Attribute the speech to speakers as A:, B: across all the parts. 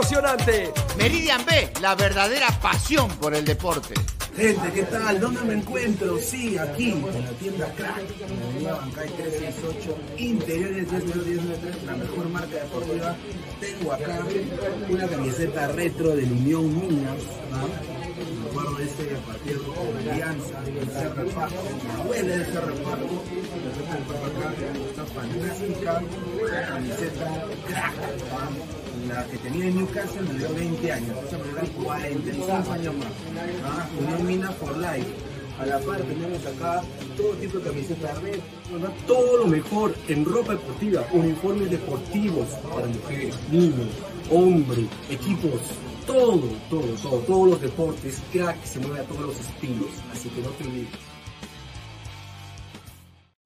A: emocionante.
B: Meridian B, la verdadera pasión por el deporte.
C: Gente, ¿qué tal? ¿Dónde me encuentro? Sí, aquí, en la tienda Crack, en la avenida Bancay 368, interiores 393, la mejor marca deportiva. Tengo acá una camiseta retro del Unión Minas, ¿no? Me acuerdo de ese partido con la Alianza, el Cerro Paco, mi abuela del Cerro Paco, la acá, esta fantástica camiseta Crack, ¿no? La que tenía en Newcastle me dio 20 años, o sea, me dio 45 años más. ¿ah? Unión Mina for Life. A la par tenemos acá todo tipo de camisetas red, ¿verdad? todo lo mejor en ropa deportiva, uniformes deportivos para mujeres, niños, hombres, equipos, todo, todo, todo, todos los deportes, crack se mueve a todos los estilos, así que no te olvides.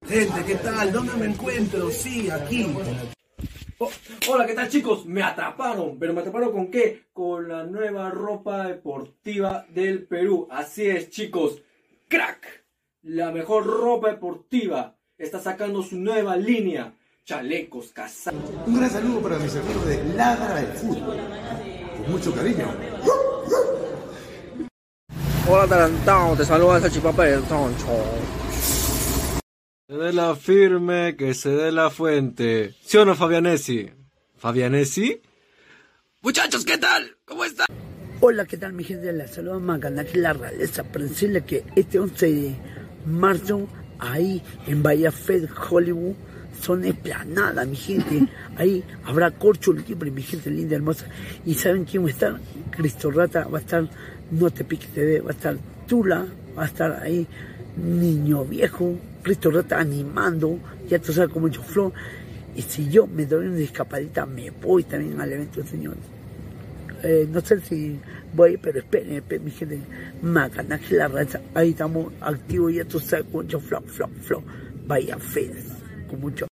C: Gente, ¿qué tal? ¿Dónde me encuentro? Sí, aquí, Oh, hola, ¿qué tal chicos? Me atraparon, pero me atraparon con qué? Con la nueva ropa deportiva del Perú. Así es, chicos. Crack, la mejor ropa deportiva, está sacando su nueva línea. Chalecos, casados.
D: Un gran saludo para mis amigos de Ladra del Fútbol. Con mucho cariño.
E: Hola, Tarantado, te saluda esa chipapa de Toncho.
F: Se dé la firme, que se dé la fuente. ¿Sí o no, Fabianesi? ¿Fabianesi?
E: Muchachos, ¿qué tal? ¿Cómo están?
G: Hola, ¿qué tal mi gente? La saluda Macanaki La Realeza para decirle que este 11 de marzo, ahí en Bahía Fed, Hollywood, son esplanadas, mi gente. Ahí habrá corcho libre, mi gente linda, hermosa. ¿Y saben quién va a estar? Cristo Rata va a estar, No Te Pique TV, va a estar Tula, va a estar ahí Niño Viejo, Cristo Rata animando, ya tú sabes como yo flow. Y si yo me doy una escapadita, me voy también al evento, señor. Eh, no sé si voy, pero esperen, esperen mi gente. Macanaje la raza, ahí estamos activos, ya tú sabes, con mucho flow, flow, flow. Vaya fe, con mucho.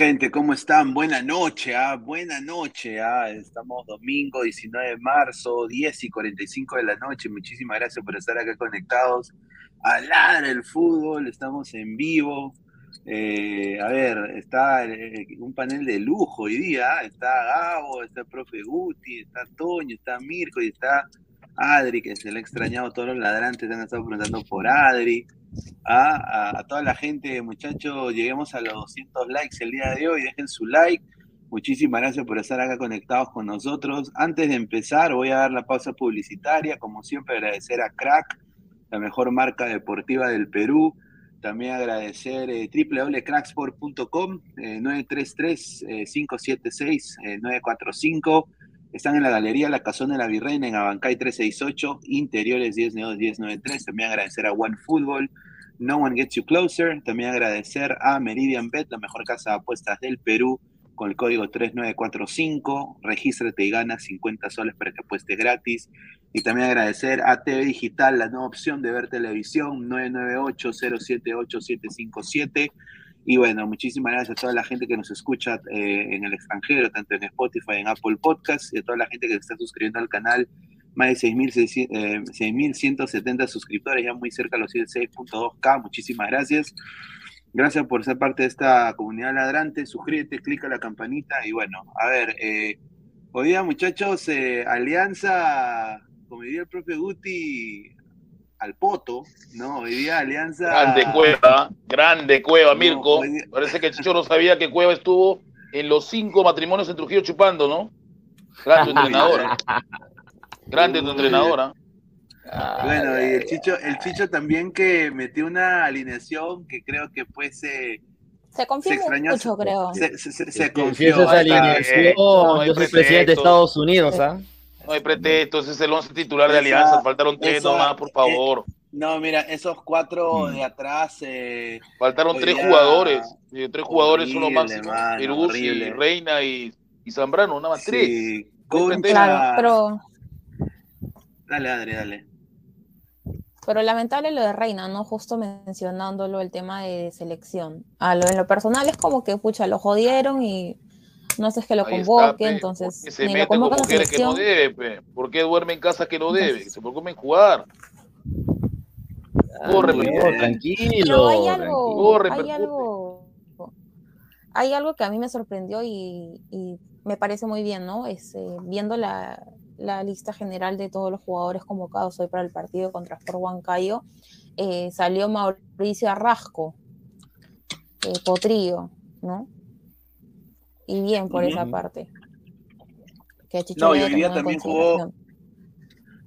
H: Gente? ¿Cómo están? Buena noche, ¿ah? Buena noche, ¿ah? Estamos domingo 19 de marzo, 10 y 45 de la noche. Muchísimas gracias por estar acá conectados a el Fútbol. Estamos en vivo. Eh, a ver, está eh, un panel de lujo hoy día. ¿ah? Está Gabo, está el profe Guti, está Toño, está Mirko y está Adri, que se le ha extrañado. Todos los ladrantes han estado preguntando por Adri a, toda la gente, muchachos, lleguemos a los 200 likes el día de hoy, dejen su like. Muchísimas gracias por estar acá conectados con nosotros. Antes de empezar, voy a dar la pausa publicitaria. Como siempre, agradecer a Crack, la mejor marca deportiva del Perú. También agradecer eh, www.cracksport.com, eh, 933-576-945. Están en la Galería La Cazón de la Virreina en Abancay 368, interiores 1092-1093. También agradecer a OneFootball, No One Gets You Closer. También agradecer a Meridian Bet, la mejor casa de apuestas del Perú, con el código 3945. Regístrate y gana 50 soles para que apuestes gratis. Y también agradecer a TV Digital, la nueva opción de ver televisión, 998-078-757. Y bueno, muchísimas gracias a toda la gente que nos escucha eh, en el extranjero, tanto en Spotify, en Apple Podcasts, y a toda la gente que está suscribiendo al canal. Más de 6.170 suscriptores, ya muy cerca de los 6.2K. Muchísimas gracias. Gracias por ser parte de esta comunidad ladrante. Suscríbete, clica la campanita y bueno, a ver, eh, hoy día muchachos, eh, Alianza, como diría el profe Guti, al poto, ¿no? Hoy día Alianza...
I: Grande Cueva, grande Cueva, Mirko.
H: día-
I: Parece que el Chicho no sabía que Cueva estuvo en los cinco matrimonios en Trujillo chupando, ¿no? Grande tu entrenadora. Grande tu entrenadora.
H: Bueno, y el Chicho, el Chicho también que metió una alineación que creo que pues se,
J: Se confió
H: se extrañó.
J: mucho, creo.
H: Se, se, se- se confió.
B: esa alineación, yo soy presidente de. Estados Unidos, ¿ah?
I: No hay pretextos, es el once titular de
H: Esa-
I: Alianza. Faltaron tres
H: esa-
I: nomás, por favor.
H: No, mira, esos cuatro
I: Mm.
H: de atrás. eh,
I: Faltaron tres jugadores. eh, tres jugadores, uno
H: horrible,
I: máximo.
H: mano,
I: Perú,
H: horrible.
I: Reina y, y Zambrano, nada más tres.
H: Sí,
I: pretextos.
J: Claro, pero,
H: Dale, Adri, dale.
J: pero lamentable lo de Reina, ¿no? Justo mencionándolo el tema de selección. A lo, en lo personal es como que, pucha, lo jodieron y no sé, es que lo
I: está,
J: convoque, entonces
I: se
J: ni
I: mete
J: lo
I: con mujeres que no
J: selección.
I: debe, pe. ¿Por qué duerme en casa que no debe? Que se preocupen en jugar. Corre,
H: muy
I: pe.
H: bien.
B: tranquilo.
J: Pero hay algo,
I: Corre,
J: hay algo, hay algo que a mí me sorprendió y, y me parece muy bien, ¿no? Es, eh, viendo la, la lista general de todos los jugadores convocados hoy para el partido contra Sport Huancayo, eh, salió Mauricio Arrasco, eh, Potrillo, ¿no? Y bien por esa parte. Que
H: No, y
J: lo
H: hoy día también
J: consideración.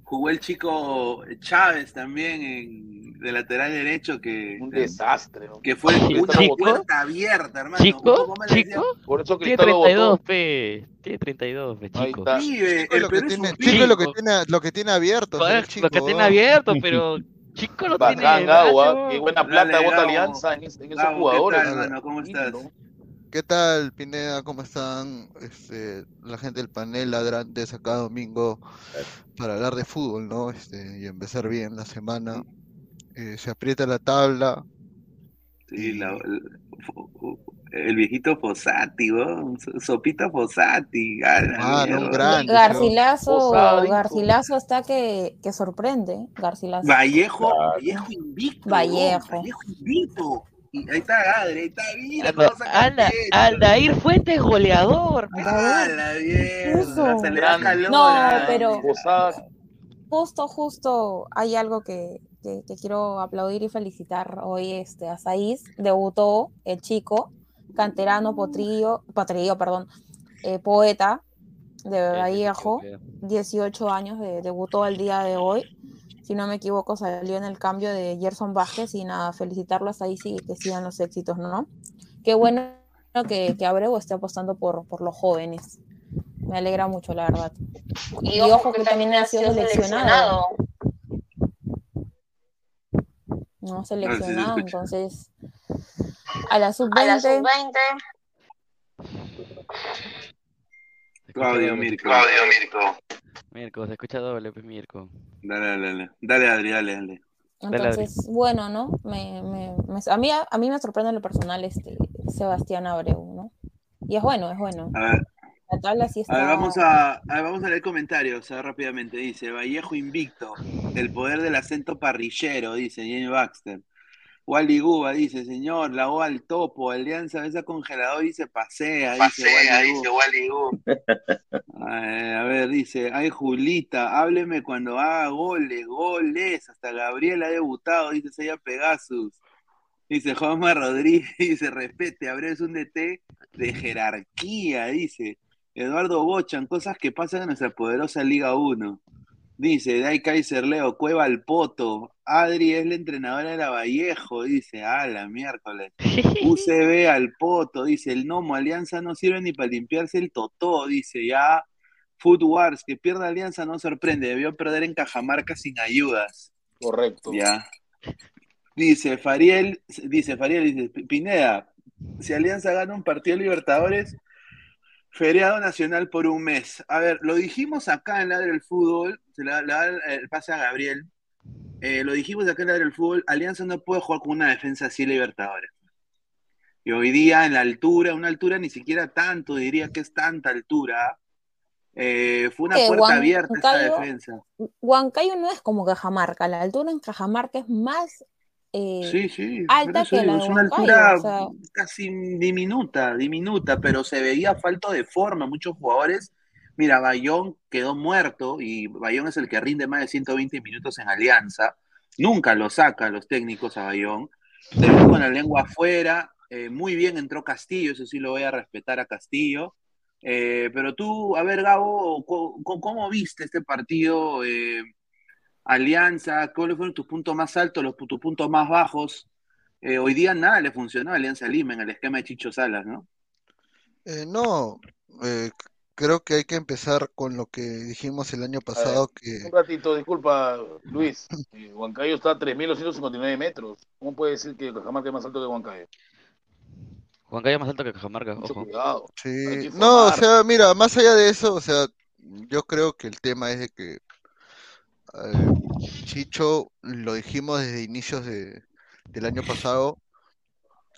H: Jugó el chico Chávez también en, de lateral derecho que,
I: Un desastre. ¿no?
H: que fue
I: Chico,
H: una
K: Chico.
H: puerta abierta, hermano.
K: Chico,
H: ¿Cómo le decía?
K: chico,
I: Por eso
K: tiene
I: Cristal lo
K: 32,
I: votó.
K: pe. Tiene 32, pe,
I: Ahí
K: chico.
L: Chico,
H: el
L: lo que tiene, chico es lo que
K: Chico.
L: tiene, lo que tiene abierto.
K: Joder,
L: chico,
K: lo que tiene abierto, pero Chico no tiene.
I: Bacán, Gabo, ¿ah?
K: nada,
I: Qué buena plata
H: Dale,
I: bota
H: Gabo.
I: Alianza en, en esos
H: Gabo, ¿qué
I: jugadores.
H: tal, hermano? ¿Cómo estás?
I: ¿No?
L: ¿Qué tal, Pineda? ¿Cómo están? Este, la gente del panel ladrantes acá domingo para hablar de fútbol, ¿no? Este, y empezar bien la semana. Eh, se aprieta la tabla.
H: Sí, la- el, el viejito Fossati. So- Sopita Fossati.
L: Ah, no, grande.
J: Garcilaso. Garcilaso está que, que sorprende. Garcilaso.
H: Vallejo, Vallejo invicto.
J: Vallejo.
H: Vallejo invicto. Y ahí está Gadre, ahí está, mira,
K: Alda-. Aldair Fuentes goleador.
H: Ah, la mierda.
J: Eso.
H: Se le da
I: Grande.
H: calor.
J: No, pero- Justo, justo hay algo que, que- que quiero aplaudir y felicitar hoy este, a Saiz. Debutó el chico, canterano, potrillo, potrillo, perdón, eh, poeta de Vallejo, 18 años, de- debutó el día de hoy. Si no me equivoco, salió en el cambio de Gerson Vázquez y nada, felicitarlo a Saiz y que sigan los éxitos, ¿no? Qué bueno que, que Abreu esté apostando por, por los jóvenes. Me alegra mucho, la verdad. Y, ojo que también ha sido seleccionado. No seleccionado,
H: escucha.
J: entonces a la sub-20
H: Claudio Mirko.
K: Mirko, se escucha doble, pe, Mirko.
H: Dale, dale, dale. Dale, Adri, dale, dale.
K: Dale, Adri.
J: Entonces, bueno, ¿no? Me, me- me- a, mí, a mí me sorprende en lo personal este Sebastián Abreu, ¿no? Y es bueno, es bueno.
H: A ver,
J: La tabla sí
H: a
J: está.
H: ver, vamos a, a ver, vamos a leer comentarios a ver, rápidamente. Dice Vallejo invicto, el poder del acento parrillero, dice Jamie Baxter. Wally Guba dice, señor, la O al topo, Alianza besa congelador y se pasea, dice Wally Guba. A ver, dice, ay Julita, hábleme cuando haga goles, goles, hasta Gabriel ha debutado, dice Saya Pegasus. Dice Juanma Rodríguez, dice, respete, Abreu es un DT de jerarquía, dice. Eduardo Bochan, cosas que pasan en nuestra poderosa Liga 1. Dice, Dai Kaiser Leo, Cueva al Poto. Adri es la entrenadora de la Vallejo, dice, ah, la miércoles. UCB al Poto, dice, el Nomo, Alianza no sirve ni para limpiarse el totó, dice, ya. Food Wars, que pierda Alianza no sorprende, debió perder en Cajamarca sin ayudas.
I: correcto.
H: Ya. Dice Fariel, dice Fariel, dice Pineda, si Alianza gana un partido de Libertadores, feriado nacional por un mes. A ver, lo dijimos acá en Ladre del Fútbol, se le da el pase a Gabriel. Eh, lo dijimos acá en Ladre del Fútbol, Alianza no puede jugar con una defensa así Libertadores. Y hoy día en la altura, una altura ni siquiera tanto, diría que es tanta altura. eh, fue una
J: Que
H: puerta abierta esta
J: Huancayo-
H: defensa.
J: Huancayo no es como Cajamarca, la altura en Cajamarca es más eh,
H: Sí, sí,
J: alta que la
H: digo,
J: de
H: es una altura
J: o sea,
H: casi diminuta, diminuta, pero se veía falto de forma. Muchos jugadores, mira, Bayón quedó muerto y Bayón es el que rinde más de 120 minutos en Alianza. Nunca lo saca los técnicos a Bayón. Terminó con la lengua afuera. eh, muy bien entró Castillo, eso sí lo voy a respetar a Castillo. Eh, pero tú, a ver, Gabo, ¿cómo, viste este partido? Eh, Alianza, ¿cuáles fueron tus puntos más altos, los, tus puntos más bajos? Hoy día nada le funcionó a Alianza Lima en el esquema de Chicho Salas, ¿no?
L: No, creo que hay que empezar con lo que dijimos el año
I: ver,
L: pasado, que
I: un ratito, disculpa, Luis. Eh, Huancayo está a 3.259 metros. ¿Cómo puede decir que Cajamarca es más alto que Huancayo?
K: Huancayo es más alto que Cajamarca,
I: Mucho
K: ojo.
I: cuidado.
L: Sí, no, o sea, mira, más allá de eso, o sea, yo creo que el tema es de que eh, Chicho, lo dijimos desde inicios de, del año pasado,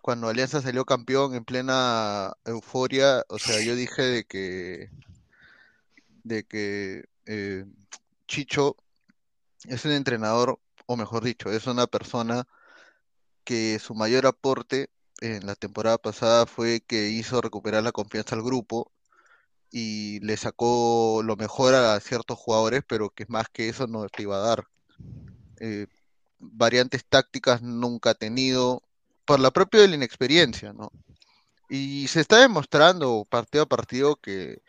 L: cuando Alianza salió campeón en plena euforia, o sea, yo dije de que, de que eh, Chicho es un entrenador, o mejor dicho, es una persona que su mayor aporte en la temporada pasada fue que hizo recuperar la confianza al grupo y le sacó lo mejor a ciertos jugadores, pero que más que eso no te iba a dar. Eh, variantes tácticas nunca ha tenido, por la propia de la inexperiencia, ¿no? Y se está demostrando partido a partido que,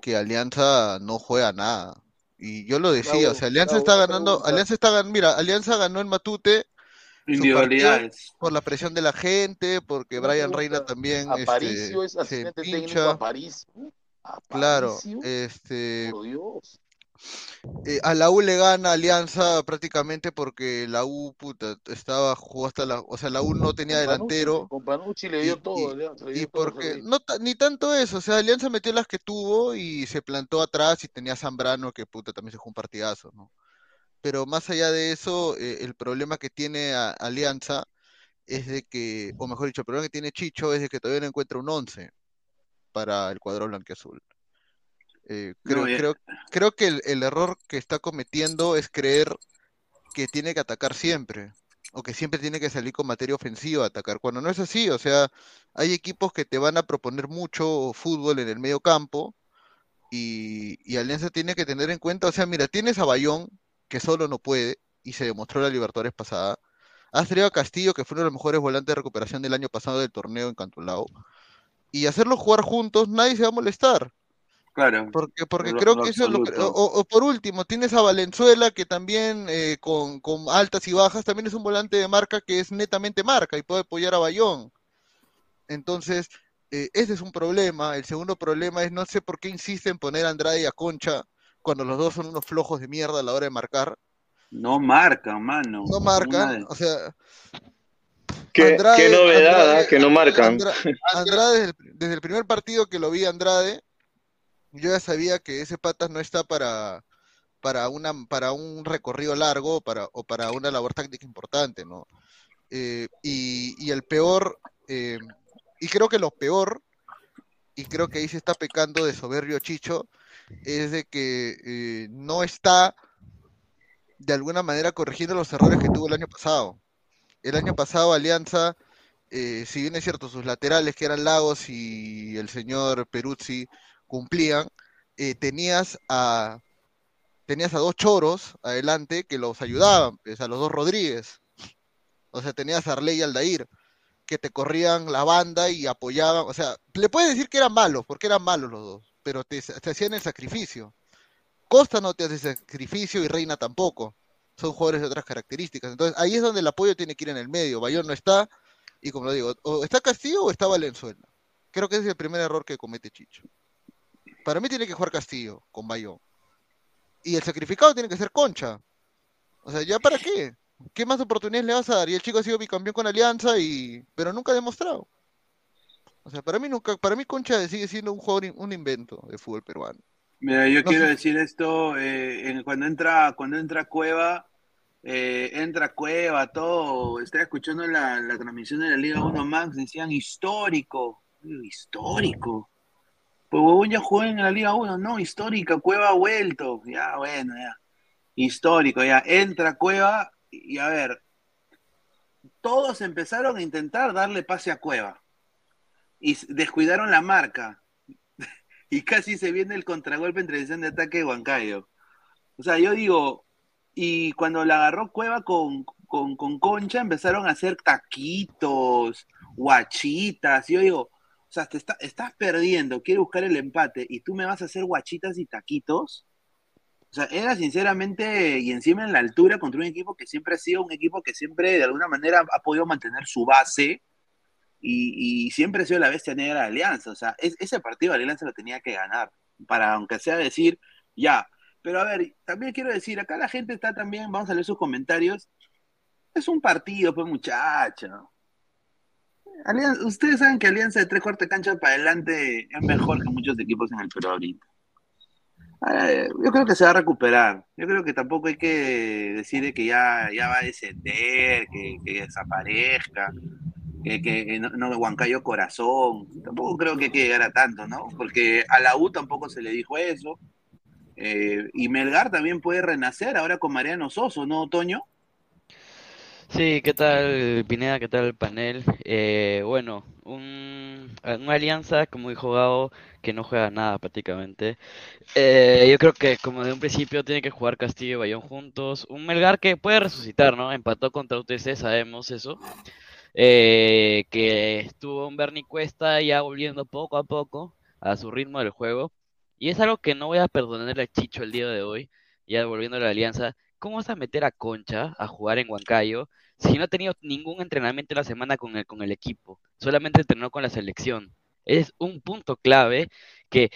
L: que Alianza no juega nada. Y yo lo decía, o sea, Alianza está ganando. Alianza está ganando, mira, Alianza ganó en Matute
H: Individualidades.
L: por la presión de la gente, porque Brian. Reina también
I: Aparicio
L: este,
I: es
L: se
I: asistente técnico
L: pincha.
I: Aparicio.
L: Claro, este,
I: Por Dios.
L: Eh, a la U le gana Alianza prácticamente porque la U, puta, estaba, jugó hasta la, o sea, la U no tenía
I: Con
L: delantero
I: con Panucci le dio
L: y,
I: todo, Alianza, le
L: y
I: todo
L: porque, no, ni tanto eso, o sea, Alianza metió las que tuvo y se plantó atrás y tenía Zambrano que, puta, también se jugó un partidazo, ¿no? Pero más allá de eso, eh, el problema que tiene a- Alianza es de que, o mejor dicho, el problema que tiene Chicho es de que todavía no encuentra un 11 para el cuadro blanquiazul. Eh, creo,
H: No,
L: creo, creo que el, el error que está cometiendo es creer que tiene que atacar siempre, o que siempre tiene que salir con materia ofensiva a atacar, cuando no es así, o sea, hay equipos que te van a proponer mucho fútbol en el medio campo, y, y Alianza tiene que tener en cuenta, o sea, mira, tienes a Bayón, que solo no puede, y se demostró la Libertadores pasada, has traído a Castillo, que fue uno de los mejores volantes de recuperación del año pasado del torneo en Cantolao, y hacerlos jugar juntos, nadie se va a molestar.
H: Claro.
L: Porque, porque
H: Lo-
L: creo
H: lo
L: que eso es lo que... O, por último, tienes a Valenzuela, que también eh, con, con altas y bajas, también es un volante de marca que es netamente marca y puede apoyar a Bayón. Entonces, eh, ese es un problema. El segundo problema es, no sé por qué insiste en poner a Andrade y a Concha cuando los dos son unos flojos de mierda a la hora de marcar.
H: No marcan, mano.
L: No marcan, o sea...
M: Qué,
L: Andrade-
M: qué novedad,
L: Andrade-
M: ¿ah? que no marcan.
L: Andra- Andrade, desde el, desde el primer partido que lo vi a Andrade, yo ya sabía que ese patas no está para, para, una, para un recorrido largo para, o para una labor táctica importante, ¿no? Eh, y, y el peor, eh, y creo que lo peor, y creo que ahí se está pecando de soberbio Chicho, es de que eh, no está de alguna manera corrigiendo los errores que tuvo el año pasado. El año pasado Alianza, si bien es cierto, sus laterales que eran Lagos y el señor Peruzzi cumplían, eh, tenías a tenías a dos choros adelante que los ayudaban, pues, a los dos Rodríguez. O sea, tenías a Arley y Aldair, que te corrían la banda y apoyaban. O sea, le puedes decir que eran malos, porque eran malos los dos, pero te, hacían el sacrificio. Costa no te hace sacrificio y Reina tampoco. Son jugadores de otras características. Entonces, ahí es donde el apoyo tiene que ir en el medio. Bayón no está, y como lo digo, o está Castillo o está Valenzuela. Creo que ese es el primer error que comete Chicho. Para mí tiene que jugar Castillo con Bayón. Y el sacrificado tiene que ser Concha. O sea, ¿ya para qué? ¿Qué más oportunidades le vas a dar? Y el chico ha sido bicampeón con Alianza, y pero nunca ha demostrado. O sea, para mí nunca, para mí Concha sigue siendo un jugador, un invento de fútbol peruano.
H: Mira, yo
L: No
H: quiero
L: sé.
H: decir esto, eh, en- cuando entra, cuando entra Cueva, eh, entra Cueva, todo. Estaba escuchando la, la transmisión de la Liga 1 Max, decían histórico. Histórico. Pues huevón ya jugó en la Liga 1, no, histórica, Cueva ha vuelto. Ya, bueno, ya. Histórico, ya. Entra Cueva y a ver, todos empezaron a intentar darle pase a Cueva. Y descuidaron la marca. y casi se viene el contragolpe en transición de ataque de Huancayo. O sea, yo digo, y cuando la agarró Cueva con, con, con Concha, empezaron a hacer taquitos, guachitas. Yo digo, o sea, te está- estás perdiendo, quiere buscar el empate, y tú me vas a hacer guachitas y taquitos. O sea, era sinceramente, y encima en la altura, contra un equipo que siempre ha sido un equipo que siempre de alguna manera ha podido mantener su base y, siempre ha sido la bestia negra de Alianza. O sea, es- ese partido Alianza lo tenía que ganar, para aunque sea decir, ya. Pero a ver, también quiero decir, acá la gente está también, vamos a leer sus comentarios. Es un partido, pues muchacho. Alianza- ustedes saben que Alianza de tres cuartos de cancha para adelante es mejor que muchos equipos en el Perú ahorita. Eh, yo creo que se va a recuperar. Yo creo que tampoco hay que decir de que ya, ya va a descender, que, que desaparezca, que, que no, no Huancayo corazón. Tampoco creo que hay que llegar a tanto, ¿no? Porque a la U tampoco se le dijo eso. Eh, y Melgar también puede renacer ahora con Mariano Soso, ¿no, Toño?
K: Sí, ¿qué tal Pineda? ¿Qué tal el panel? Eh, bueno, un, una alianza, como dijo Gabo, que no juega nada prácticamente. Eh, yo creo que como de un principio tiene que jugar Castillo y Bayón juntos. Un Melgar que puede resucitar, ¿no? Empató contra UTC, sabemos eso. Eh, que estuvo un Bernie Cuesta ya volviendo poco a poco a su ritmo del juego. Y es algo que no voy a perdonarle a Chicho el día de hoy, ya volviendo a la alianza. ¿Cómo vas a meter a Concha a jugar en Huancayo si no ha tenido ningún entrenamiento en la semana con el, con el equipo? Solamente entrenó con la selección. Es un punto clave que...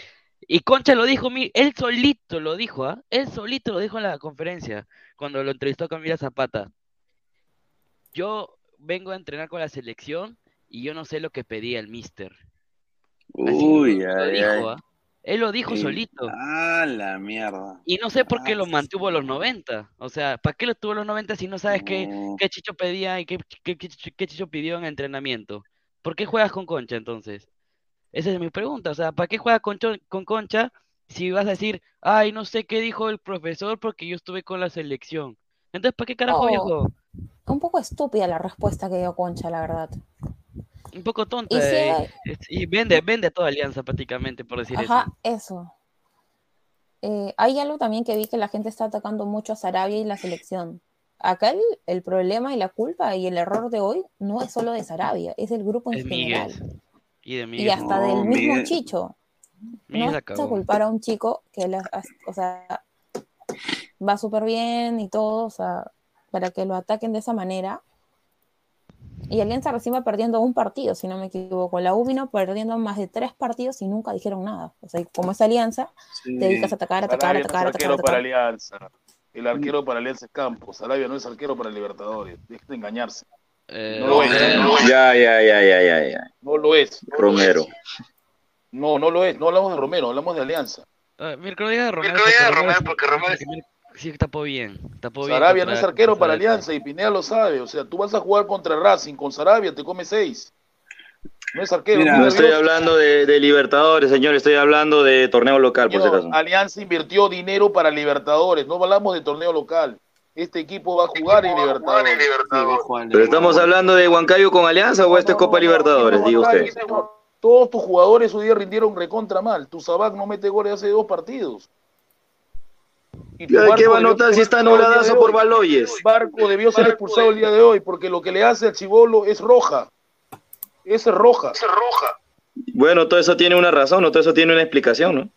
K: Y Concha lo dijo, él solito lo dijo, ¿ah? Él solito lo dijo en la conferencia, cuando lo entrevistó Camila Zapata. Yo vengo a entrenar con la selección y yo no sé lo que pedía el mister. Así
H: Uy, ay,
K: dijo,
H: ay.
K: ¿ah? Él lo dijo
H: Sí.
K: solito.
H: Ah, la mierda.
K: Y no sé por qué lo mantuvo a los 90. O sea, ¿para qué lo tuvo a los 90 si no sabes qué, qué Chicho pedía y qué, qué, qué Chicho- qué Chicho pidió en entrenamiento? ¿Por qué juegas con Concha entonces? Esa es mi pregunta. O sea, ¿para qué juegas con, Concha si vas a decir, ay, no sé qué dijo el profesor porque yo estuve con la selección? Entonces, ¿para qué carajo
J: Oh.
K: viejo?
J: Un poco estúpida la respuesta que dio Concha, la verdad.
K: Un poco tonta.
J: Y
K: eh,
J: hay-
K: y vende, vende a toda alianza prácticamente, por decir
J: Ajá,
K: eso.
J: eso. Eh, hay algo también que vi que la gente está atacando mucho a Sarabia y la selección. Acá el, el problema y la culpa y el error de hoy no es solo de Sarabia, es del grupo en
K: Es
J: general.
K: Miguel. Y de
J: Y
K: Miguel.
J: hasta del mismo Chicho.
K: Miguel
J: No
K: la
J: vas a
K: cagó.
J: culpar a un chico que la- o sea, va súper bien y todo, o sea, para que lo ataquen de esa manera. Y Alianza recién va perdiendo un partido, si no me equivoco. La U vino perdiendo más de tres partidos y nunca dijeron nada. O sea, como es Alianza, te dedicas a atacar, atacar,
I: Sarabia no es
J: atacar, atacar,
I: arquero para
J: atacar.
I: Alianza. El arquero para Alianza es Campos. Sarabia no es arquero para Libertadores. Dejen de engañarse. no lo es. No lo es.
M: Ya, ya, ya, ya, ya, ya.
I: No lo es. no lo
M: Romero.
I: es. No, no lo es. No hablamos de Romero, hablamos de Alianza.
K: Ah, Mirko, diga de Romero.
I: Mirko, diga de Romero, porque Romero-
K: porque sí tapó bien. Tapó bien
I: Sarabia no es arquero para Alianza y Pineda lo sabe. O sea, tú vas a jugar contra Racing con Sarabia, te come seis. No es arquero.
M: no estoy hablando de, de Libertadores, señor, estoy hablando de torneo local, por si acaso.
I: Alianza invirtió dinero para Libertadores. No hablamos de torneo local. Este equipo va a jugar en Libertadores.
M: Pero estamos hablando de Huancayo con Alianza o esto es Copa Libertadores, diga usted.
I: Todos tus jugadores hoy día rindieron recontra mal. Tu Sabac no mete goles hace dos partidos.
M: ¿Qué va a notar si está anuladazo por. Baloyes?
I: Barco debió ser expulsado el día de hoy porque lo que le hace al Chivolo es roja. Esa es roja.
M: Bueno, todo eso tiene una razón, ¿no? todo eso tiene una explicación, ¿no?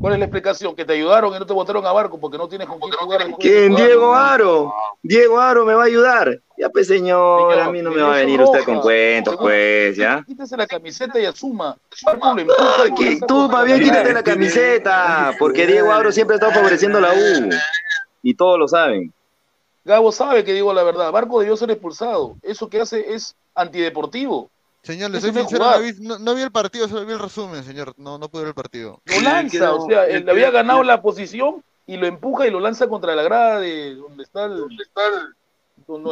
I: ¿Cuál es la explicación? Que te ayudaron y no te botaron a Barco porque no tienes con quién jugar. de
M: ¿Quién?
I: jugar.
M: Diego Aro. Diego Aro me va a ayudar. Ya, pues, señor, a mí no me va a venir usted con cuentos, pues, ¿ya?
I: Quítese la camiseta y asuma. Barco lo empuja y
M: Tú, más bien, quítate la camiseta, porque Diego Aro siempre ha estado favoreciendo la U. Y todos lo saben.
I: Gabo sabe que digo la verdad. Barco debió ser expulsado. Eso que hace es antideportivo.
L: Señor, le soy sincero, no vi, no- no vi el partido, solo vi el resumen, señor. No, no pude ver el partido.
I: Lo lanza, o sea, él había ganado la posición y lo empuja y lo lanza contra la grada de donde está el. Donde está el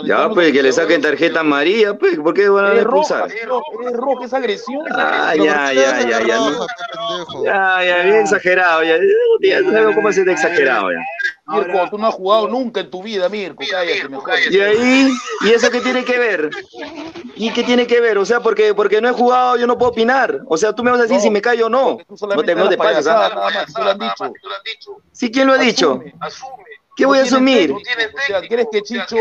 M: Ya, pues, que le saquen tarjeta amarilla, pues, ¿por qué van a expulsar?
I: es roja, es roja, es agresión.
M: Ah, ya, ya, ya, ya. no- Ya, ya, bien exagerado, ya. Ya sabemos cómo es de exagerado, ya.
I: Mirko, tú no has jugado nunca en tu vida, Mirko, cállate mejor.
M: Y ahí, ¿y eso qué tiene que ver? ¿Y qué tiene que ver? O sea, porque, porque no he jugado, yo no puedo opinar. O sea, tú me vas a decir si me callo o no. No te, no te pases, ¿ah?
I: nada más, tú lo han dicho.
M: ¿Sí quién lo ha dicho? ¿Qué voy a asumir?
I: O sea, ¿Quieres que Chicho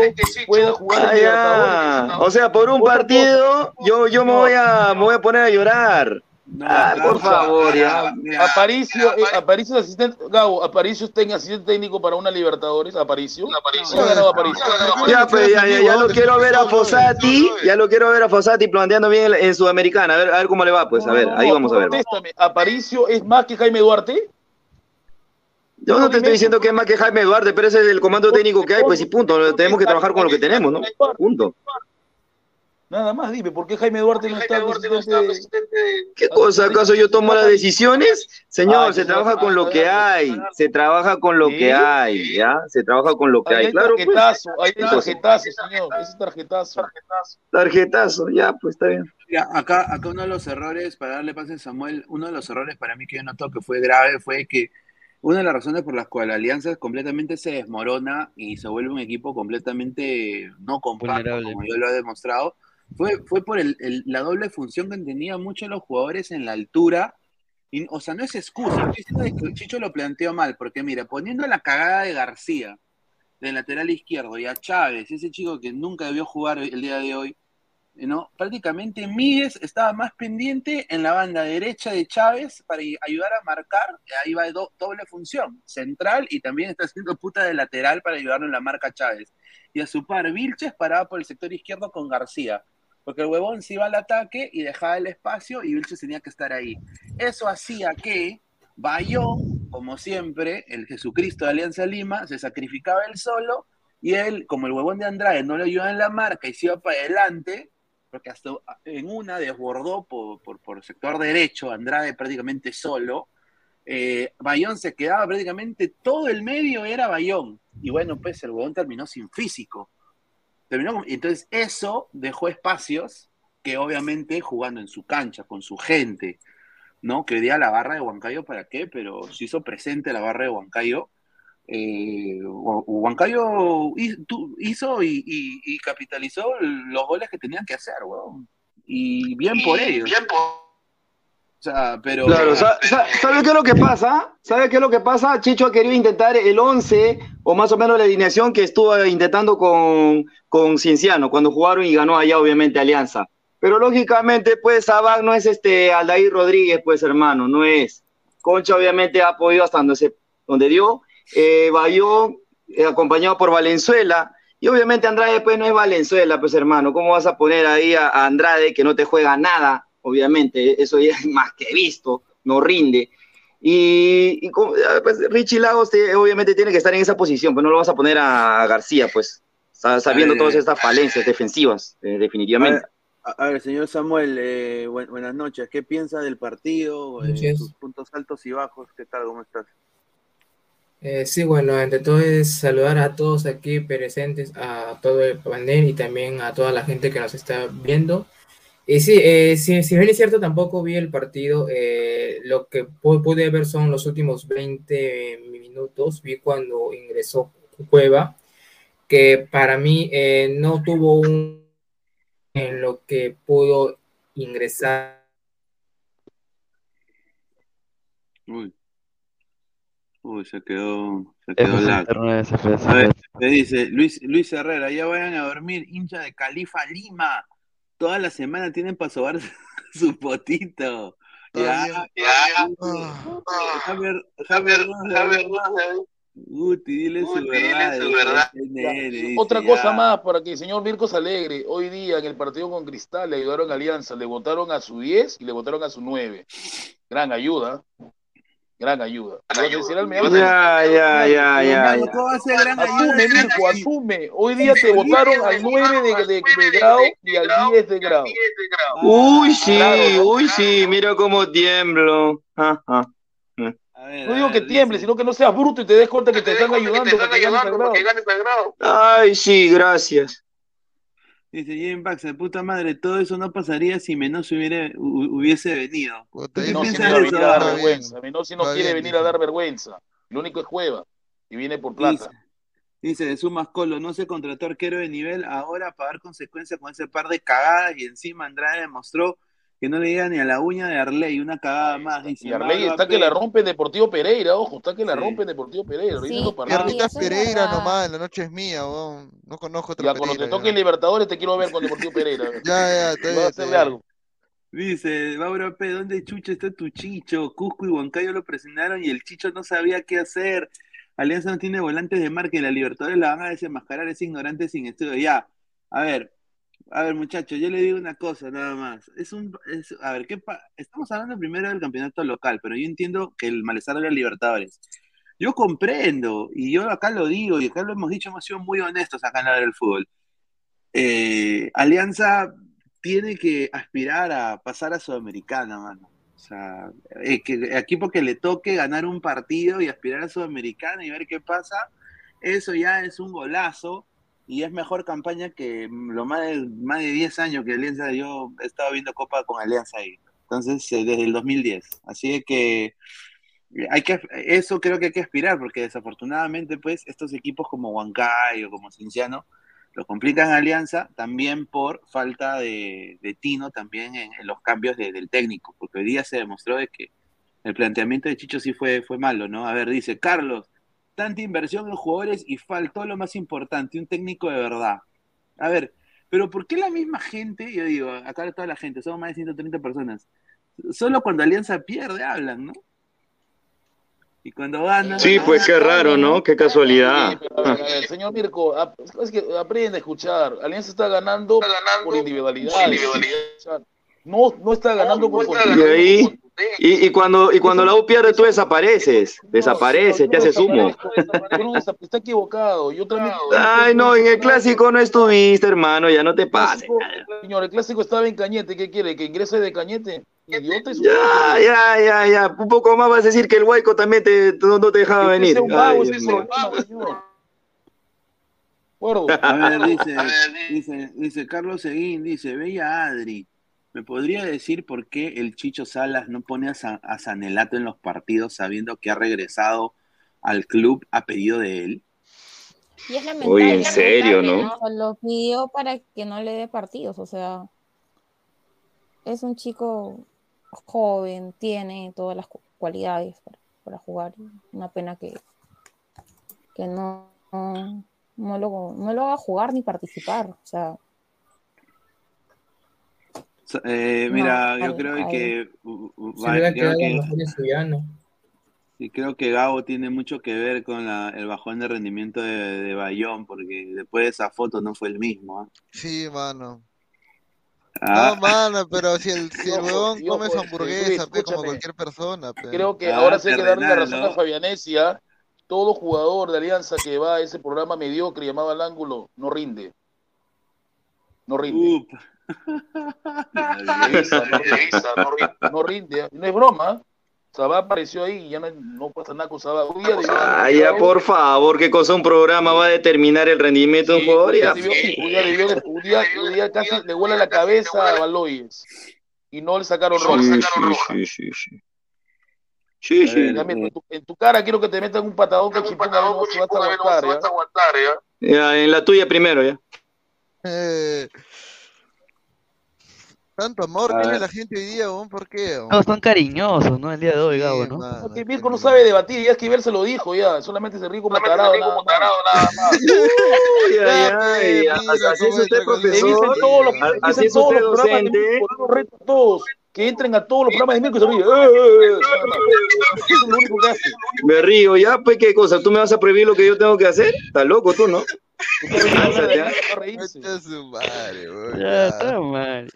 I: pueda jugar en
M: Ah,
I: Libertadores?
M: ya. O sea, por un partido, yo, yo me voy a, me voy a poner a llorar. Ah, por favor, ya.
I: Aparicio, eh, Aparicio es asistente, Gabo, Aparicio está en asistente técnico para una Libertadores, Aparicio. ¿Quién ha ganado Aparicio?
M: Ya, pues, ya, ya, ya lo quiero ver a Fossati, ya lo quiero ver a Fossati planteando bien en, Sudamericana, a ver, a ver cómo le va, pues, a ver, ahí vamos a ver.
I: ¿Aparicio es más que Jaime Duarte?
M: Yo no te estoy diciendo que es más que Jaime Duarte, pero ese es el comando técnico que hay, pues y punto, tenemos que trabajar con lo que tenemos, ¿no? Punto.
I: Nada más, dime, ¿por qué Jaime Duarte no está de asistente?
M: ¿Qué cosa? ¿Acaso yo tomo las decisiones? Señor, se trabaja con lo que hay, se trabaja con lo que hay, ¿ya? Se trabaja con lo que hay,
I: hay
M: claro. pues.
I: tarjetazo, hay tarjetazo, señor, ese es tarjetazo.
M: Tarjetazo, ya, pues está bien.
H: Mira, acá, acá uno de los errores, para darle pase a Samuel, uno de los errores para mí que yo noto que fue grave fue que una de las razones por las cuales la Alianza completamente se desmorona y se vuelve un equipo completamente no compacto,
K: Vulnerable.
H: como yo lo he demostrado, fue, fue por el- el- la doble función que tenían muchos los jugadores en la altura. Y, o sea, no es excusa, Chicho lo planteó mal, porque mira, poniendo la cagada de García, del lateral izquierdo, y a Chávez, ese chico que nunca debió jugar el día de hoy, ¿no? Prácticamente Míguez estaba más pendiente en la banda derecha de Chávez para ayudar a marcar, ahí va do- doble función, central y también está haciendo puta de lateral para ayudarlo en la marca Chávez. Y a su par, Vilches paraba por el sector izquierdo con García, porque el huevón se iba al ataque y dejaba el espacio y Vilches tenía que estar ahí. Eso hacía que Bayón, como siempre, el Jesucristo de Alianza Lima, se sacrificaba él solo y él, como el huevón de Andrade no le ayudaba en la marca y se iba para adelante, porque hasta en una desbordó por, por, por el sector derecho, Andrade prácticamente solo, eh, Bayón se quedaba prácticamente todo el medio era Bayón. Y bueno, pues el huevón terminó sin físico. Terminó entonces eso dejó espacios que obviamente jugando en su cancha, con su gente, ¿no? Que hoy la barra de Huancayo, ¿para qué? Pero se hizo presente la barra de Huancayo. Eh, Hu- Huancayo hizo y, y- y capitalizó los goles que tenían que hacer, weón. Y bien por ellos. O sea, pero.
M: Claro, sa- sa- ¿sabe qué es lo que pasa? ¿Sabe qué es lo que pasa? Chicho ha querido intentar el 11 o más o menos la alineación que estuvo intentando con, con Cienciano cuando jugaron y ganó allá obviamente Alianza. Pero lógicamente pues Sabac no es este Aldair Rodríguez pues hermano, no es. Concha obviamente ha podido hasta donde, se, donde dio. Eh, Bayón eh, acompañado por Valenzuela. Y obviamente Andrade pues no es Valenzuela pues hermano. ¿Cómo vas a poner ahí a, a Andrade que no te juega nada? Obviamente, eso ya es más que visto, no rinde. Y, y pues, Richie Lagos te- obviamente tiene que estar en esa posición, pues no lo vas a poner a García, pues, sa- sabiendo
H: Eh,
M: todas estas falencias defensivas, eh, definitivamente.
H: A, a ver, señor Samuel, eh, buen- buenas noches. ¿Qué piensa del partido? Eh, sus puntos altos y bajos. ¿Qué tal? ¿Cómo estás?
N: Eh, sí, bueno, ante todo saludar a todos aquí presentes, a todo el panel y también a toda la gente que nos está viendo. Y sí, eh, si, bien es cierto, tampoco vi el partido. eh, lo que pu- pude ver son los últimos 20 minutos. Vi cuando ingresó Cueva, que para mí eh, no tuvo un en lo que pudo ingresar.
H: Uy. Uy, se quedó, se quedó A ver, me dice Luis, Luis Herrera, ya vayan a dormir, hincha de Califa Lima. Toda la semana tienen para sobar su potito. Ya, ya. Javier, Javier, Javier, Guti, dile su verdad.
I: su verdad.
H: nene, dice,
I: Otra
H: ya.
I: cosa más para que el señor Mirko se alegre. Hoy día en el partido con Cristal le ayudaron a Alianza, le votaron a su 10 y le votaron a su 9. Gran ayuda. Gran ayuda.
M: Ya, ya, ya, ya, ya.
H: ¿Cómo va a ser gran
I: Asume? Mirko, asume. Hoy día te votaron al 9 de, de- de grado y al 10 de grado.
M: Uy, sí, uy, sí, mira cómo tiemblo.
I: No digo que tiemble, sino que no seas bruto y te des cuenta que te están ayudando.
M: Ay, sí, gracias.
H: Dice Jim Bax, de puta madre, todo eso no pasaría si hubiera, hu- hubiese venido. ¿Tú qué
I: No, si
H: piensas
I: no
H: de
I: va a venir a dar vergüenza. Menozzi no quiere
H: bien,
I: venir a dar vergüenza. Lo único es Cueva. Y viene por plata.
H: Dice de Sumas Colo, no se contrató arquero de nivel, ahora pagar consecuencias con ese par de cagadas y encima Andrade demostró que no le llega ni a la uña de Arley, una cagada más. Dice,
I: Y Arley está que la rompe en Deportivo Pereira, ojo, está que la
H: Sí.
I: rompe en Deportivo Pereira.
J: Sí, y eso es
L: Pereira
J: verdad.
L: nomás, la noche es mía, weón. No conozco otra
I: Ya, cuando te toque Libertadores te quiero ver con Deportivo Pereira.
L: Ya, ya, está
I: Voy a hacerle algo.
H: Dice, Mauro P., ¿dónde chucha está tu chicho? Cusco y Huancayo lo presionaron y el chicho no sabía qué hacer. Alianza no tiene volantes de marca y la Libertadores la van a desenmascarar, es ignorante sin estudio. Ya, a ver, a ver muchachos, yo le digo una cosa nada más. Es un, es- a ver, ¿qué estamos hablando primero del campeonato local, pero yo entiendo que el malestar de la Libertadores. Yo comprendo, y yo acá lo digo, y acá lo hemos dicho, hemos sido muy honestos acá en la del fútbol. Eh, Alianza tiene que aspirar a pasar a Sudamericana, mano. O sea, eh, que equipo que le toque ganar un partido y aspirar a Sudamericana y ver qué pasa, eso ya es un golazo y es mejor campaña que lo más de, más de 10 años que Alianza, yo he estado viendo Copa con Alianza ahí. Entonces, eh, desde el 2010. Así que hay que, eso creo que hay que aspirar, porque desafortunadamente, pues, estos equipos como Huancayo, como Cinciano, lo complican Alianza también por falta de, de tino también en, en los cambios de- del técnico, porque hoy día se demostró de que el planteamiento de Chicho sí fue, fue malo, ¿no? A ver, dice Carlos, tanta inversión en jugadores y faltó lo más importante, un técnico de verdad. A ver, pero ¿por qué la misma gente, yo digo, acá toda la gente, somos más de 130 personas, solo cuando Alianza pierde hablan, ¿no? Y cuando gana...
M: Sí, pues qué raro, ¿no? Qué casualidad.
I: Sí, pero, a ver, a ver, señor Mirko, es que aprende a escuchar. Alianza está ganando, por individualidad. No, no está ganando por
M: Y ahí, y, y cuando, y cuando la U pierde, tú desapareces. Desapareces, te haces humo.
I: Está, equivocado. Yo también.
M: Ay, no, en el clásico no estuviste, hermano, ya no te pases.
I: Señor, el clásico estaba en Cañete. ¿Qué quiere? ¿Que ingrese de Cañete? Idiota
M: Ya, ya, ya, ya. Un poco más vas a decir que el Huayco también te, no, no te dejaba venir. Ay,
I: es.
H: A ver, dice, dice, dice Carlos Seguín, dice, Bella Adri, ¿me podría decir por qué el Chicho Salas no pone a, Sa- a Sanelato en los partidos sabiendo que ha regresado al club a pedido de él?
J: Y es lamentable.
M: Oye, en serio,
J: lamentable,
M: ¿no?
J: Lo pidió para que no le dé partidos, o sea, es un chico joven, tiene todas las cu- cualidades para, para jugar. Una pena que, que no, no, no lo, no lo haga jugar ni participar. O sea,
H: Eh,
J: No,
H: mira, yo
J: ahí,
H: creo
J: ahí.
H: que, va- creo que, creo que Gabo tiene mucho que ver con la- el bajón de rendimiento de, de Bayón, porque después de esa foto no fue el mismo. ¿ah?
L: Sí, mano.
H: Ah.
L: No, mano, pero si el, si el huevón come su
I: pues,
L: hamburguesa,
I: Luis,
L: como cualquier persona, pe.
I: Creo que
H: Ah,
I: ahora sí hay que darle la razón
H: ¿no?
I: a Fabianesia. Todo jugador de Alianza que va a ese programa mediocre llamado Al Ángulo no rinde. No rinde. No rinde. No rinde. ¿eh? No es broma. Sabá apareció ahí y ya no, no pasa nada con Sabá. Día debió-
M: Ay, ya, por favor, qué cosa un programa va a determinar el rendimiento de un jugador. Ya,
I: día debió- un día- un día casi le huele la cabeza a Baloyes. Y no le sacaron roja.
M: Sí, sí, sí, sí. Sí, sí.
I: Ya, mira, en, tu, en tu cara quiero que te metan un patadón con chipón, a ver no se vas a aguantar, ¿ya?
M: Ya, en la tuya primero, ya.
L: Eh, tanto amor
M: A
L: tiene
M: ver.
L: la gente hoy día, weón, ¿por qué?
K: No, son cariñosos, ¿no? El día de hoy, Gabo, ¿no?
L: mano,
I: Porque Mirko no sabe debatir, ya Esquivel se lo dijo, ya. Solamente se ríe como tarado, nada más.
M: Ay, ay, ay, así- es usted, profesor.
I: todos los,
M: Así
I: dicen
M: es
I: todos
M: usted,
I: los programas de
M: docente.
I: Mirko, por eso reto a todos, que entren a todos los programas de Mirko y se ríen. ¡Eh, eh, eh! Nada más. Eso es lo único que hace.
M: Me río, ya, pues, ¿qué cosa? ¿Tú me vas a prohibir lo que yo tengo que hacer? ¿Estás loco tú, no?
K: Ya, está mal.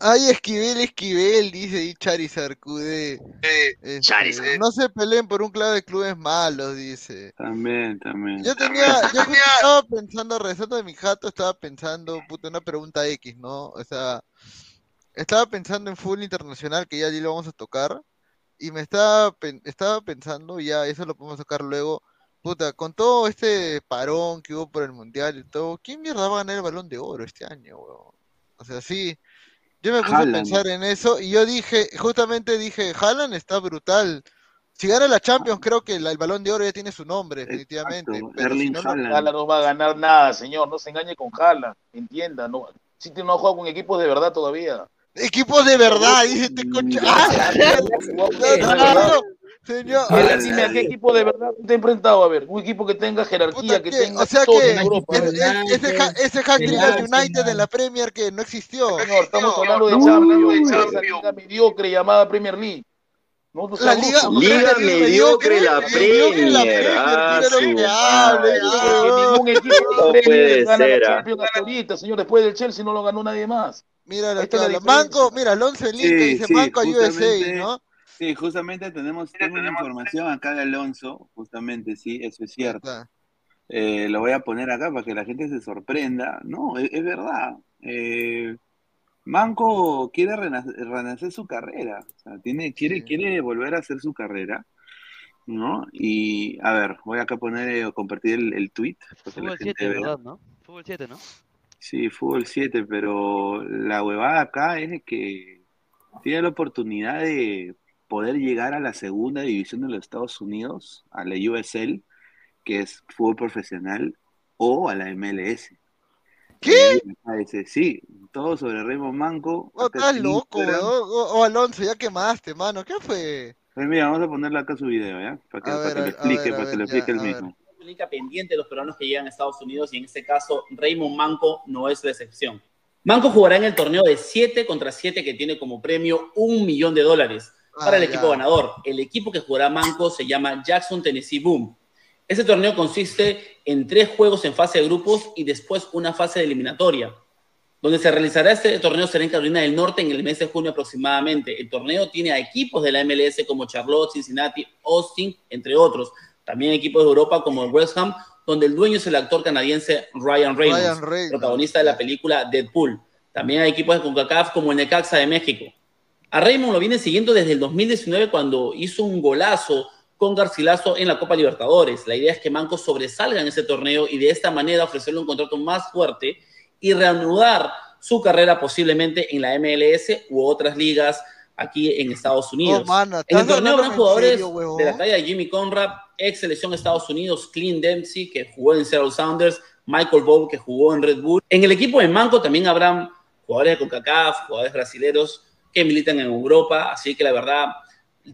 L: Ay, Esquivel, Esquivel, dice ahí Charizard QD. Este,
M: Charizard.
L: No se peleen por un clave de clubes malos, dice.
H: También, también.
L: Yo tenía, yo estaba pensando, regresando de mi jato, estaba pensando, puta, una pregunta X, ¿no? O sea, estaba pensando en fútbol internacional, que ya allí lo vamos a tocar, Y me estaba, estaba pensando, ya eso lo podemos sacar luego. Puta, con todo este parón que hubo por el mundial y todo, ¿quién mierda va a ganar el balón de oro este año, weón? O sea, sí. Yo me puse a pensar en eso y yo dije, justamente dije, Haaland está brutal. Si gana la Champions, creo que la- el balón de oro ya tiene su nombre, definitivamente.
H: Exacto,
L: Pero si
H: Erling
L: no, no-
H: Haaland.
I: Haaland no va a ganar nada, señor. No se engañe con Haaland. Entienda, no. City no juega con equipos de verdad todavía.
L: Equipos de verdad, dice este coche. ¡Ah! No, no, no, no, señor.
I: A ver, dime a qué equipo de verdad te he enfrentado. A ver, un equipo que tenga jerarquía, que
L: ¿Qué?
I: tenga
L: O sea
I: todo
L: que
I: en Europa.
L: es- es- ese, ha- ese del United en la Premier que no existió.
I: Señor, estamos hablando de
L: No,
I: Champions, esa liga mediocre llamada Premier League. Nosotros
L: La
I: sabemos
L: liga,
I: que-
M: Liga mediocre, la Premier. Ah,
L: que
I: que ningún equipo
M: No
I: de Premier
M: puede
I: gana
M: ser,
I: la
M: ah.
I: Champions hasta ahorita, señor. Después del Chelsea no lo ganó nadie más.
L: Mira que
I: es la
L: habla. Manco, mira, Alonso en link
H: Sí,
L: dice
H: sí,
L: Manco a USA, ¿no?
H: Sí, justamente tenemos, tengo una información acá de Alonso, justamente, sí, eso es cierto. Eh, lo voy a poner acá para que la gente se sorprenda. No, es, es verdad. Eh, Manco quiere renacer, renacer su carrera, o sea, tiene, quiere, quiere volver a hacer su carrera, ¿no? Y, a ver, voy acá a poner, eh, compartir el, el tweet
K: Fútbol
H: gente
K: 7,
H: vea.
K: ¿verdad, no? Fútbol 7, ¿no?
H: Sí, fútbol 7, pero la huevada acá es que tiene la oportunidad de poder llegar a la segunda división de los Estados Unidos, a la USL, que es fútbol profesional, o a la MLS.
L: ¿Qué?
H: Dice, sí, todo sobre Raymond Manco.
L: Oh,
H: acá
L: estás loco. Oh, oh, Alonso, ya quemaste, mano. ¿Qué fue?
H: Pues mira, vamos a ponerle acá su video, ¿ya? Para que,
L: A
H: para
L: ver,
H: que
L: a
H: lo explique,
L: ver,
H: para que lo explique él
L: ver.
H: mismo.
O: única pendiente de los peruanos que llegan a Estados Unidos y en este caso Raymond Manco no es la excepción. Manco jugará en el torneo de 7 contra 7 que tiene como premio un millón de dólares para el
L: Ah,
O: equipo ganador. El equipo que jugará Manco se llama Jackson Tennessee Boom. Ese torneo consiste en tres juegos en fase de grupos y después una fase de eliminatoria. Donde se realizará este torneo será en Carolina del Norte en el mes de junio aproximadamente. El torneo tiene a equipos de la MLS como Charlotte, Cincinnati, Austin, entre otros. También equipos de Europa como el West Ham, donde el dueño es el actor canadiense Ryan Reynolds,
L: Ryan Reynolds.
O: protagonista de la película Deadpool. También hay equipos de CONCACAF como el Necaxa de México. A Raymond lo viene siguiendo desde el 2019 cuando hizo un golazo con Garcilaso en la Copa Libertadores. La idea es que Manco sobresalga en ese torneo y de esta manera ofrecerle un contrato más fuerte y reanudar su carrera posiblemente en la MLS u otras ligas aquí en Estados Unidos.
L: Oh, mano,
O: en el
L: ¿estás
O: torneo habrán jugadores
L: serio,
O: de la talla de Jimmy Conrad, ex selección de Estados Unidos, Clint Dempsey, que jugó en Seattle Sounders, Michael Bow, que jugó en Red Bull. En el equipo de Manco también habrán jugadores de CONCACAF, jugadores brasileños que militan en Europa, así que la verdad,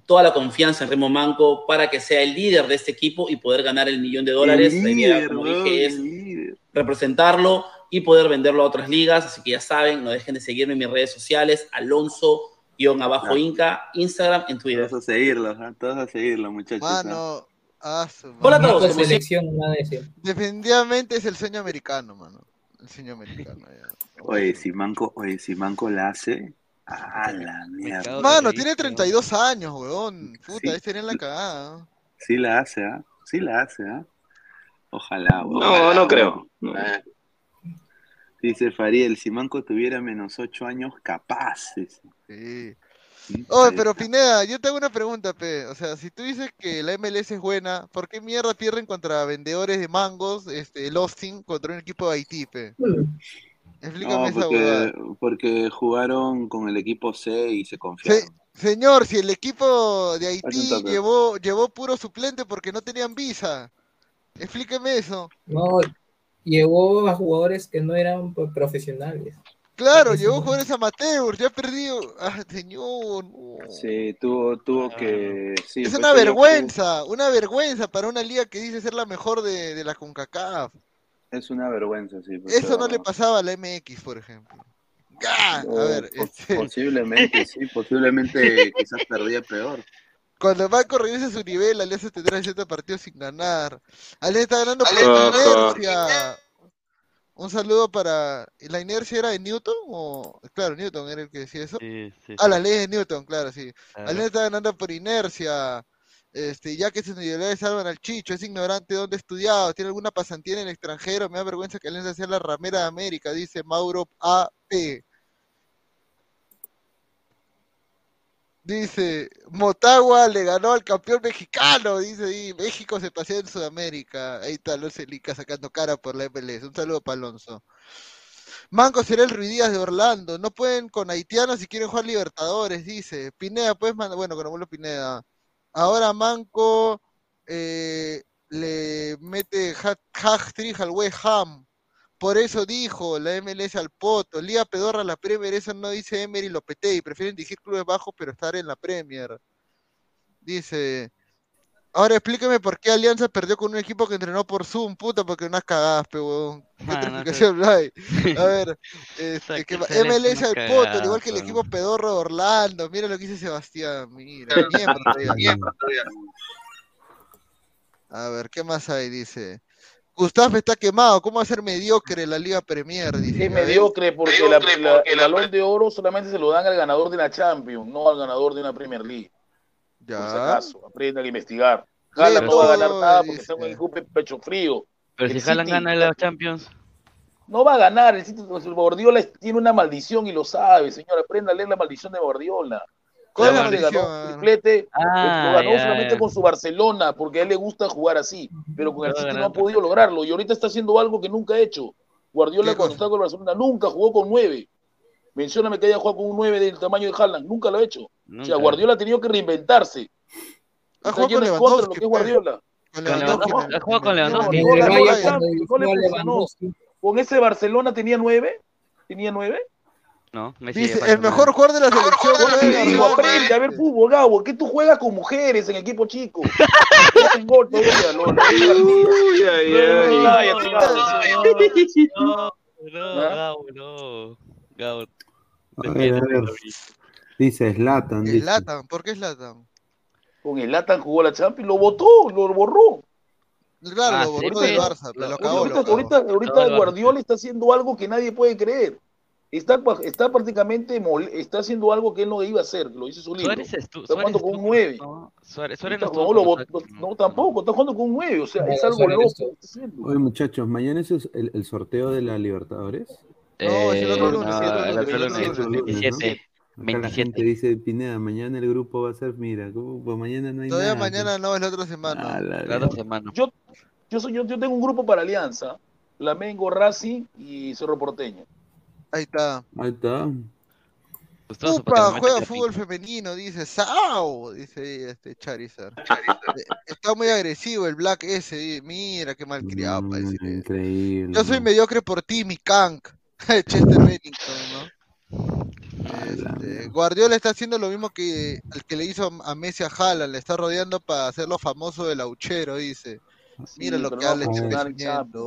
O: toda la confianza en Remo Manco para que sea el líder de este equipo y poder ganar el millón de dólares.
H: El
O: la idea,
H: líder,
O: como dije, es
H: líder.
O: representarlo y poder venderlo a otras ligas. Así que ya saben, no dejen de seguirme en mis redes sociales, Alonso-Abajo
H: Ah.
O: Inca, Instagram, en Twitter.
H: Todos a seguirlo, ¿ah? todos a seguirlo, muchachos. ¿ah?
L: Mano, ah,
O: Hola a todos,
N: selección, nada de decir.
L: Definitivamente es el sueño americano, mano. El sueño americano. ya.
H: Oye, si Manco, oye, si Manco la hace, a la mierda.
L: Mano, tiene 32 años, weón. Puta,
H: Sí.
L: ahí sería en la cagada.
H: Sí la hace, ¿ah? Sí la hace, ¿ah? Ojalá, weón.
M: No, no creo. No.
H: Ah. Dice Fariel, si Manco tuviera menos 8 años, capaz. dice.
L: Sí.
H: Mm,
L: Oye, pero. Pineda, yo te hago una pregunta, pe. O sea, si tú dices que la MLS es buena, ¿por qué mierda pierden contra vendedores de mangos, este, el Austin, contra un equipo de Haití, pe? Explícame
H: No, porque, porque jugaron con el equipo C y se confiaron.
L: Se- señor, si el equipo de Haití llevó, llevó puro suplente porque no tenían visa. Explíqueme eso.
N: No, llevó a jugadores que no eran profesionales.
L: Claro, llevó jugadores amateurs, ya perdió. Ah, señor, no.
H: Sí, tuvo, tuvo que. Sí,
L: es una
H: que
L: vergüenza, una vergüenza para una liga que dice ser la mejor de, de la CONCACAF.
H: Es una vergüenza, sí.
L: Eso no le pasaba a la MX, por ejemplo. ¡Ah! A ver,
H: po-
L: este,
H: posiblemente, sí, posiblemente quizás perdía peor.
L: cuando Banco regrese a su nivel, Alianza tendrá 7 partidos sin ganar. Alianza está ganando por inercia. Un saludo para. ¿y ¿La inercia era de Newton? O... Claro, Newton era el que decía eso.
K: Sí, sí.
L: Ah, la ley de Newton, claro, sí.
K: Claro.
L: Alianza está ganando por inercia. Este, ya que sus individualidades salvan al Chicho, es ignorante de dónde ha estudiado, tiene alguna pasantía en el extranjero, me da vergüenza que Alianza sea la ramera de América, dice Mauro AP. Dice, Motagua le ganó al campeón mexicano. Dice, y México se pasea en Sudamérica. Ahí está Alonso Lica sacando cara por la MLS. Un saludo para Alonso. Manco será el Ruidías de Orlando. No pueden con haitianos si quieren jugar Libertadores, dice. Pineda, pues, bueno, con abuelo Pineda. Ahora Manco eh, le mete hat, hat-trick al West Ham. Por eso dijo la MLS al Poto, Liga Pedorra la Premier, eso no dice Emery Lopetegui, prefieren dirigir clubes bajos pero estar en la Premier. Dice, ahora explíqueme por qué Alianza perdió con un equipo que entrenó por Zoom, puta, porque unas cagadas, pe, huevón. ¿Qué
K: Ah,
L: otra
K: no
L: explicación no hay? A ver, este, que MLS
K: unas
L: al Poto, al igual que el equipo pedorro de Orlando, mira lo que dice Sebastián, mira, todavía, todavía. A ver, ¿qué más hay? Dice. Gustavo está quemado. ¿Cómo va a ser mediocre la Liga Premier? Dice.
I: Es mediocre porque, la- la- el balón de oro solamente se lo dan al ganador de la Champions, no al ganador de una Premier League. Por si
L: Ya.
I: acaso, aprendan a investigar. Haaland no va a ganar nada porque está en un equipo pecho frío.
K: Pero si
I: El
K: Haaland
I: City-
K: gana la Champions.
I: No va a ganar, el City, el Guardiola tiene una maldición y lo sabe, señor. Aprenda a leer la maldición de Guardiola.
L: ¿Cuál es la
I: Solamente ganó un triplete,
K: Ah,
I: lo ganó
K: ya,
I: solamente
K: ya.
I: con su Barcelona, porque a él le gusta jugar así, pero con el City no ha podido lograrlo y ahorita está haciendo algo que nunca ha hecho. Guardiola
L: ¿Qué
I: cuando estaba con el Barcelona nunca jugó con nueve. Mencióname que haya jugado con un nueve del tamaño de Haaland, nunca lo ha hecho. O sea. Guardiola ha tenido que reinventarse.
L: Ha jugado con
I: lo
L: Lewandowski,
I: que es
L: pues.
I: Guardiola.
L: Con
K: Con
L: Lewandowski.
K: Ha jugado Lewandowski.
N: Lewandowski.
I: Ese Barcelona tenía nueve. ¿Tenía nueve?
K: No, Messi
L: Dice, el mejor jugador de la selección
I: aprende a ver fútbol, Gabo, que tú juegas con mujeres en equipo chico. No gol.
K: No, no,
I: ¿Ah?
K: Gabo, no. Gabo.
H: A ver, a ver. Dice Slatan. Dice.
L: Zlatan, ¿por qué Zlatan?
I: Con el Latan jugó la Champions, lo votó, lo borró.
L: Claro,
K: Ah,
L: lo borró del Barça, pero lo
K: Lo-
L: acabó, lo
I: Ahorita, ahorita, ahorita. Guardiola está haciendo algo que nadie puede creer. Está, está prácticamente mol- está haciendo algo que él no iba a hacer, lo dice su libro.
K: Suárez es tú.
I: Está jugando con un 9.
K: No, Suárez, Suárez
I: Está-
K: no estuvo
I: no, lo
K: con
I: bot-
K: nosotros.
I: no, tampoco, está jugando con un 9, o sea,
N: No,
I: es algo
N: Suárez
I: loco.
H: Oye, muchachos, mañana es el, el sorteo de la Libertadores.
L: No, es el otro
K: Eh,
L: lunes,
K: no,
L: el otro
K: el
L: lunes,
K: otro
L: el otro
K: lunes,
L: lunes,
K: 27.
H: Acá la gente
K: 27.
H: dice, Pineda, mañana el grupo va a ser, mira, ¿cómo? pues mañana no hay
L: Todavía
H: nada.
L: mañana no, es la otra semana.
H: Ah, la-
K: La otra semana.
I: Yo, yo, soy, yo, yo tengo un grupo para Alianza, Flamengo, Racing y Cerro Porteño.
L: Ahí está.
H: Ahí está.
K: Gustoso
L: Upa, juega fútbol femenino, dice Sao, dice este Charizard. Eh, Está muy agresivo el Black S, mira qué malcriado
H: Mm,
L: parece.
H: increíble.
L: Yo soy mediocre por ti, mi Kank. Chester Bennington, ¿no? Este, Guardiola está haciendo lo mismo que el que le hizo a Messi a Haaland, le está rodeando para hacerlo famoso del auchero, dice. Mira
I: Sí,
L: lo que
I: no
L: habla bueno.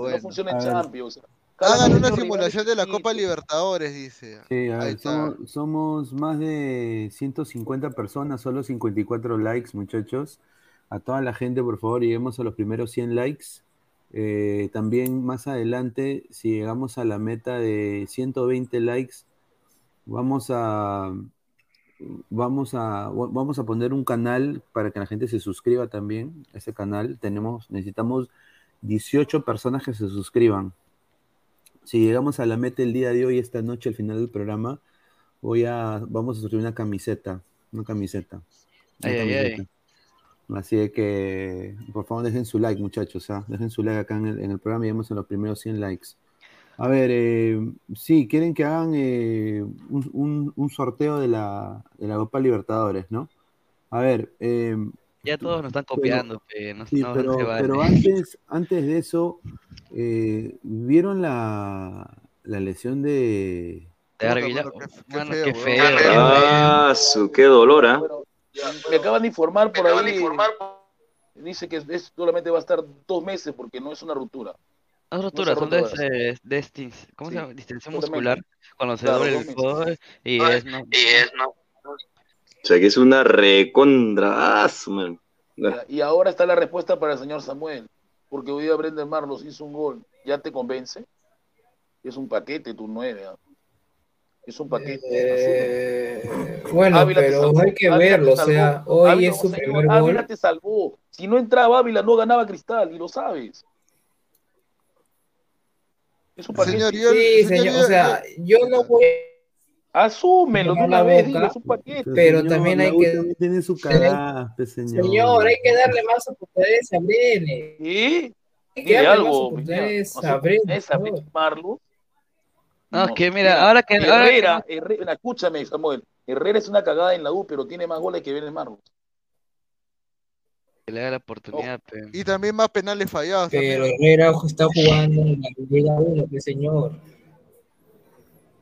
I: No funciona en
H: A ver.
I: Champions.
L: Hagan una simulación de la Copa. Libertadores, dice.
H: Sí, a
L: Ahí
H: ver,
L: está.
H: somos, somos más de 150 personas, solo 54 likes, muchachos. A toda la gente, por favor, lleguemos a los primeros 100 likes. Eh, también más adelante, si llegamos a la meta de 120 likes, vamos a vamos a vamos a poner un canal para que la gente se suscriba también a ese canal. Tenemos necesitamos 18 personas que se suscriban. Si llegamos a la meta el día de hoy, esta noche, al final del programa, voy a, vamos a suscribir una camiseta, una camiseta. una
K: Ay, ay, ay.
H: Así de que, por favor, dejen su like, muchachos, ¿ah? dejen su like acá en el, en el programa y vamos a los primeros 100 likes. A ver, eh, sí, quieren que hagan eh, un, un- un sorteo de la, de la Copa Libertadores, ¿no? A ver, eh,
K: Ya todos nos están copiando, pe, no,
H: Sí,
K: no
H: pero,
K: se vale.
H: pero antes, antes de eso, eh, ¿vieron la, la lesión de...
K: De Árvila, mano, qué
L: feo.
M: Ah, su qué dolor, ¿ah?
I: Me acaban de informar por ahí. Dice que es- solamente va a estar dos meses porque no es una ruptura.
K: No es
I: No
K: rotura,
I: se
K: son des- eh, destins- ¿cómo
I: Sí,
K: se llama? Distensión muscular, cuando se
I: Claro,
K: duele
I: dos
K: el codo y es no,
M: O sea que es una recontra. Ah, man.
I: Y ahora está la respuesta para el señor Samuel. Porque hoy día Brendan Marlos hizo un gol. ¿Ya te convence? Es un paquete, tu nueve. ¿ah? Es un paquete.
N: Eh, bueno,
I: Ávila
N: pero
I: salvó,
N: hay que verlo, o sea, hoy
I: Ávila,
N: es su primer
I: Ávila
N: gol.
I: te salvó. Si no entraba Ávila, no ganaba Cristal, y lo sabes. Es un paquete.
L: Señor, yo-
N: Sí,
L: señor,
N: o sea, yo no voy
I: Asúmelo de una vez,
N: boca.
I: dilo, es un paquete.
N: Pero
H: señor,
N: también hay que-
H: tiene su pues, señor.
N: Señor, hay que darle más oportunidades a Brenes.
I: ¿Y?
N: Hay que darle más
I: algo,
N: oportunidades a
I: No.
K: No, que mira, ahora que- ahora que
I: Herrera, Herrera, escúchame, Samuel. Herrera es una cagada en la U, pero tiene más goles que Vélez Marlos.
K: Que le da la oportunidad, pe.
L: Y también más penales fallados.
N: Pero
L: también.
N: Herrera está jugando en la Liga 1, pues señor.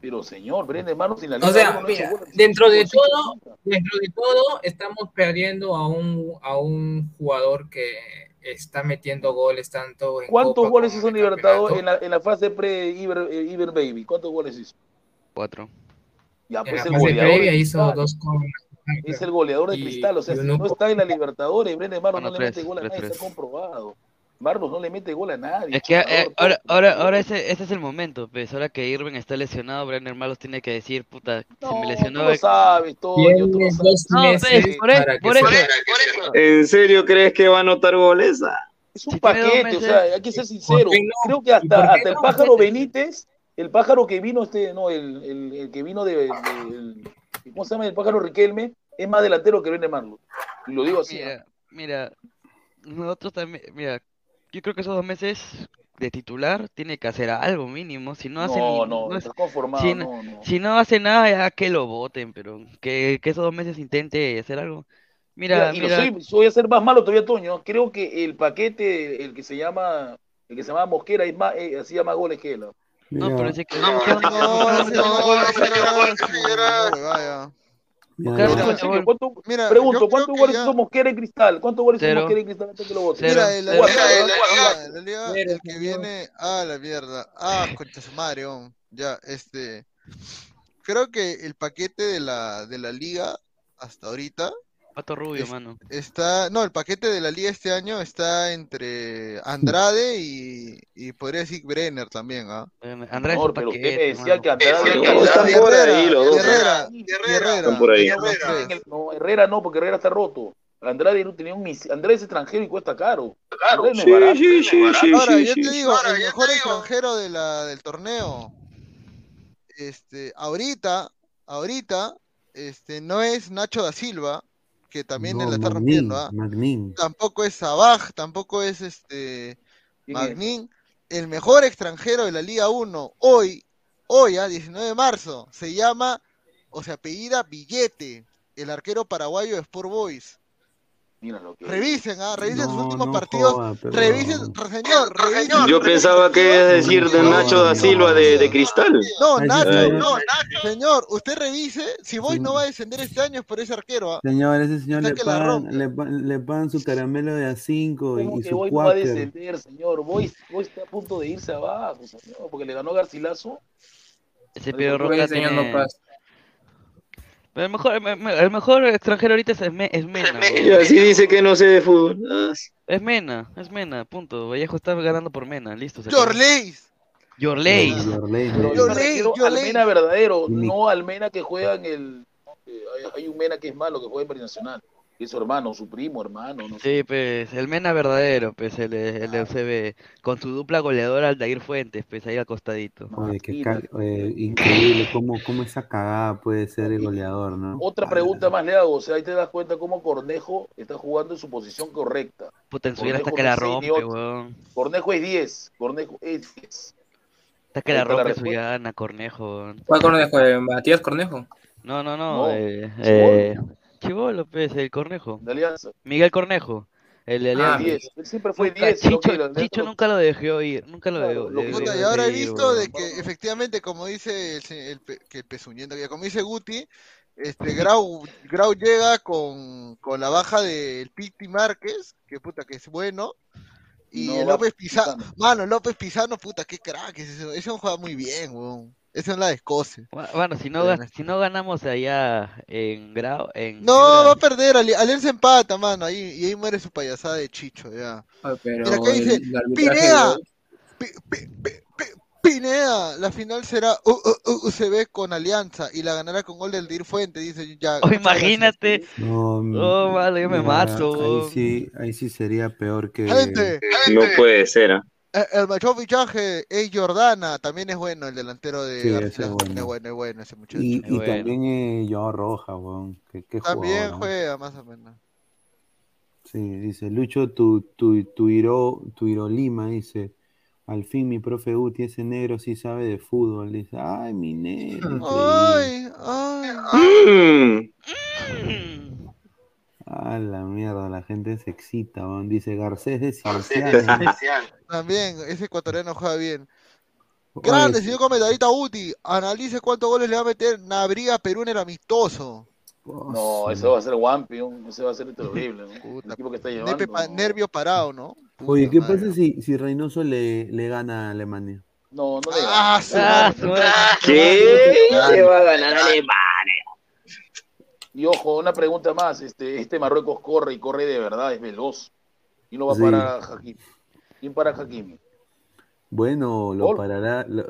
I: Pero señor, Brenner Marlos en la Liga
N: O sea,
I: no
N: mira,
I: goles.
N: dentro de todo, dentro de todo, estamos perdiendo a un, a un jugador que está metiendo goles tanto en
I: ¿Cuántos
N: Copa
I: goles hizo
N: en
I: Libertador en la, en la fase pre-Iber eh, Iber Baby? ¿Cuántos goles hizo?
K: Cuatro.
I: Ya,
N: En
I: pues
N: la
I: el
N: fase
I: goleador.
N: previa hizo
I: Cristal.
N: dos con
I: Es el goleador de
N: y-
I: Cristal. O sea, si no está en la Libertadores, Brenner Marlos no le mete gol a nadie, está comprobado. Marlos no le mete gol a nadie.
K: Es que eh, ahora,
I: todo.
K: ahora, ahora ese, ese es el momento, pues. Ahora que Irving está lesionado, Brenner Malos tiene que decir, puta, se me
I: No,
K: lesionó.
I: tú lo sabes, Toño, tú lo sabes.
K: No, pues, por, e-
N: para que
K: por eso.
M: ¿En serio crees que va a anotar goles? Ah,
I: Es un
K: Si
I: paquete, o sea, hay que ser sincero.
N: no?
I: Creo que
N: ¿Y
I: hasta, hasta el
N: no?
I: pájaro Benítez, el pájaro que vino este, no, el, el, el que vino de, de- el- ¿cómo se llama? El pájaro Riquelme, es más delantero que Brenner Marlos. Y lo digo así.
K: Mira, mira, nosotros también, mira, yo creo que esos dos meses de titular tiene que hacer algo mínimo. Si no hace
I: No,
K: ni-
I: no,
K: es-
I: está conformado,
K: si,
I: no, no.
K: si no hace nada, ya que lo voten, pero que, que esos dos meses intente hacer algo. Mira,
I: Mira, y
K: mira,
I: lo soy, voy a ser más malo todavía, Toño. Creo que el paquete, el que se llama, el que se llama Mosquera, es más, eh, hacía más goles que él. ¿no?
K: no, pero ese que
L: No, no,
K: Mosquera-
L: no,
K: Mosquera-
L: no, no, vaya.
K: Mosquera
L: Mira,
K: fue
I: En serio,
K: gol.
I: ¿cuánto-
L: Mira,
I: pregunto,
L: yo creo
I: ¿cuántos
L: que
I: goles
L: ya-
I: hizo Mosquera en Cristal? ¿Cuántos goles hizo
K: Cero.
I: Mosquera en Cristal antes que lo voten?
K: Cero.
L: Mira, en la
I: Cuatro,
L: liga,
I: ¿verdad?
L: en la liga,
I: Cuatro.
L: en la liga,
N: Pero,
L: el que viene, ah, la mierda, ah, concha su madre, ya, este, creo que el paquete de la, de la liga hasta ahorita
K: Pato Rubio,
L: Es-
K: mano.
L: está, no, el paquete de la liga este año está entre Andrade y, y podría decir Brenner también, ¿ah?
K: Eh,
I: usted
K: paquete,
I: me decía
K: mano.
I: que Andrade
M: No, están por ahí los dos.
L: Herrera, y Herrera,
M: Están por ahí.
I: no, Herrera no, porque Herrera está roto. Andrade no tenía un mis- Andrade es extranjero y cuesta caro. Andrade es
M: Sí,
I: barato.
M: sí, sí, sí,
L: Ahora,
M: sí,
L: yo te digo, el mejor extranjero de la, del torneo, este, ahorita, ahorita, este, no es Nacho da Silva, que también
H: No,
L: la está
H: Magnin,
L: rompiendo, ¿ah?
H: Magnin.
L: Tampoco es Sabaj, tampoco es este. Magnin. El mejor extranjero de la Liga 1, hoy, hoy, a 19 de marzo, se llama, o se apellida Billete, el arquero paraguayo de Sport Boys.
I: Mira lo que
L: Revisen, ah, revisen sus
H: No,
L: últimos
H: no
L: partidos.
H: joda, pero-
L: Revisen, re- señor, revisen.
M: Yo pensaba que ibas a decir de Nacho da Silva de, de Cristal.
L: No,
H: Ay,
L: Nacho,
M: Ay.
L: no, Señor, usted revise, si Boys no va a descender este año es por ese arquero, ¿ah?
H: Señor, ese señor le pagan, le, le pagan su caramelo de A5
I: ¿Cómo
H: y, y
I: que
H: su
I: Boy no va a descender, señor? Boy, Boy está a punto de irse abajo, señor, porque le ganó Garcilaso.
K: Ese Pedro
I: ¿por qué
K: Roca
N: enseñando
K: tiene...
N: paz?
K: El mejor, el me- el mejor extranjero ahorita es, Me- es Mena.
M: Y así dice que no sé de fútbol.
K: Es Mena, es Mena, punto. Vallejo está ganando por Mena, listo. se acabó.
L: Yorleis.
K: Yorleis.
H: Yorley,
I: Pero yo
L: Yo
I: me
L: leí,
I: refiero
L: yo
I: al
L: leí.
I: Mena verdadero, no al Mena que juega en el. eh, Hay, hay un Mena que es malo, que juega en Nacional. Que es su hermano, su primo, hermano, no sé.
K: Sí, pues, el Mena verdadero, pues, el, el de UCB, con su dupla goleadora Aldair Fuentes, pues, ahí al costadito.
H: Oye, qué oye, increíble cómo, cómo esa cagada puede ser el goleador, ¿no?
I: Otra pregunta más le hago, o sea, ahí te das cuenta cómo Cornejo está jugando en su posición correcta.
K: Puta, en su vida hasta que la rompe, weón.
I: Cornejo es 10, Cornejo es 10.
K: Hasta que la rompe su gana, Cornejo.
N: ¿Cuál Cornejo? Eh, ¿Matías Cornejo?
K: No, no, no, eh, eh, Chibolo, pues, el Cornejo.
I: De Alianza.
K: Miguel Cornejo, el de
N: Ah,
K: Alianza.
I: 10. Él siempre fue
K: Nunca-
I: 10. lo
K: Chicho,
I: que- lo-
K: Chicho
I: lo-
K: nunca lo dejó ir, nunca lo
I: Claro,
K: dejó,
I: lo que-
K: dejó-
L: Puta, y ahora he visto de que efectivamente, como dice el, el pe- que el pezuñento, que como dice Guti, este Grau, Grau llega con, con la baja del Piti Márquez, que puta que es bueno, y
I: No
L: el López Pizano,
I: Pizano.
L: mano, López Pizano, puta, qué crack es ese, ese juega muy bien, weón. Esa es la de Escocia.
K: Bu- Bueno, si no, si no ganamos allá en Grau, en
L: No, va a perder, Ali- Alianza empata, mano, ahí, y ahí muere su payasada de Chicho, ya.
N: Ah, pero
L: Mira, acá dice, Pineda, la final será U- U- U- UCB con Alianza y la ganará con gol del Dir Fuente, dice ya.
K: Oh, imagínate.
H: No,
K: Oh, vale, yo me
H: mira,
K: mato,
H: Ahí
K: weón.
H: sí, ahí sí sería peor que.
L: Gente,
M: No puede ser, ¿ah?
L: El, el mejor fichaje es Jordana, también es bueno el delantero de
H: Sí, es bueno.
L: es bueno, es bueno ese muchacho.
H: Y, y
K: Bueno.
H: también eh, Joao Roja, weón. Qué, qué
L: También
H: jugador, ¿no?
L: juega más o menos.
H: Sí, dice Lucho tu, tu, Tuiro, Tuiro Lima, dice. Al fin mi profe Uti, ese negro sí sabe de fútbol. Dice, ay, mi negro. increíble".
L: Ay, ay.
H: A la mierda, la gente se excita. Dice Garcés de Cienciano.
L: También, ese ecuatoriano juega bien. Grande, señor comentarista Uti. Analice cuántos goles le va a meter Nabría a Perú en el amistoso.
I: No, ese va a ser Wampion, ese va a ser terrible. ¿no? El equipo que está llevando.
L: Nepe pa- nervio parado, ¿no?
H: Oye, ¿qué pasa si, si Reynoso le, le gana a Alemania?
I: No, no le
L: Ah, su madre.
M: ¿Qué? ¿Qué va a ganar Alemania?
I: Y ojo, una pregunta más. Este, este Marruecos corre y corre de verdad, es veloz. Y no va
H: Sí.
I: para Hakimi. ¿Quién para Hakimi?
H: Bueno, lo
I: Gol.
H: parará lo-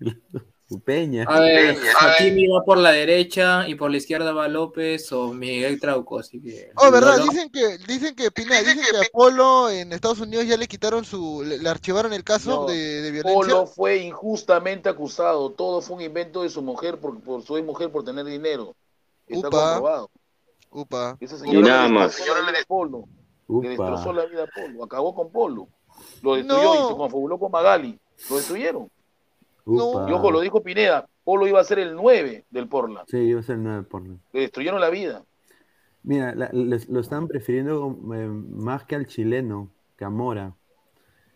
H: Peña.
N: A ver, Hakimi va por la derecha y por la izquierda va López o Miguel Trauco, así que...
L: Oh, verdad,
N: no, no.
L: dicen que, dicen que, Pineda, dicen que a Polo en Estados Unidos ya le quitaron su, le, le archivaron el caso
I: No,
L: de, de violencia.
I: Polo fue injustamente acusado. Todo fue un invento de su mujer por, por su mujer por tener dinero. Está
L: Upa.
I: comprobado.
L: Upa.
I: Esa
M: Y
I: señora
M: nada
I: le
M: más.
I: Polo. Le destrozó la vida a Polo. Acabó con Polo. Lo destruyó y se confabuló con Magali. Lo destruyeron.
H: Upa.
I: Y ojo, lo dijo Pineda. Polo iba a ser el 9 del Portland.
H: Sí, iba a ser 9 por
I: Le destruyeron la vida.
H: Mira, la- les- lo están prefiriendo eh, más que al chileno, que a Mora.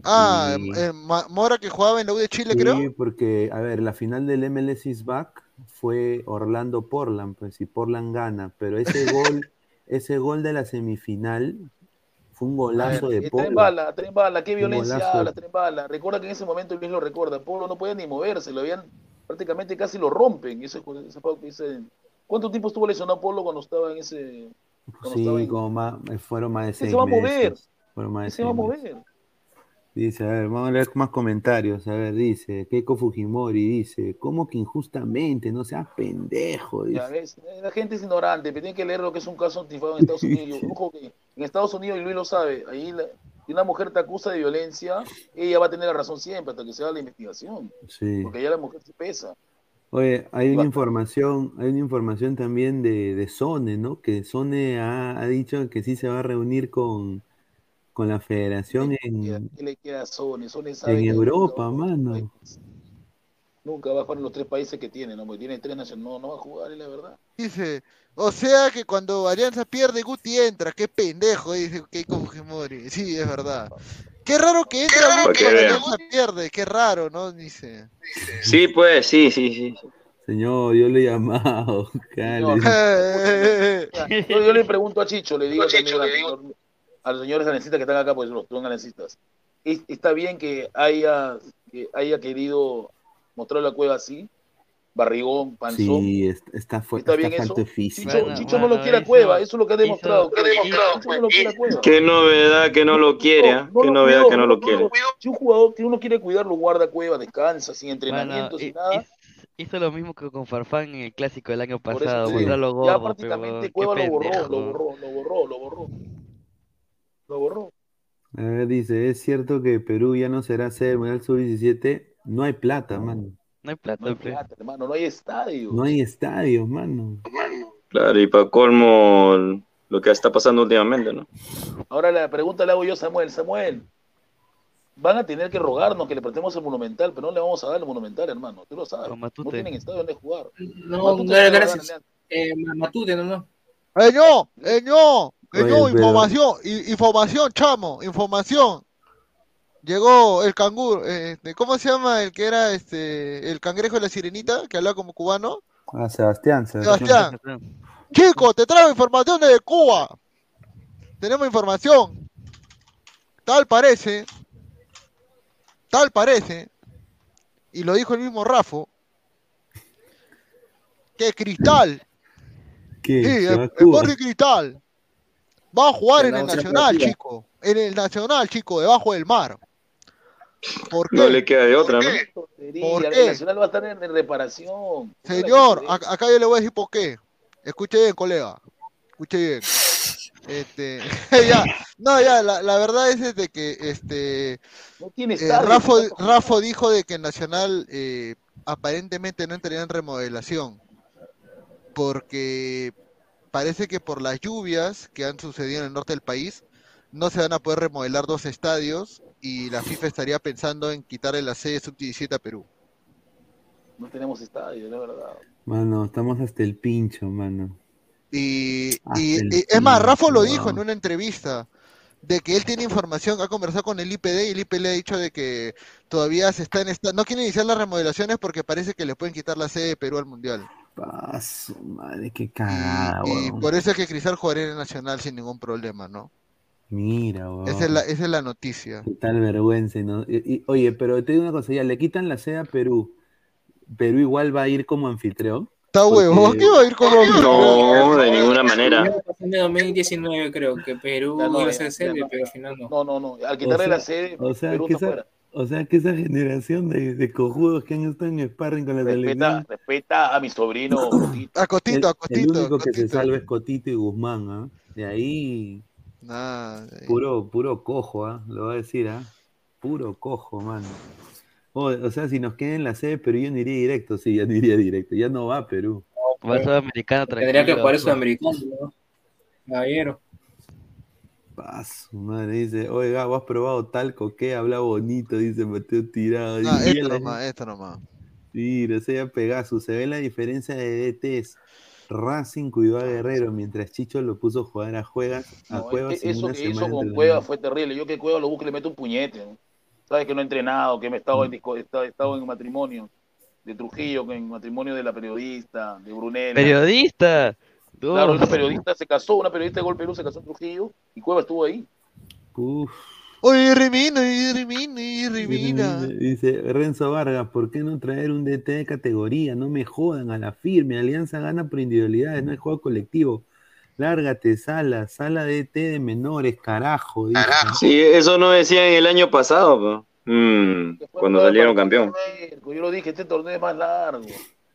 L: Ah,
H: Y-
L: eh, Mora que jugaba en la U de Chile,
H: Sí,
L: creo.
H: porque, a ver, la final del MLS is back fue Orlando Portland, pues, y Portland gana, pero ese gol, ese gol de la semifinal fue un golazo de
I: Eh, Tren
H: Polo.
I: bala, tren bala, qué violencia
H: golazo de-
I: habla, tren bala. Recuerda que en ese momento Luis lo recuerda, Polo no podía ni moverse, lo habían prácticamente casi lo rompen. Ese, ese, ese- ¿Cuánto tiempo estuvo lesionado Polo cuando estaba en ese? cuando estaba
H: Sí,
I: en-
H: como más, fueron más de
I: ¿Qué
H: seis
I: se va a mover?
H: meses. Fueron más de
I: ¿Qué se va a
H: seis meses. Dice, a ver, vamos a leer más comentarios. A ver, dice, Keiko Fujimori dice, ¿cómo que injustamente? No seas pendejo.
I: Ya ves, la gente es ignorante, pero tiene que leer lo que es un caso antifado en Estados Unidos. Yo- Ojo que en Estados Unidos, y Luis lo sabe, ahí la- si una mujer te acusa de violencia, ella va a tener la razón siempre hasta que se haga la investigación,
H: Sí.
I: porque ya la mujer se pesa.
H: Oye, hay una información, hay una información también de, de Sone, ¿no? Que Sone ha, ha dicho que sí se va a reunir con, con la federación en,
I: ¿Qué le queda Sony? Sony sabe
H: en
I: que
H: Europa, mano.
I: nunca va a jugar en los tres países que tiene, ¿no? Porque tiene tres nacionales, no, no va a jugar, es la verdad.
L: Dice, o sea que cuando Alianza pierde, Guti entra. Qué pendejo, dice Keiko Fujimori. Sí, es verdad. Qué raro que entra Guti
M: que
L: cuando. Alianza pierde. Qué raro, ¿no? Dice.
M: Sí, pues, sí, sí, sí.
H: Señor, yo le he llamado. cálmese.
I: Yo, yo le pregunto a Chicho, le digo también al señor- a los señores analistas que están acá, pues los son analistas. ¿Es- ¿Está bien que haya, que haya querido mostrar la cueva así? Barrigón, panzón.
H: Sí, es- está, fu-
I: ¿Está
H: está
I: bien eso?
H: de físico.
I: Chicho, Chicho no lo quiere a Cueva, eso es lo que ha demostrado. Chicho no lo quiere a Cueva.
M: Qué novedad que no lo quiere, ¿ah? Qué novedad que no lo quiere.
I: Si un jugador que uno quiere cuidarlo, guarda Cueva, descansa, sin
K: Bueno,
I: entrenamiento,
K: hi-
I: sin nada.
K: hiz- hizo lo mismo que con Farfán en el clásico del año pasado,
I: digo, ya
K: gordo,
I: prácticamente
K: pero
I: Cueva lo borró, lo borró, lo borró, lo borró. Lo borró.
H: A ver, dice, ¿es cierto que Perú ya no será sede del Mundial Sub-17? No hay plata, mano.
K: No hay plata,
I: No hay plata, hermano, no hay estadio.
H: No hay estadios, mano.
M: Claro, y para colmo lo que está pasando últimamente, ¿no?
I: Ahora la pregunta le hago yo a Samuel. Samuel, van a tener que rogarnos que le prestemos el Monumental, pero no le vamos a dar el Monumental, hermano. Tú lo sabes. No tienen estadio donde jugar.
N: No, no, gracias. Eh, Matute, no, no.
H: Oye, pero-
L: información, información, chamo, información. Llegó el canguro, eh, este, ¿cómo se llama el que era este el cangrejo de la sirenita, que hablaba como cubano?
H: Ah, Sebastián, Sebastián.
L: Sebastián. Chico, te traigo información desde Cuba. Tenemos información. Tal parece, tal parece, y lo dijo el mismo Rafo, que Cristal,
H: ¿Qué?
L: sí,
H: ¿Se va a
L: el, el Cristal, va a jugar en el Nacional, chico. En el Nacional, chico, debajo del mar. ¿Por qué?
M: No le queda de otra, ¿no?
L: ¿Por
I: El
L: qué?
I: Nacional va a estar en, reparación.
L: Señor, acá yo le voy a decir por qué. Escuche bien, colega. Escuche bien. Este, ya, no, ya, la, la verdad es de que este
I: No tiene
L: eh, Rafa, dijo de que Nacional eh, aparentemente no entraría en remodelación porque parece que por las lluvias que han sucedido en el norte del país no se van a poder remodelar dos estadios y la FIFA estaría pensando en quitarle la sede sub-17 a Perú.
I: No tenemos estadio, la verdad.
H: Mano, estamos hasta el pincho, mano.
L: Y, y- y- es más, Rafa lo dijo en una entrevista de que él tiene información, ha conversado con el IPD y el IPD le ha dicho de que todavía se está en esta, no quiere iniciar las remodelaciones porque parece que le pueden quitar la sede de Perú al Mundial.
H: Paso, madre, qué cagada,
L: Y por eso es que Cristal jugaría en el Nacional sin ningún problema, ¿no?
H: Mira, weón.
L: Esa es la, esa es la noticia.
H: Qué tal vergüenza. ¿no? Y- y- oye, pero te digo una cosa, ya le quitan la sede a Perú. Perú igual va a ir como anfitrión.
L: Está huevo,
H: Porque-
L: ¿qué va a ir como
P: No, de ninguna manera.
N: En el 2019 creo que Perú iba a ser sede,
I: no.
N: pero al final no.
I: No, no, no. Al
H: O
I: quitarle
H: sea,
I: la sede,
H: o sea,
I: Perú está fuera.
H: O sea, que esa generación de, de cojudos que han estado en sparring con la
I: Respeta,
H: selección.
I: respeta a mi sobrino. Cotito.
L: A Cotito, a
H: El, el
L: Cotito,
H: único que se
L: Cotito.
H: salva es Cotito y Guzmán, ¿ah? De ahí,
L: Nada, de ahí.
H: puro, puro cojo, ¿ah? Lo voy a decir, ¿ah? Puro cojo, mano. O, o sea, si nos queda en la sede, Perú yo no iría directo, sí, ya no iría directo. Ya no va a Perú.
K: Va a Sudamericana
N: Tendría que jugar Sudamericano, ¿no? Caballero.
H: Paso, madre, dice, oiga, ¿vos has probado talco? ¿Qué? Habla bonito, dice Mateo Tirado.
L: No,
H: Dice,
L: esto
H: "Mira,
L: nomás, esto nomás.
H: Mira, se llama Pegasus. Se ve la diferencia de DTs. Racing cuidó a Guerrero mientras Chicho lo puso a jugar a juegas a
I: No,
H: Cuevas
I: es-
H: en
I: eso que hizo con
H: entrenamiento.
I: Cueva fue terrible. Yo que Cueva lo busco y le meto un puñete. ¿no? Sabes que no he entrenado, que me he estado en, disco- he estado, en matrimonio de Trujillo, que en matrimonio de la periodista, de Brunella.
K: ¡Periodista!
I: Claro, una periodista se casó, una periodista de Gol Perú se casó en Trujillo y Cueva estuvo ahí.
H: Uf.
L: Oye, Remina, y Remina, y Remina.
H: Dice Renzo Vargas, ¿por qué no traer un DT de categoría? No me jodan a la firme. Alianza gana por individualidades, no es juego colectivo. Lárgate, sala, sala DT de menores, carajo. dice.
P: Sí, eso no decía en el año pasado. Mm, cuando salieron campeón.
I: Yo lo dije, este torneo es más largo.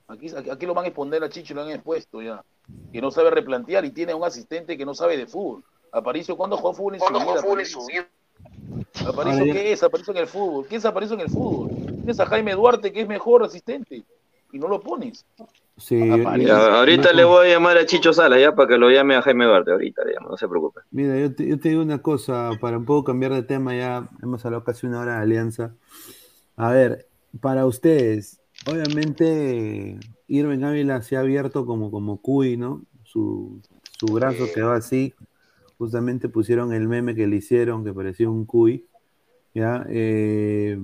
I: Aquí, aquí, aquí lo van a exponer a Chicho, lo han expuesto ya. Que no sabe replantear y tiene un asistente que no sabe de fútbol. Aparicio, ¿cuándo jugó fútbol en su vida? Aparicio, ¿qué es? Aparicio en el fútbol. ¿Qué es Aparicio en el fútbol? Tienes a Jaime Duarte, que es mejor asistente. Y no lo pones.
H: Sí,
P: Ya, ahorita le voy a llamar a Chicho Salas ya para que lo llame a Jaime Duarte. Ahorita le llamo, no se preocupe.
H: Mira, yo te, yo te digo una cosa, para un poco cambiar de tema, ya hemos hablado casi una hora de alianza. A ver, para ustedes, obviamente Irving Ávila se ha abierto como, como cuy, ¿no? Su, su brazo quedó así. Justamente pusieron el meme que le hicieron, que parecía un cuy. ¿ya? Eh,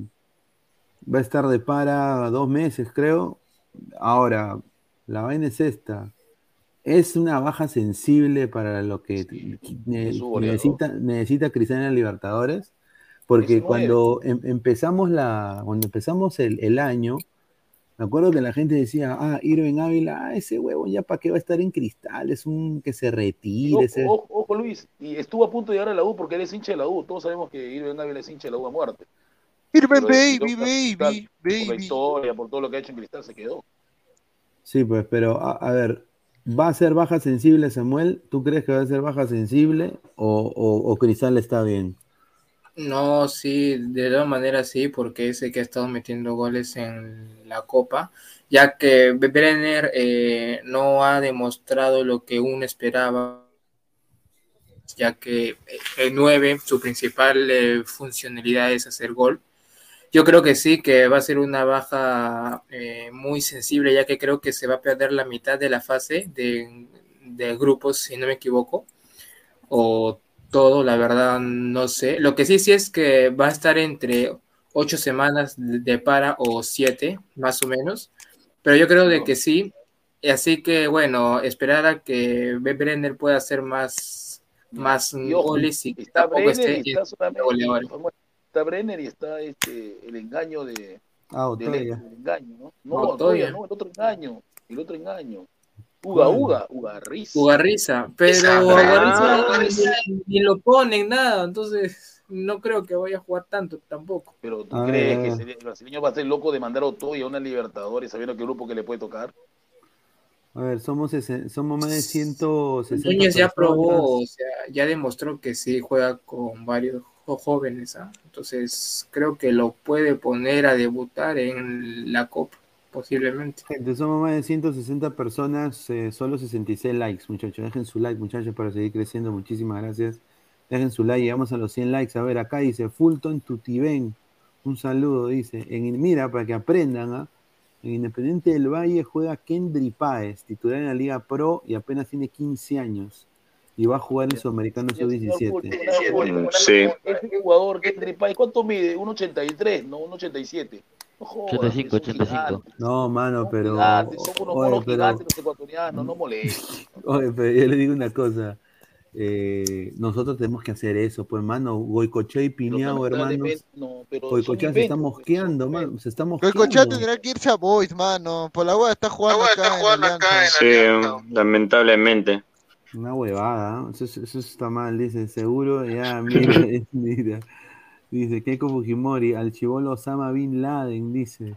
H: va a estar de para dos meses, creo. Ahora, la vaina es esta. Es una baja sensible para lo que ne- necesita, necesita Cristiano en Libertadores. Porque cuando em- empezamos la, cuando empezamos el, el año, me acuerdo que la gente decía, ah, Irving Ávila, ah, ese huevo ya para qué va a estar en cristal, es un que se retire.
I: ojo,
H: ese-
I: ojo, ojo, Luis, y estuvo a punto de llegar a la U porque él es hincha de la U. Todos sabemos que Irving Ávila es hincha de la U a muerte.
L: Irving baby,
I: Cristal
L: baby,
I: Por la
L: baby.
I: historia, por todo lo que ha hecho en Cristal, se quedó.
H: Sí, pues, pero a, a ver, ¿va a ser baja sensible Samuel? ¿Tú crees que va a ser baja sensible o, o, o Cristal está bien?
N: No, sí, de todas maneras sí, porque ese que ha estado metiendo goles en la Copa, ya que Brenner eh, no ha demostrado lo que uno esperaba, ya que eh, el 9, su principal eh, funcionalidad es hacer gol. Yo creo que sí, que va a ser una baja muy sensible, ya que creo que se va a perder la mitad de la fase de, de grupos, si no me equivoco, o todo, la verdad, no sé. Lo que sí, sí es que va a estar entre ocho semanas de de para o siete, más o menos, pero yo creo de que sí. Así que, bueno, esperar a que. Brenner pueda hacer más, más
I: Y ojo,
N: goles y que
I: está
N: tampoco
I: Brenner
N: esté
I: y está está Brenner y está este, el engaño de,
H: Ah,
I: del, del engaño, ¿no? No,
N: Otoya.
I: Otoya, no, el otro engaño, el otro engaño. Uga. Uga, Ugarriz.
N: Ugarriza, pero. Ugarriza ni, ni lo ponen nada, entonces no creo que vaya a jugar tanto tampoco.
I: Pero ¿tú
H: Ah,
I: crees que sería- el brasileño va a ser loco de mandar a Otoya a una Libertadores sabiendo qué grupo que le puede tocar?
H: A ver, somos, sesen- somos más de 160
N: Núñez ya probó, o
H: personas.
N: sea, ya demostró que sí juega con varios jóvenes, ¿ah? entonces creo que lo puede poner a debutar en la Copa, posiblemente.
H: Gente, somos más de 160 personas, eh, solo 66 likes, muchachos. Dejen su like, muchachos, para seguir creciendo. Muchísimas gracias. Dejen su like, llegamos a los 100 likes. A ver, acá dice Fulton Tutiben. Un saludo, dice. En, mira, para que aprendan, ¿ah? En Independiente del Valle juega Kendry Páez, titular en la Liga Pro y apenas tiene 15 años. Y va a jugar en Sudamericano Sub-17.
P: Sí.
I: Este jugador es Tripay, ¿cuánto mide? 1.83, no 1.87. No jodas,
K: 85,
I: es un
K: 85.
I: gigante,
H: No, mano, pero.
I: gigante, Son unos
H: Oye,
I: monos
H: pero-
I: gigantes los ecuatorianos, no molestes.
H: Oye, pero yo le digo una cosa. eh, nosotros tenemos que hacer eso, pues, mano. Goicochea y Piñao, hermanos.
I: No,
H: Goicochea se está
I: inventos,
H: mosqueando, mano. Se está mosqueando.
L: Goicochea tendrá que irse a Boys, mano. Por la hueá está jugando acá en Alianza.
P: Sí, lamentablemente.
H: Una huevada, ¿no? eso, eso- está mal, dice, seguro, ya, mira, mira. Dice, Keiko Fujimori, al chivolo Osama Bin Laden, dice.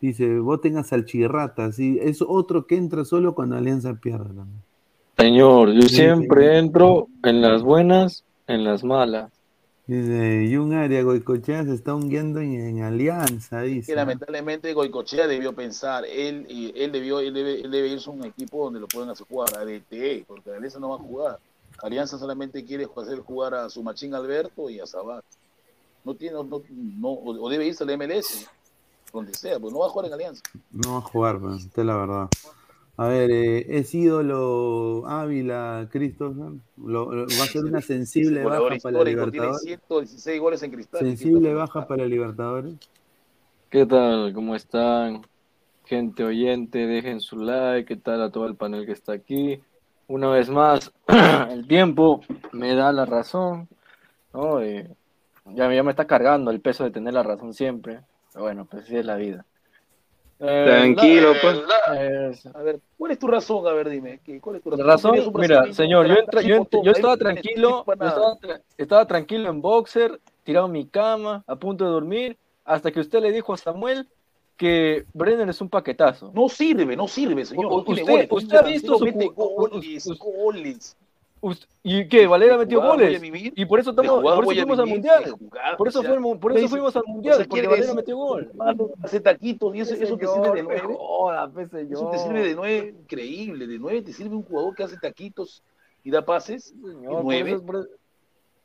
H: Dice, voten a Salchirrata, sí, es otro que entra solo cuando Alianza pierde también.
C: Señor, yo
H: Sí,
C: siempre entro en las buenas, en las malas.
H: Dice, y un área Goicochea se está hundiendo en, en Alianza,
I: que
H: dice.
I: lamentablemente Goicochea debió pensar, él, y él debió, él debe, él debe irse a un equipo donde lo puedan hacer jugar, a DT, porque Alianza no va a jugar. Alianza solamente quiere hacer jugar a su machín Alberto y a Sabat. No tiene, no, no, o o debe irse al MLS, donde sea, pues no va a jugar en Alianza.
H: No va a jugar, pero esta es la verdad. A ver, eh, es ídolo Ávila, Christopher. Lo- lo- va a ser una sensible baja para la
I: histórico, tiene
H: Libertadores.
I: 116 goles en cristal.
H: Sensible baja para Libertadores.
C: ¿Qué tal? ¿Cómo están? Gente oyente, dejen su like. ¿Qué tal a todo el panel que está aquí? Una vez más, el tiempo me da la razón. ¿no? Eh, ya, ya me está cargando el peso de tener la razón siempre. Pero bueno, pues así es la vida. Eh,
P: Tranquilo,
C: la-
P: pues.
I: A ver, ¿cuál es tu razón? A ver, dime. ¿qué- ¿Cuál es tu
C: La
I: razón?
C: razón,
I: ¿Tienes un
C: mira, señor, yo, entra- yo, estaba tranquilo, yo estaba, tra- estaba tranquilo en boxer, tirado en mi cama, a punto de dormir, hasta que usted le dijo a Samuel que Brenner es un paquetazo.
I: No sirve, no sirve, señor.
C: U- usted-
I: no
C: usted ha visto su
I: goles.
C: ¿Y qué? ¿Valera metió goles? Y por eso, estamos, por eso fuimos al mundial. Por eso, fuimos, por
I: me
C: eso
I: dice-
C: fuimos al mundial, porque Valera metió gol.
I: Hace taquitos y eso, eso te sirve de nueve. Eso te sirve de nueve, increíble. De nueve te sirve un jugador que hace taquitos y da pases. Nueve.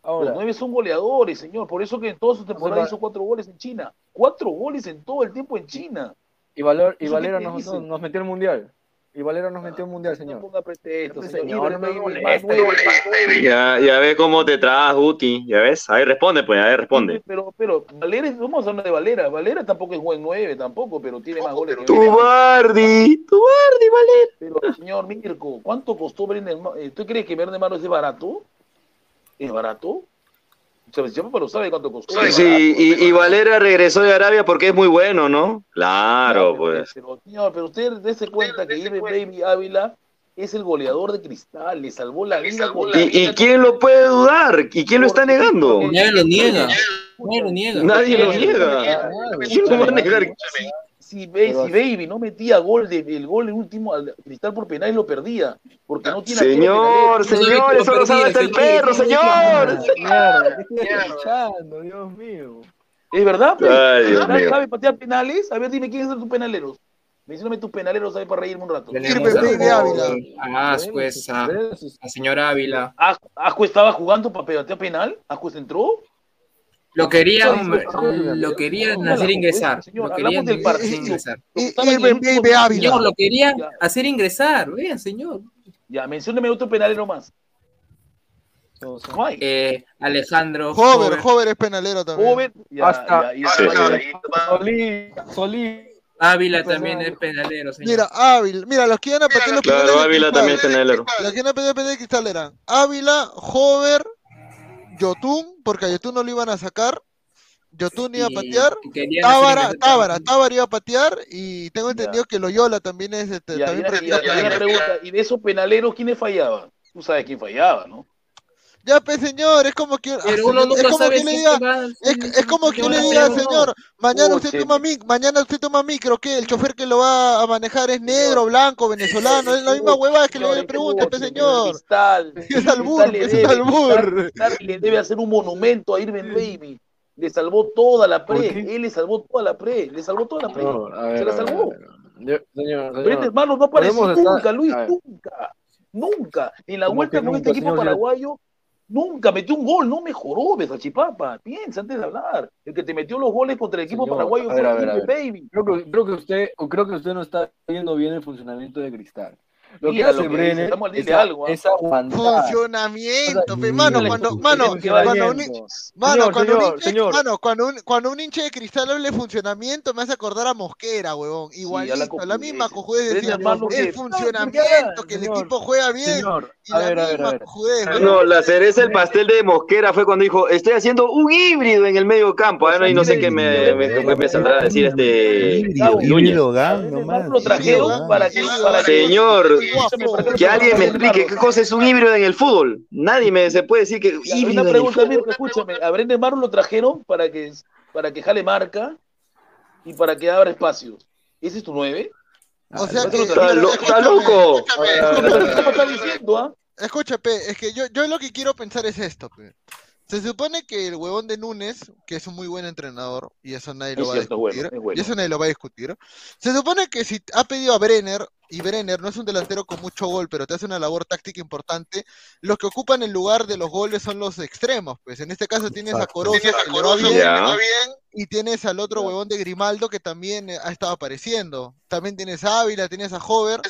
I: Los nueve son goleadores, señor. Por eso que en toda su temporada hizo cuatro goles en China. Cuatro goles en todo el tiempo en China.
C: y, Valor, y
I: ¿Eso qué
C: Valera nos, metió el mundial. Y Valera nos metió el mundial,
I: No
C: señor.
I: ponga
C: no me.
P: Ya, ya ves cómo te trabas, Guti. Ya ves, ahí responde, pues, ahí responde.
I: Pero, pero, Valera, vamos a hablar de Valera. Valera tampoco es buen nueve, tampoco, pero tiene más goles que
P: Tu
I: Valera.
P: Bardi, tu Bardi, Valera.
I: Pero, señor Mirko, ¿cuánto costó Brenner? ¿Tú crees que Brenner Maro es barato? ¿Es barato? O sea, siempre lo sabe cuánto costó.
P: Sí,
I: barato,
P: y, y Valera regresó de Arabia porque es muy bueno, ¿no? Claro, pues.
I: Pero, señor, pero usted dése cuenta que Irving Baby Ávila es el goleador de cristal, le salvó la vida. con la
P: ¿Y, y
I: vida.
P: quién lo puede dudar? ¿Y quién lo está negando?
N: Nadie lo niega. Nadie lo niega.
P: Nadie lo niega. ¿Quién lo va a negar?
I: Si, si Baby no metía gol de, el gol último al cristal por penal y lo perdía, porque no tiene
P: Señor, señor, eso lo sabe hasta el perro, señor.
C: Mierda, ¿qué estoy escuchando? Dios mío.
I: ¿Es verdad? pues?
P: Ay, Dios
I: ¿Cristal
P: mío.
I: ¿Sabe patear penales? A ver, dime quiénes son tus penaleros. Mencióname tus penaleros, ¿sabes? Para reírme un rato.
N: Tenemos a Ascuez, pues, a, a señor Ávila.
I: Ascu Ascu estaba jugando para patear penal. Ascu entró.
N: Lo querían, lo querían hacer
I: pues,
N: ingresar. Lo querían hacer
I: partido.
N: ingresar. Señor, lo querían hacer ingresar. Vean, señor.
I: Ya, mencióname otro penalero más. No hay.
N: Eh, Alejandro.
L: Jover, Jover es penalero también.
I: Joven. Ya,
C: Hasta-.
N: Ávila también es penalero, señor.
L: Mira, Ávila, mira, los que iban a patear los penales
P: Claro,
L: de
P: Ávila también es penalero.
L: Los que iban a patear penales de cristal eran Ávila, Jover, Yotun, porque a Yotun no lo iban a sacar. Yotun iba a patear. Tábara, Tábara. Tábara iba a patear. Y tengo entendido que Loyola también es este,
I: Ya,
L: también
I: ya, ya, ya, pregunta, ¿y de esos penaleros quiénes fallaban? Tú sabes quién fallaba, ¿no?
L: Ya, pues, señor, es como que.
N: Pero
L: ah,
N: uno
L: señor,
N: nunca
L: es como
N: sabe
L: que le diga.
N: es que
L: como que
N: que
L: le diga, señor, mañana usted
I: Puche.
L: toma mic, mañana usted toma micro, ¿qué? El chofer que lo va a manejar es negro, blanco, venezolano, es la misma huevada que le pregunte, pues, señor.
I: Cristal.
L: Es albur, es
I: debe-
L: albur.
I: Cristal le debe hacer un monumento a Irving Baby. Le salvó toda la
C: ¿Por
I: pre. Él le salvó toda la pre. Le salvó toda la pre.
C: No, a ver,
I: Se la salvó. Brenda,
C: señor,
I: hermano, no apareció nunca, Luis, nunca. Nunca. En la
C: ¿Cómo
I: vuelta
C: que
I: con este equipo paraguayo, nunca metió un gol. No mejoró, Besachipapa. Piensa antes de hablar. El que te metió los goles contra el equipo
C: Señor,
I: paraguayo
C: ver,
I: fue
C: ver.
I: Baby.
C: Creo que, creo que usted, creo que usted no está viendo bien el funcionamiento de Cristal. Lo que hace Brenner es,
I: algo, ¿ah?
C: es aguantar.
L: Funcionamiento, mano, cuando,
C: ¿qué
L: mano, cuando un, mano,
C: Señor,
L: cuando un
C: señor.
L: mano, cuando un, cuando un hincha de cristal habla de funcionamiento me hace acordar a Mosquera, huevón, igualito, la, misma cojudez decía, el funcionamiento, que el
C: señor,
L: equipo juega bien,
C: señor,
L: y
C: a
L: la
C: ver, a ver, a
L: misma
C: ver.
M: No, la cereza del pastel de Mosquera fue cuando dijo, estoy haciendo un híbrido en el medio campo. Ah, no, y no sé qué me, saldrá a decir este Núñez.
D: Híbrido gang, nomás.
I: Lo trajeron para que,
M: Señor, que alguien me explique qué cosa es un híbrido en el fútbol. Nadie me se puede decir que
I: Ya,
M: híbrido
I: Una
M: en el
I: pregunta,
M: fútbol.
I: escúchame. A Brendan Maro lo trajeron para que, para que jale marca y para que abra espacios. ¿Ese es tu 9?
L: O sea que,
I: lo
M: Está, lo- está loco.
I: ¿Qué me estás diciendo, ah?
L: Escucha, pe, es que yo, yo lo que quiero pensar es esto, pe. Se supone que el huevón de Núñez, que es un muy buen entrenador, y eso nadie lo
I: Es
L: va
I: cierto,
L: a
I: bueno,
L: discutir,
I: es bueno.
L: y eso nadie lo va a discutir, se supone que si ha pedido a Brenner, y Brenner no es un delantero con mucho gol, pero te hace una labor táctica importante, los que ocupan el lugar de los goles son los extremos, pues en este caso tienes a. Corozo,
D: Tienes a Corozo,
M: que va
L: bien, y tienes al otro huevón de Grimaldo que también eh, ha estado apareciendo, también tienes a Ávila, tienes a Hover,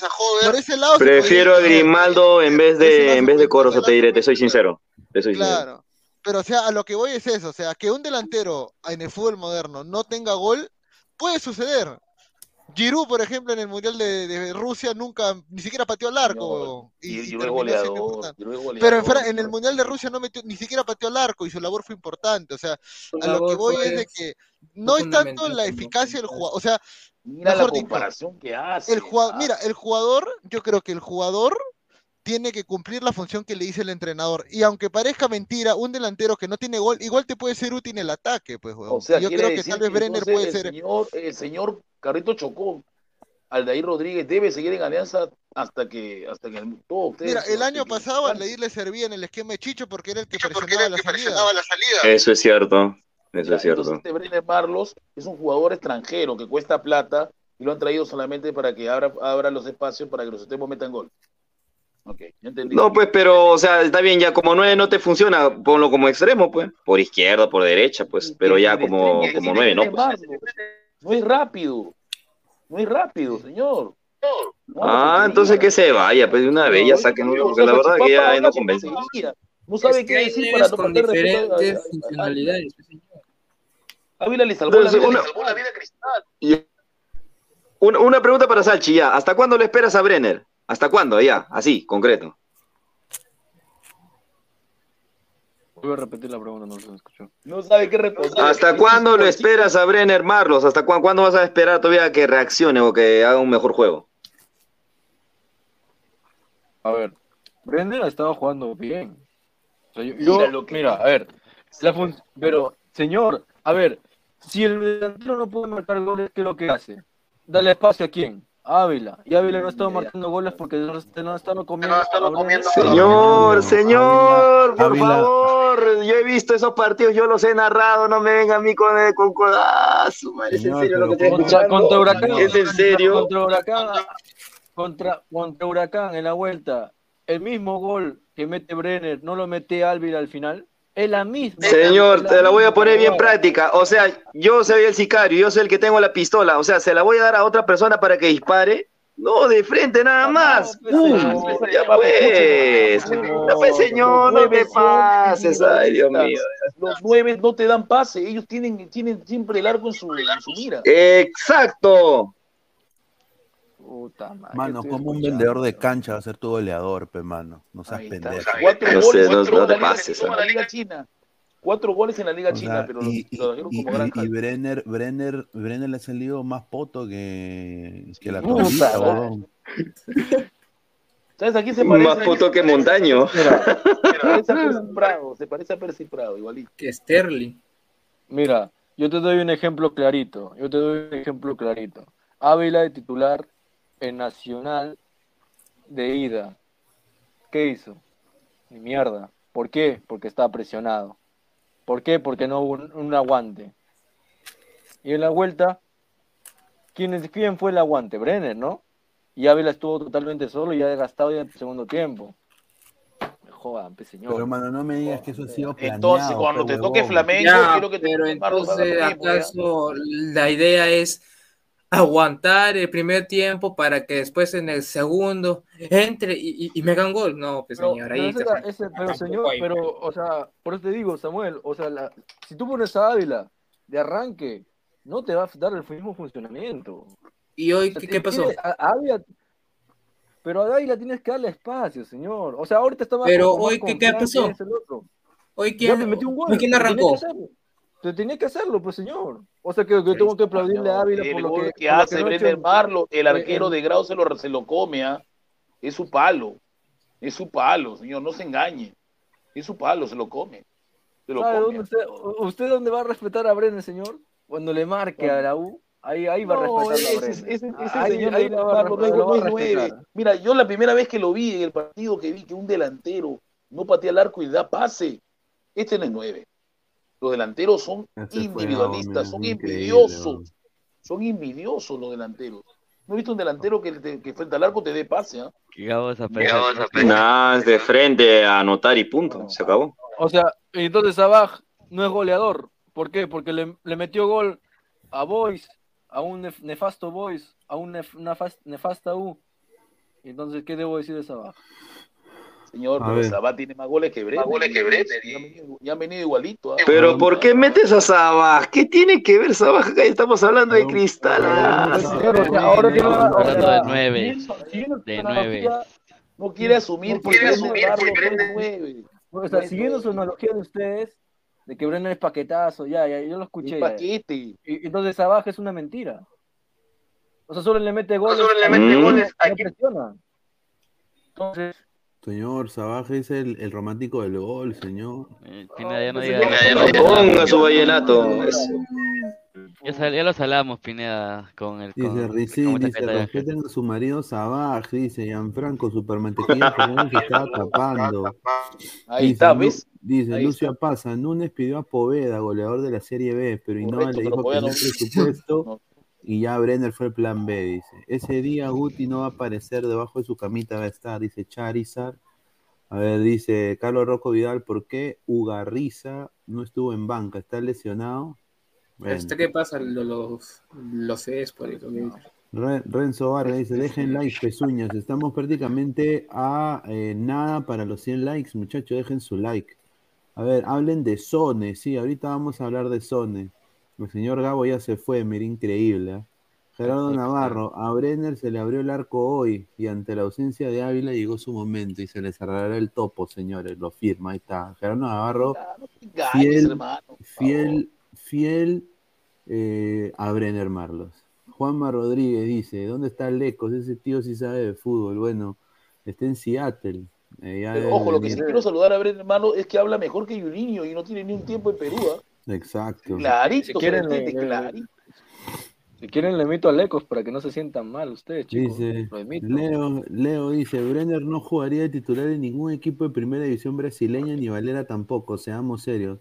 L: por ese lado
M: Prefiero a. Grimaldo en vez de en vez de Corozo, te diré, te soy sincero. Te soy sincero.
L: Claro. Pero, o sea, a lo que voy es eso, o sea, que un delantero en el fútbol moderno no tenga gol, puede suceder. Giroud, por ejemplo, en el Mundial de, de Rusia nunca, ni siquiera pateó al arco, y,
I: Y
L: y
I: goleador. goleador,
L: Pero en, Fra- en el. Mundial de Rusia no metió, ni siquiera pateó al arco y su labor fue importante. O sea,
N: Su
L: a lo que voy es de que no es tanto la eficacia del jugador, o sea,
I: Mira la
L: mejor
I: comparación que hace.
L: el jugador, mira, el jugador, yo creo que el jugador tiene que cumplir la función que le dice el entrenador. Y aunque parezca mentira, un delantero que no tiene gol, igual te puede ser útil en el ataque, pues, huevón.
I: O sea,
L: yo creo que tal vez Brenner puede
I: el
L: ser.
I: Señor, el señor Carrito Chocó, Aldair Rodríguez, debe seguir en Alianza hasta que, hasta que el, todos ustedes.
L: Mira, el año
I: se-
L: pasado Aldair le servía en el esquema de Chicho porque era el que presionaba la salida.
M: Eso es cierto. Eso es cierto.
I: Este Brenner Marlos es un jugador extranjero que cuesta plata y lo han traído solamente para que abra, abra los espacios para que los extremos metan gol. Ok, ya entendí.
M: No, pues, pero, o sea, está bien, ya como nueve no te funciona, ponlo como extremo, pues. Por izquierda, por derecha, pues. Pero ya como, como nueve, ¿no? Pues.
I: No es rápido. Es rápido, señor.
M: Ah, entonces que se vaya, pues de una vez ya saquen uno, porque la verdad que ya no convence.
I: No sabe
N: Es
I: qué
N: hay
I: decir para no
N: con diferentes funcionalidades.
I: Ávila le salvó la vida, Cristal.
M: Una pregunta para Salchi, ya. ¿Hasta cuándo le esperas a Brenner? ¿Hasta cuándo? Ya, así, concreto.
C: Voy a repetir la pregunta, no se me escuchó.
I: No sabe qué responder.
M: ¿Hasta cuándo lo esperas a Brenner, Marlos? ¿Hasta cuándo, cuándo vas a esperar todavía que reaccione o que haga un mejor juego?
C: A ver, Brendan ha estado jugando bien. O sea, yo,
I: Mira
C: yo-
I: lo que-
C: mira, a ver, la fun- pero, señor, a ver, si el delantero no puede marcar goles, ¿qué es lo que hace? Dale espacio a quién? Ávila. Y Ávila no ha estado marcando goles porque no, no ha estado comiendo.
M: Señor, señor, por
C: Ávila.
M: favor, yo he visto esos partidos, yo los he narrado, no me venga a mí con, con, con- ah, ¿es en serio lo que estoy
C: contra,
M: escuchando?
C: contra Huracán.
M: ¿Es en serio?
C: Contra Huracán, contra, contra Huracán en la vuelta. El mismo gol que mete Brenner, no lo mete Ávila al final. Es la misma.
M: Señor, te la voy a poner bien práctica. O sea, yo soy el sicario, yo soy el que tengo la pistola. O sea, ¿se la voy a dar a otra persona para que dispare? No, de frente nada más. ¡Pum! Ya pues. Ya pues, señor, no te pases. Ay, Dios mío.
I: Los nueve no te dan pase, ellos tienen, tienen siempre el arco en su, en su mira.
M: Exacto.
C: Puta madre.
D: Mano, como un vendedor de cancha va a ser tu goleador, pe, mano. No seas pendejo.
I: Cuatro
M: No
I: goles,
M: sé, no-
I: cuatro
M: no te
I: goles
M: pases,
I: en la Liga China. Cuatro goles en la Liga
D: O
I: China,
D: sea,
I: pero
D: y,
I: los, los dejaron
D: y-
I: como
D: y-
I: granja.
D: y Brenner, Brenner, Brenner le ha salido más poto que, que la
I: Puta
D: tortilla.
I: ¿Sabes a quién se parece?
M: Más puto que Montaño.
C: Mira,
I: parece a Percy Prado, se parece a Percy Prado, igualito.
N: Que Sterling.
C: Mira, yo te doy un ejemplo clarito. Yo te doy un ejemplo clarito. Ávila de titular en Nacional de ida. ¿Qué hizo? Ni mierda. ¿Por qué? Porque estaba presionado. ¿Por qué? Porque no hubo un, un aguante. Y en la vuelta, ¿quién, ¿quién fue el aguante? Brenner, ¿no? Y Ávila estuvo totalmente solo y ya desgastado ya en el segundo tiempo. Me jodan, pe señor.
H: Pero, mano, no me digas que eso ha sido planeado.
I: Entonces, cuando te toque. Flamengo,
N: Ya,
I: quiero que te
N: pero entonces. ¿acaso la idea es aguantar el primer tiempo para que después en el segundo entre y, y, y me hagan gol? No, pues
C: Pero,
N: señor,
C: pero
N: ahí
C: ese-
N: está-
C: ese- pero señor, pero, o sea, por eso te digo, Samuel, o sea, la- si tú pones a Ávila de arranque, no te va a dar el mismo funcionamiento.
N: ¿Y hoy
C: O sea,
N: qué, pasó?
C: tiene- a- a Ávila- pero a Ávila tienes que darle espacio, señor. O sea, ahorita está más
N: Pero
C: más
N: hoy, ¿qué- qué pasó? Hoy quién,
C: metió un gol.
N: quién arrancó?
C: Que. Te tenía que hacerlo, pues, señor. O sea, que, que tengo que aplaudirle a Ávila
I: El
C: por lo
I: gol
C: que,
I: que,
C: por lo
I: hace
C: ha hecho
I: Brenner
C: en-
I: Marlo, el
C: en-
I: arquero
C: en-
I: de Grau se lo, se lo come, ¿ah? Es su palo. Es su palo, señor, no se engañe. Es su palo, se lo come. Se lo
C: ¿Sabe
I: come.
C: dónde usted, usted dónde va a respetar a Brenner, señor? Cuando le marque a la U, ahí, ahí va a respetar a
I: ese,
C: Brenner.
I: ese, ese
C: Ahí-
I: señor
C: ahí
I: Brenner
C: lo va a
I: Marlo no
C: re-
I: es,
C: lo va a
I: no es nueve.
C: respetar.
I: Mira, yo la primera vez que lo vi en el partido que vi que un delantero no patea el arco y da pase, este no es nueve. Los delanteros son
H: fue
I: individualistas, son envidiosos. Son envidiosos los delanteros. No he visto un delantero que, te- que frente al arco te dé pase, ¿ah?
K: Esa
P: Nada, es de frente a anotar y punto. Se acabó.
C: O sea, entonces Sabaj no es goleador. ¿Por qué? Porque le, le metió gol a Boys, a un nef- nefasto Boys, a un nef- nefas- nefasta U. Entonces, ¿qué debo decir de Sabaj?
I: Señor,
H: A
I: pero
H: ver.
I: Sabá tiene más goles que Brenner.
O: goles que Brenner,
I: Ya han venido, igualito. ¿ah?
P: Pero ¿por qué metes a Sabaj? ¿Qué tiene que ver Sabaj? Acá estamos hablando de cristal. ah.
C: ahora tiene una-
K: Hablando de nueve. De nueve.
I: No quiere asumir
C: No
I: que
C: quiere
I: Brenner
C: asumir
I: no nueve.
C: O sea, siguiendo su analogía de ustedes, de que Brenner es paquetazo, ya, ya, yo lo escuché.
I: Es paquete.
C: Y, entonces Sabaj es una mentira. O sea, solo le mete goles.
O: solo le mete goles
C: no presiona. Entonces,
H: Señor, Sabaj es el, el romántico del gol, señor.
K: Eh, Pineda, ya no diga eso.
P: Ponga su vallenato.
K: Ya, sal- ya los hablamos, Pineda, con el
H: Dice
K: con, esta
H: dice, respeten a su marido Sabaj, dice Gianfranco, Supermantequilla Fernández se estaba tapando.
I: Ahí
H: Dice,
I: está.
H: Dice
I: Ahí
H: Lucio Pasa, Núñez pidió a Poveda, goleador de la Serie B, pero Innova le dijo que no presupuesto
I: no.
H: Y ya Brenner fue el plan B, dice. Ese día Guti no va a aparecer, debajo de su camita va a estar, dice Charizard. A ver, dice Carlos Rocco Vidal, ¿por qué Ugarriza no estuvo en banca? ¿Está lesionado? Bueno.
N: ¿Este qué pasa? Lo- Los, los es por eso.
H: Re- Renzo Vargas dice, dejen likes, pezuñas. Estamos prácticamente a eh, nada para los 100 likes, muchachos, dejen su like. A ver, hablen de Sone, sí, ahorita vamos a hablar de Sone. El señor Gabo ya se fue, mira, increíble. ¿eh? Gerardo Navarro, a Brenner se le abrió el arco hoy y ante la ausencia de Ávila llegó su momento y se le cerrará el topo, señores, lo firma, ahí está. Gerardo Navarro, fiel, fiel, fiel eh, a Brenner Marlos. Juanma Rodríguez dice, ¿dónde está Lecos? Ese tío sí sabe de fútbol. Bueno, está en Seattle. Eh,
I: Pero ojo, lo que sí quiero saludar a Brenner hermano es que habla mejor que Juninho y no tiene ni un tiempo en Perú. ¿ah?
H: Exacto.
I: Clarito,
C: quieren,
I: le entiende,
C: le- le-
I: clarito.
C: si quieren le meto a Lecos para que no se sientan mal ustedes, chicos.
H: Dice. Leo, Leo dice, Brenner no jugaría de titular en ningún equipo de primera división brasileña ni Valera tampoco, seamos serios.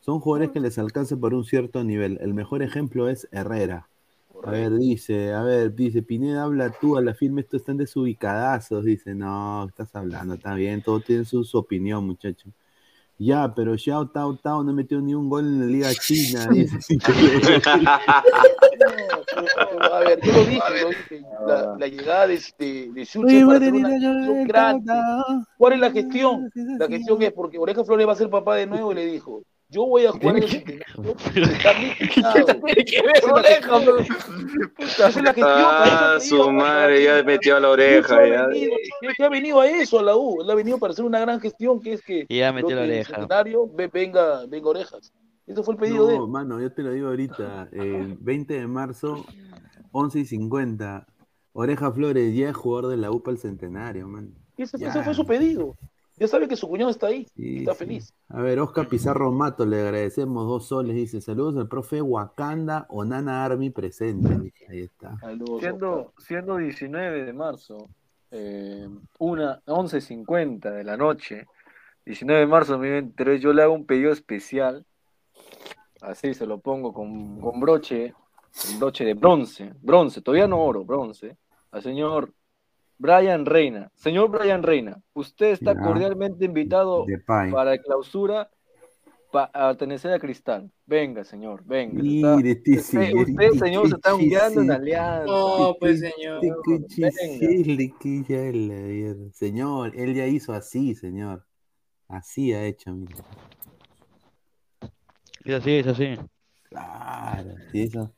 H: Son jugadores que les alcanza por un cierto nivel. El mejor ejemplo es Herrera. A ver, dice, a ver, dice, Pineda, habla tú, a la firme estos están desubicadazos. Dice, no, estás hablando, está bien, todos tienen su, su opinión, muchacho. Ya, pero Xiao Tao Tao no metió ni un gol en la Liga China. Dice.
I: A ver, yo lo dije, lo dije, la, la llegada de, de Suche
H: Oye,
I: para hacer una gestión. ¿Cuál es la gestión? La gestión es porque Oreja Flores va a ser papá de nuevo y le dijo, yo voy a jugar en el centenario, es la
C: Oreja,
I: gestión. Para
P: Ah, su madre, ya metió a la oreja.
I: ha
P: Ya.
I: ha venido a eso, a la U. Él ha venido para hacer una gran gestión, que es que
K: Y ya metió la oreja.
I: centenario venga, venga orejas. Eso fue el pedido de él.
H: No, mano, yo te lo digo ahorita. El 20 de marzo, 11 y 50. Oreja Flores ya es jugador de la UPA el centenario, man.
I: Ese, ese fue su pedido. Ya sabe que su cuñado está ahí,
H: Sí,
I: está
H: sí.
I: feliz.
H: A ver, Oscar Pizarro Mato, le agradecemos dos soles. Dice: Saludos al profe Wakanda o Nana Army presente. Ahí está.
C: Siendo, siendo 19 de marzo, eh, una 11.50 de la noche, 19 de marzo de 2023, yo le hago un pedido especial, así se lo pongo con, con broche, broche de bronce, bronce, todavía no oro, bronce, al señor Brian Reina. Señor Brian Reina, usted está
H: Ya.
C: cordialmente invitado para clausura pa- a pertenecer a Cristal. Venga, señor, venga. está-
H: Mire,
C: usted,
H: señor,
C: usted, señor, se está hundiendo en alianza.
N: No, pues señor.
H: Señor, él ya hizo así, señor. Así ha hecho, mire.
K: Es así, es así.
H: Claro, sí, eso.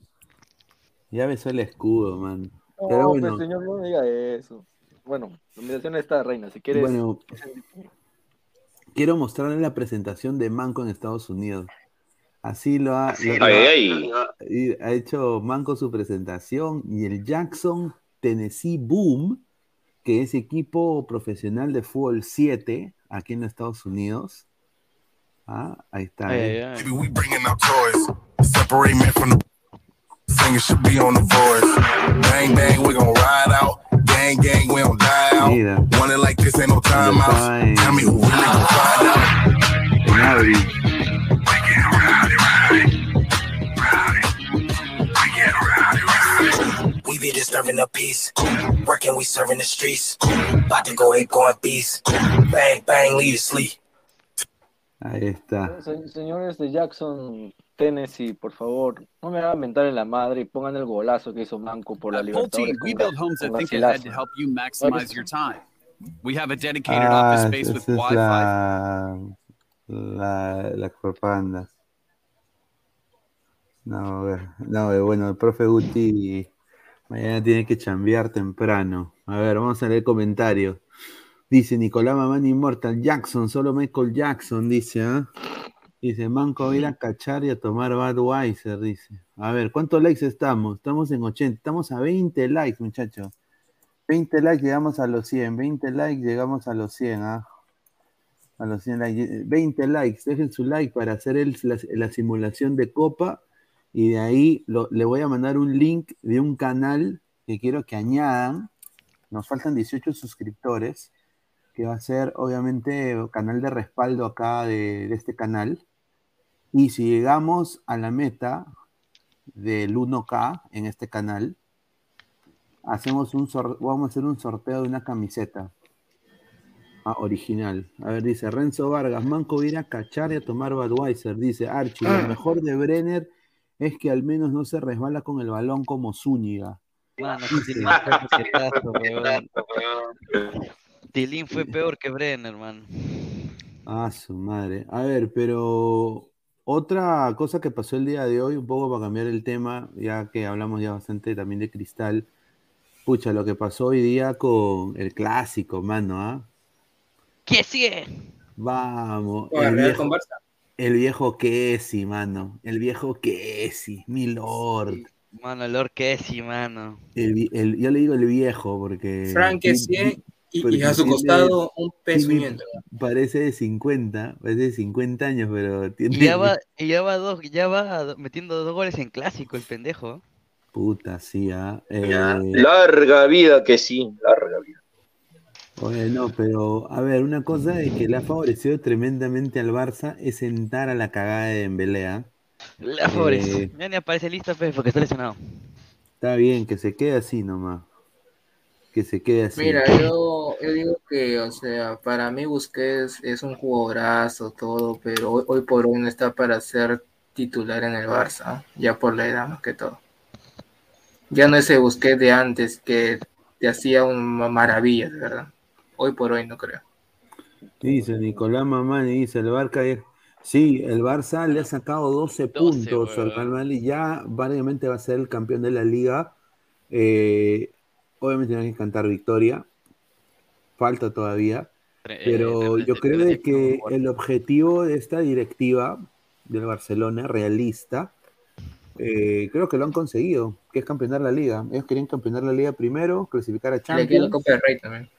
H: Ya besó el escudo, man.
C: No,
H: Pero
C: pues, señor, no diga eso. Bueno, la invitación está, Reina, si quieres.
H: bueno, quiero mostrarles la presentación de Manco en Estados Unidos. Así lo ha, lo-
P: Ay,
H: y ha hecho Manco su presentación y el Jackson Tennessee Boom, que es equipo profesional de fútbol 7 aquí en Estados Unidos. Ah, ahí está.
K: Ay,
H: ¿eh?
Q: Separate men from the singing should be on the voice. Bang bang, we gon' ride out. Gang gang, we don't die out.
H: Mira.
Q: Want it like this, ain't no time
H: Cuando
Q: out.
H: estaba en-
Q: Tell me who really gon' find out.
H: en Abbey.
R: We be disturbing the peace. Working, we serving the streets. About to go ape, going beast. Bang, bang, leave you sleep.
H: Ahí está.
C: Señores de Jackson, Tennessee, por favor, no me hagan mentar en la madre y pongan el golazo que hizo Manco por la libertad.
S: We build homes that think ahead to help you maximize your time. We have a dedicated
H: Ah,
S: office space with Wi-Fi.
H: la, la, la propaganda. No, a ver, no, eh, bueno, el profe Guti mañana tiene que chambear temprano. A ver, vamos a leer comentarios. Dice Nicolás Mamán Immortal Jackson, solo Michael Jackson, dice, ¿ah? Dice, Manco ir a cachar y a tomar Budweiser, dice. A ver, ¿cuántos likes estamos? Estamos en 80, estamos a 20 likes, muchachos. 20 likes llegamos a los 100, 20 likes llegamos a los 100, ¿ah? A los 100 likes. 20 likes, dejen su like para hacer el- la, la simulación de copa y de ahí lo- le voy a mandar un link de un canal que quiero que añadan. Nos faltan 18 suscriptores, que va a ser obviamente canal de respaldo acá de, de este canal. Y si llegamos a la meta del 1K en este canal, hacemos un vamos a hacer un sorteo de una camiseta ah, original. A ver, dice Renzo Vargas, Manco ir a cachar y a tomar Budweiser. Dice Archie, lo mejor de Brenner es que al menos no se resbala con el balón como Zúñiga.
K: Mano. Tilín fue peor que Brenner, man.
H: Ah, su madre. A ver, pero otra cosa que pasó el día de hoy, un poco para cambiar el tema, ya que hablamos ya bastante también de cristal. Pucha, lo que pasó hoy día con el clásico, mano, ¿ah?
K: ¿Qué sigue?
H: Vamos.
N: El
H: El viejo, el viejo Kessi, mano. El viejo Kessi, mi lord.
K: Mano, Lord Kessi, mano.
H: El, el- yo le digo el viejo porque.
N: Frank Kessie y, y a su
H: tiene-
N: costado un
H: tiene-
N: pezuñento.
H: Parece de 50, parece de 50 años, pero tiene.
K: Y ya va, y ya va dos, ya va metiendo dos goles en clásico, el pendejo.
H: Puta, sí, ah. Eh,
P: Larga vida que sí, larga vida.
H: Oye, no, pero a ver, una cosa de que le ha favorecido tremendamente al Barça es sentar a la cagada de Dembélé, ¿ah?
K: La favorece.
H: Eh,
K: Ya ni aparece lista, pues, porque está lesionado.
H: Está bien, que se quede así nomás. Que se quede así.
N: Mira, yo, yo digo que, o sea, para mí Busquets es un jugadorazo, todo, pero hoy, hoy por hoy no está para ser titular en el Barça, ya por la edad más que todo. Ya no ese Busquets de antes que te hacía un maravillas, de verdad. Hoy por hoy no creo.
H: Dice Nicolás Mamani, dice el Barça. Sí, el Barça le ha sacado 12 puntos al Real Madrid. Ya variamente va a ser el campeón de la liga. Eh, obviamente tiene que cantar victoria. Falta todavía. Pero yo creo de que el objetivo de esta directiva del Barcelona, realista, eh, creo que lo han conseguido, que es campeonar la liga. Ellos querían campeonar la liga primero, clasificar a
N: queda la
H: Champions.
N: Copa del Rey también.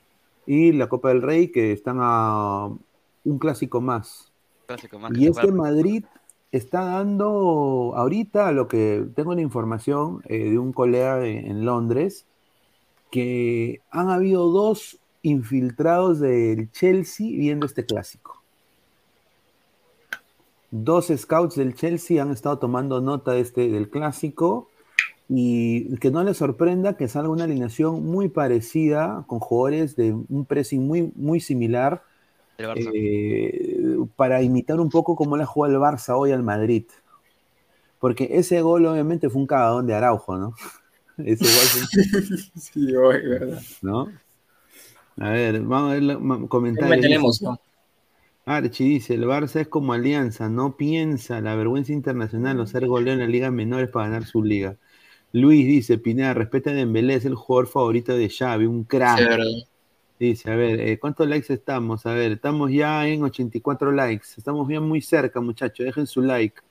H: y la Copa del Rey, que están a un clásico más.
K: Clásico más que
H: Y este
K: juega.
H: Madrid está dando ahorita lo que tengo la información eh, de un colega en, en Londres que han habido dos infiltrados del Chelsea viendo este clásico. Dos scouts del Chelsea han estado tomando nota de este, del clásico y que no les sorprenda que salga una alineación muy parecida con jugadores de un pressing muy, muy similar eh, para imitar un poco cómo le jugó el Barça hoy al Madrid. Porque ese gol obviamente fue un cagadón de Araujo, ¿no? Ese gol fue un-
N: Sí, hoy, verdad.
H: ¿no? A ver, vamos a ver los comentarios. Archie dice, el Barça es como Alianza, no piensa la vergüenza internacional o ser goleo en la liga menores para ganar su liga. Luis dice, Pineda, respeta a Dembélé, es el jugador favorito de Xavi, un crack.
N: Sí.
H: Dice, a ver, eh, ¿cuántos likes estamos? A ver, estamos ya en 84 likes. Estamos bien muy cerca, muchachos. Dejen su like.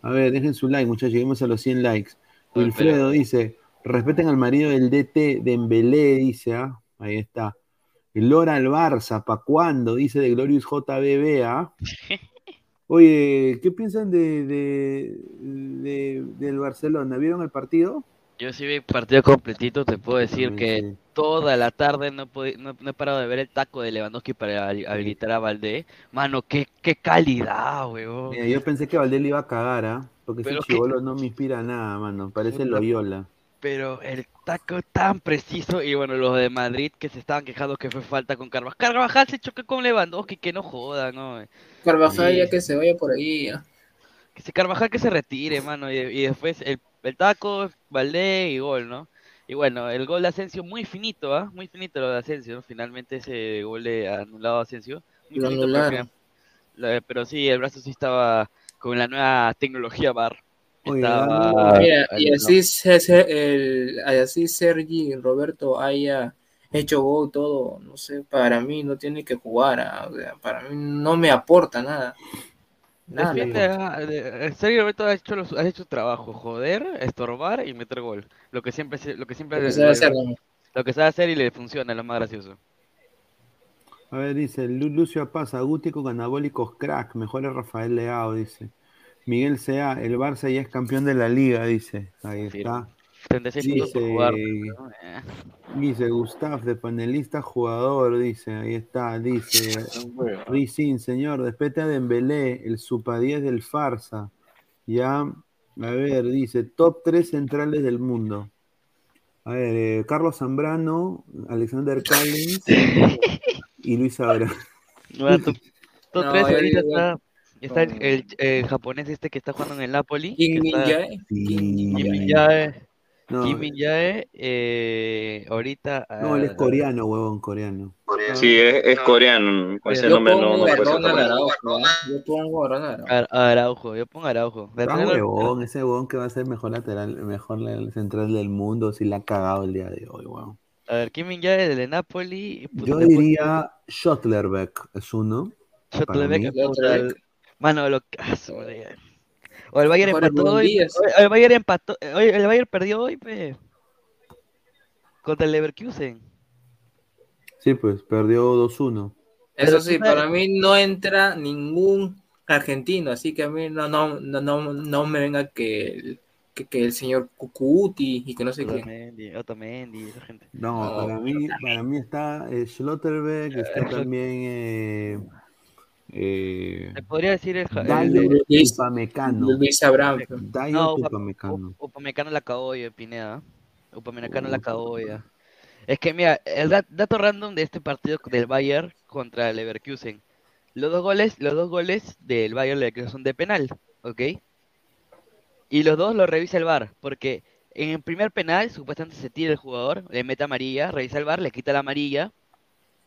H: A ver, dejen su like, muchachos. Lleguemos a los 100 likes. Wilfredo dice, respeten al marido del DT de Embelé, dice, ¿ah? Ahí está. Lora al Barça, ¿pa' cuándo? Dice de Glorious JBB, ¿ah? Oye, ¿qué piensan de, de- de- del Barcelona? ¿Vieron el partido?
K: Yo sí vi el partido completito, te puedo decir
H: Sí,
K: que
H: sí.
K: toda la tarde no, no, no he parado de ver el taco de Lewandowski para hab- habilitar a Valdé. Mano, qué, qué calidad, weón.
H: Mira, yo pensé que Valdés le iba a cagar, ¿ah? Porque ese
K: que-
H: chivolo no me inspira nada, mano. Parece. Loyola.
K: Pero el taco tan preciso y bueno, los de Madrid que se estaban quejando que fue falta con Carvajal. Carvajal se chocó con Lewandowski, que no joda, ¿no?
N: Carvajal
K: Sí.
N: ya que se vaya por ahí. ya.
K: Que se Carvajal que se retire, mano, y, y después el, el taco, Valdé y gol, ¿no? Y bueno, el gol de Asensio muy finito, ¿ah? Muy finito lo de Asensio, ¿no? Finalmente ese gol de anulado a Asensio. Muy
N: Lo
K: finito, pero sí, el brazo sí estaba con la nueva tecnología VAR. Estaba
N: Mira, y así, el, así Sergi Roberto haya hecho gol todo, no sé, para mí no tiene que jugar, ah, o sea, para mí no me aporta nada. Nada.
K: Defiende, ah, de- Sergio Roberto ha hecho, los- ha hecho su trabajo, joder, estorbar y meter gol. Lo que siempre, lo que siempre
N: Lo que sabe
K: le-
N: hacer, ¿no?
K: lo que sabe hacer y le funciona, lo más gracioso.
H: A ver, dice Lu- Lucio Paz, Guti con anabólicos crack, mejor es Rafael Leao, dice. Miguel Sea, el Barça ya es campeón de la liga, dice. Ahí está.
K: 36 puntos por
H: Dice,
K: jugar. ¿no? Eh.
H: dice Gustav, de panelista jugador, dice, ahí está, dice. Rizin, señor, despete a Dembélé, el Supa 10 del Farsa. Ya, a ver, dice, top 3 centrales del mundo. A ver, eh, Carlos Zambrano, Alexander Callins y Luis Abra.
K: Bueno, top, top
N: No,
K: ahorita está, está el, el- el japonés este que está jugando en el Napoli.
N: Kim
K: está-
N: Min-jae.
K: Kim. Min-jae.
H: No,
K: Kim Min-jae, eh, ahorita...
H: no, él es
K: ah,
H: coreano, huevón, coreano.
P: Sí, es, es coreano. Con ese
K: Yo
P: nombre no,
N: pongo
P: no.
N: Araujo. Yo pongo Araujo.
K: Ar- Araujo, yo pongo Araujo.
H: Ah, huevón, ese huevón que va a ser mejor lateral, mejor central del mundo, si la ha cagado el día de hoy, huevón.
K: A ver, Kim Min-jae del Napoli.
H: Yo diría Schottlerbeck, es uno.
K: Schottlerbeck, Mano, lo que. ah. O el Bayern
N: Mejor
K: empató hoy. O- El Bayern empató. Oye, el Bayern perdió hoy, pe. Contra el Leverkusen.
H: Sí, pues, perdió 2-1.
N: Eso
K: Pero
N: sí, para mí no entra ningún argentino, así que a mí no, no, no, no, no me venga que, el- que, que el señor Cucuti y que no sé qué.
K: Otamendi, Otamendi, esa gente.
H: No,
N: No,
H: para mí, para mí está eh, Schlotterbeck, está también eh, eh,
K: podría decir el. ja- el-
H: Dayot
N: Luis-
H: Upamecano.
N: Luis Abraham.
H: Dayot
K: No, Upa-
H: Upamecano.
K: Up- Upamecano la cagó Pineda. Upamecano la cagó hoy. ya. Es que mira, el dat- dato random de este partido del Bayern contra el Leverkusen. Los dos goles, los dos goles del Bayern Leverkusen son de penal, ¿ok? Y los dos lo revisa el VAR, porque en el primer penal supuestamente se tira el jugador, le mete amarilla, revisa el VAR, le quita la amarilla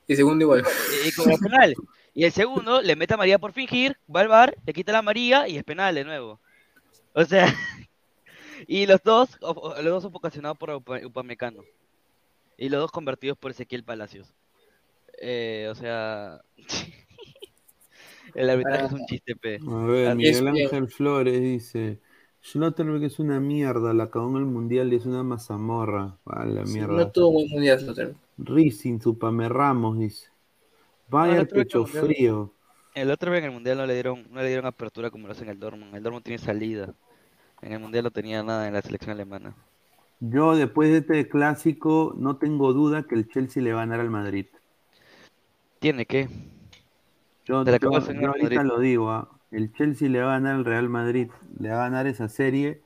N: Y segundo igual.
K: y, y el penal. Y el segundo le mete amarilla por fingir, va al VAR, le quita la amarilla y es penal de nuevo. O sea, y los dos, los dos son ocasionados por Upa- Upamecano. Y los dos convertidos por Ezequiel Palacios. Eh, o sea, el arbitraje es un chiste, pe.
H: A ver,
K: Ah,
H: Miguel Ángel Flores dice, Schlotterbeck es una mierda, la cagó en el mundial y es una mazamorra. A la mierda.
N: No tuvo buen mundial. Slaughter.
H: Racing, Supame Ramos, dice.
K: El
H: Bayern
K: otro vez
H: pecho
K: en el Mundial-
H: frío.
K: El otro vez en el mundial no le dieron, no le dieron apertura como lo hacen el Dortmund. El Dortmund tiene salida. En el mundial no tenía nada en la selección alemana.
H: Yo después de este clásico no tengo duda que el Chelsea le va a ganar al Madrid.
K: Tiene que.
H: Yo, yo- ahorita
K: Madrid.
H: lo digo, ah, el Chelsea le va a ganar al Real Madrid, le va a ganar esa serie.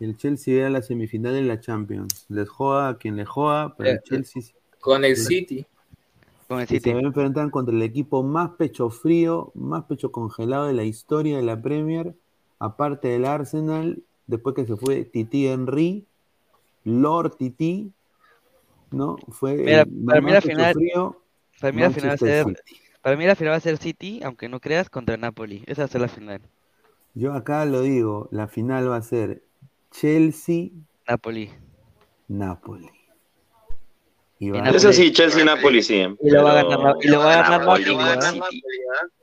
H: El Chelsea va a la semifinal de la Champions. Les joda a quien le joda, pero el
N: Eh,
H: Chelsea
N: Con el City.
K: Con el
H: y se va a enfrentar contra el equipo más pecho frío, más pecho congelado de la historia de la Premier, aparte del Arsenal, después que se fue Titi Henry, Lord Titi, ¿no? Fue
K: Mira, para mí la final,
H: frío,
K: para mí la final va a ser,
H: City.
K: para mí la final va a ser City, aunque no creas, contra Napoli. Esa va a ser la final.
H: Yo acá lo digo, la final va a ser Chelsea,
K: Napoli.
H: Napoli. Y va-
P: Eso sí, Chelsea Napoli sí.
K: Y lo va a ganar, y lo va a ganar
P: Napoli.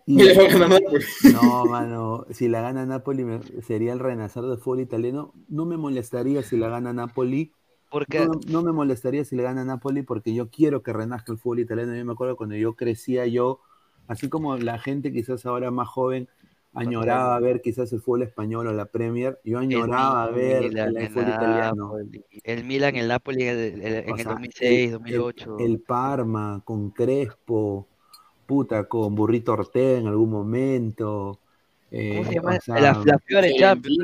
H: Y-
N: le va a ganar Napoli.
H: No, mano, si la gana Napoli me- sería el renacer del fútbol italiano. No me molestaría si la gana Napoli.
K: Porque
H: No, no me molestaría si le gana Napoli porque yo quiero que renazca el fútbol italiano. Yo me acuerdo cuando yo crecía, yo, así como la gente quizás ahora más joven, añoraba ver quizás el fútbol español o la Premier, yo añoraba ver
K: Milan,
H: el
K: el
H: fútbol italiano.
K: Napoli. El Milan, el Napoli en el, el- en
H: O
K: el
H: sea,
K: 2006,
H: el-
K: 2008.
H: El, el Parma con Crespo, puta, con Burrito Ortega en algún momento. eh,
K: ¿Cómo se llama?
H: o sea,
K: La- la Fiore Champions,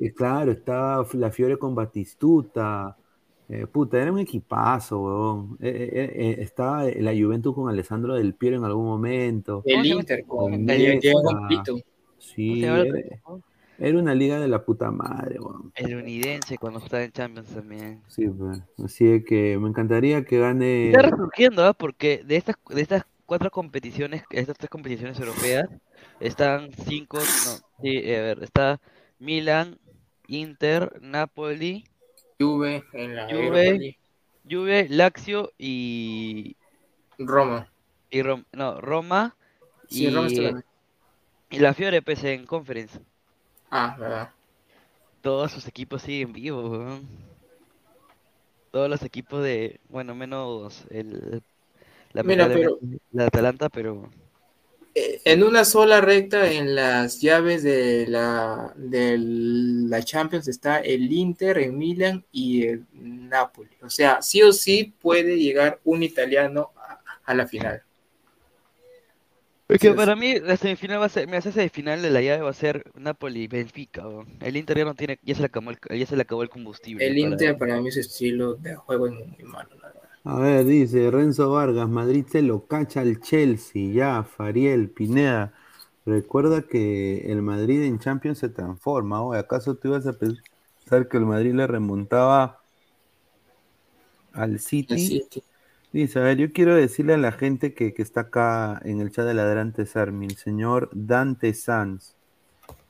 H: eh, Claro, estaba la Fiore con Batistuta. eh, puta, era un equipazo, weón. Eh, eh, eh, estaba la Juventus con Alessandro Del Piero en algún momento.
N: El Inter con
H: Con
N: el. Compito.
H: Sí,
K: ¿Cómo se llama el
H: era, era una liga de la puta madre, weón.
K: El Unidense cuando estaba en Champions también.
H: Sí, pues. Así que me encantaría que gane.
K: Está resurgiendo, ¿ah? Porque de estas, de estas cuatro competiciones, estas tres competiciones europeas, están cinco, no, sí, eh, a ver, está Milan, Inter, Napoli,
N: Juve en la
K: Juve. Juve, Lazio y
N: Roma.
K: y Rom- no, Roma
N: Sí,
K: y,
N: Roma está.
K: Y la Fiore pues en Conference.
N: Ah, verdad.
K: Todos sus equipos siguen vivos, weón. Todos los equipos de, bueno, menos el
N: Mira, pero-
K: lamentablemente, la Atalanta, pero
N: Eh, En una sola recta en las llaves de la, de la Champions está el Inter, el Milan y el Napoli. O sea, sí o sí puede llegar un italiano a, a la final.
K: Es que para mí la semifinal va a ser, mira, esa semifinal de la llave va a ser Napoli-Benfica. weón. El Inter ya no tiene, ya se le acabó el, ya se le acabó el combustible.
N: El
K: para-
N: Inter para mí su estilo de juego es muy malo. la verdad.
H: A ver, dice Renzo Vargas, Madrid se lo cacha al Chelsea, ya, Fariel, Pineda. Recuerda que el Madrid en Champions se transforma, ¿o ¿acaso tú ibas a pensar que el Madrid le remontaba al City?
N: El City.
H: Ver, yo quiero decirle a la gente que, que está acá en el chat de Ladrantes Army, el señor Dante Sanz,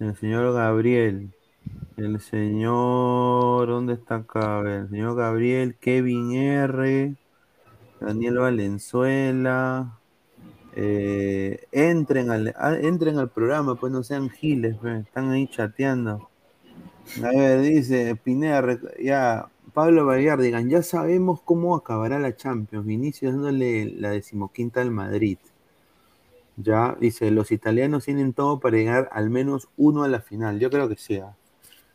H: el señor Gabriel, el señor, ¿dónde está acá? El señor Gabriel, Kevin R, Daniel Valenzuela, eh, entren, al, ah, entren al programa, pues no sean giles, pues, están ahí chateando. A ver, dice Pineda, ya, Pablo Vallardigan, ya sabemos cómo acabará la Champions. Vinicius dándole la decimoquinta al Madrid. Ya, dice, los italianos tienen todo para llegar al menos uno a la final. Yo creo que sea.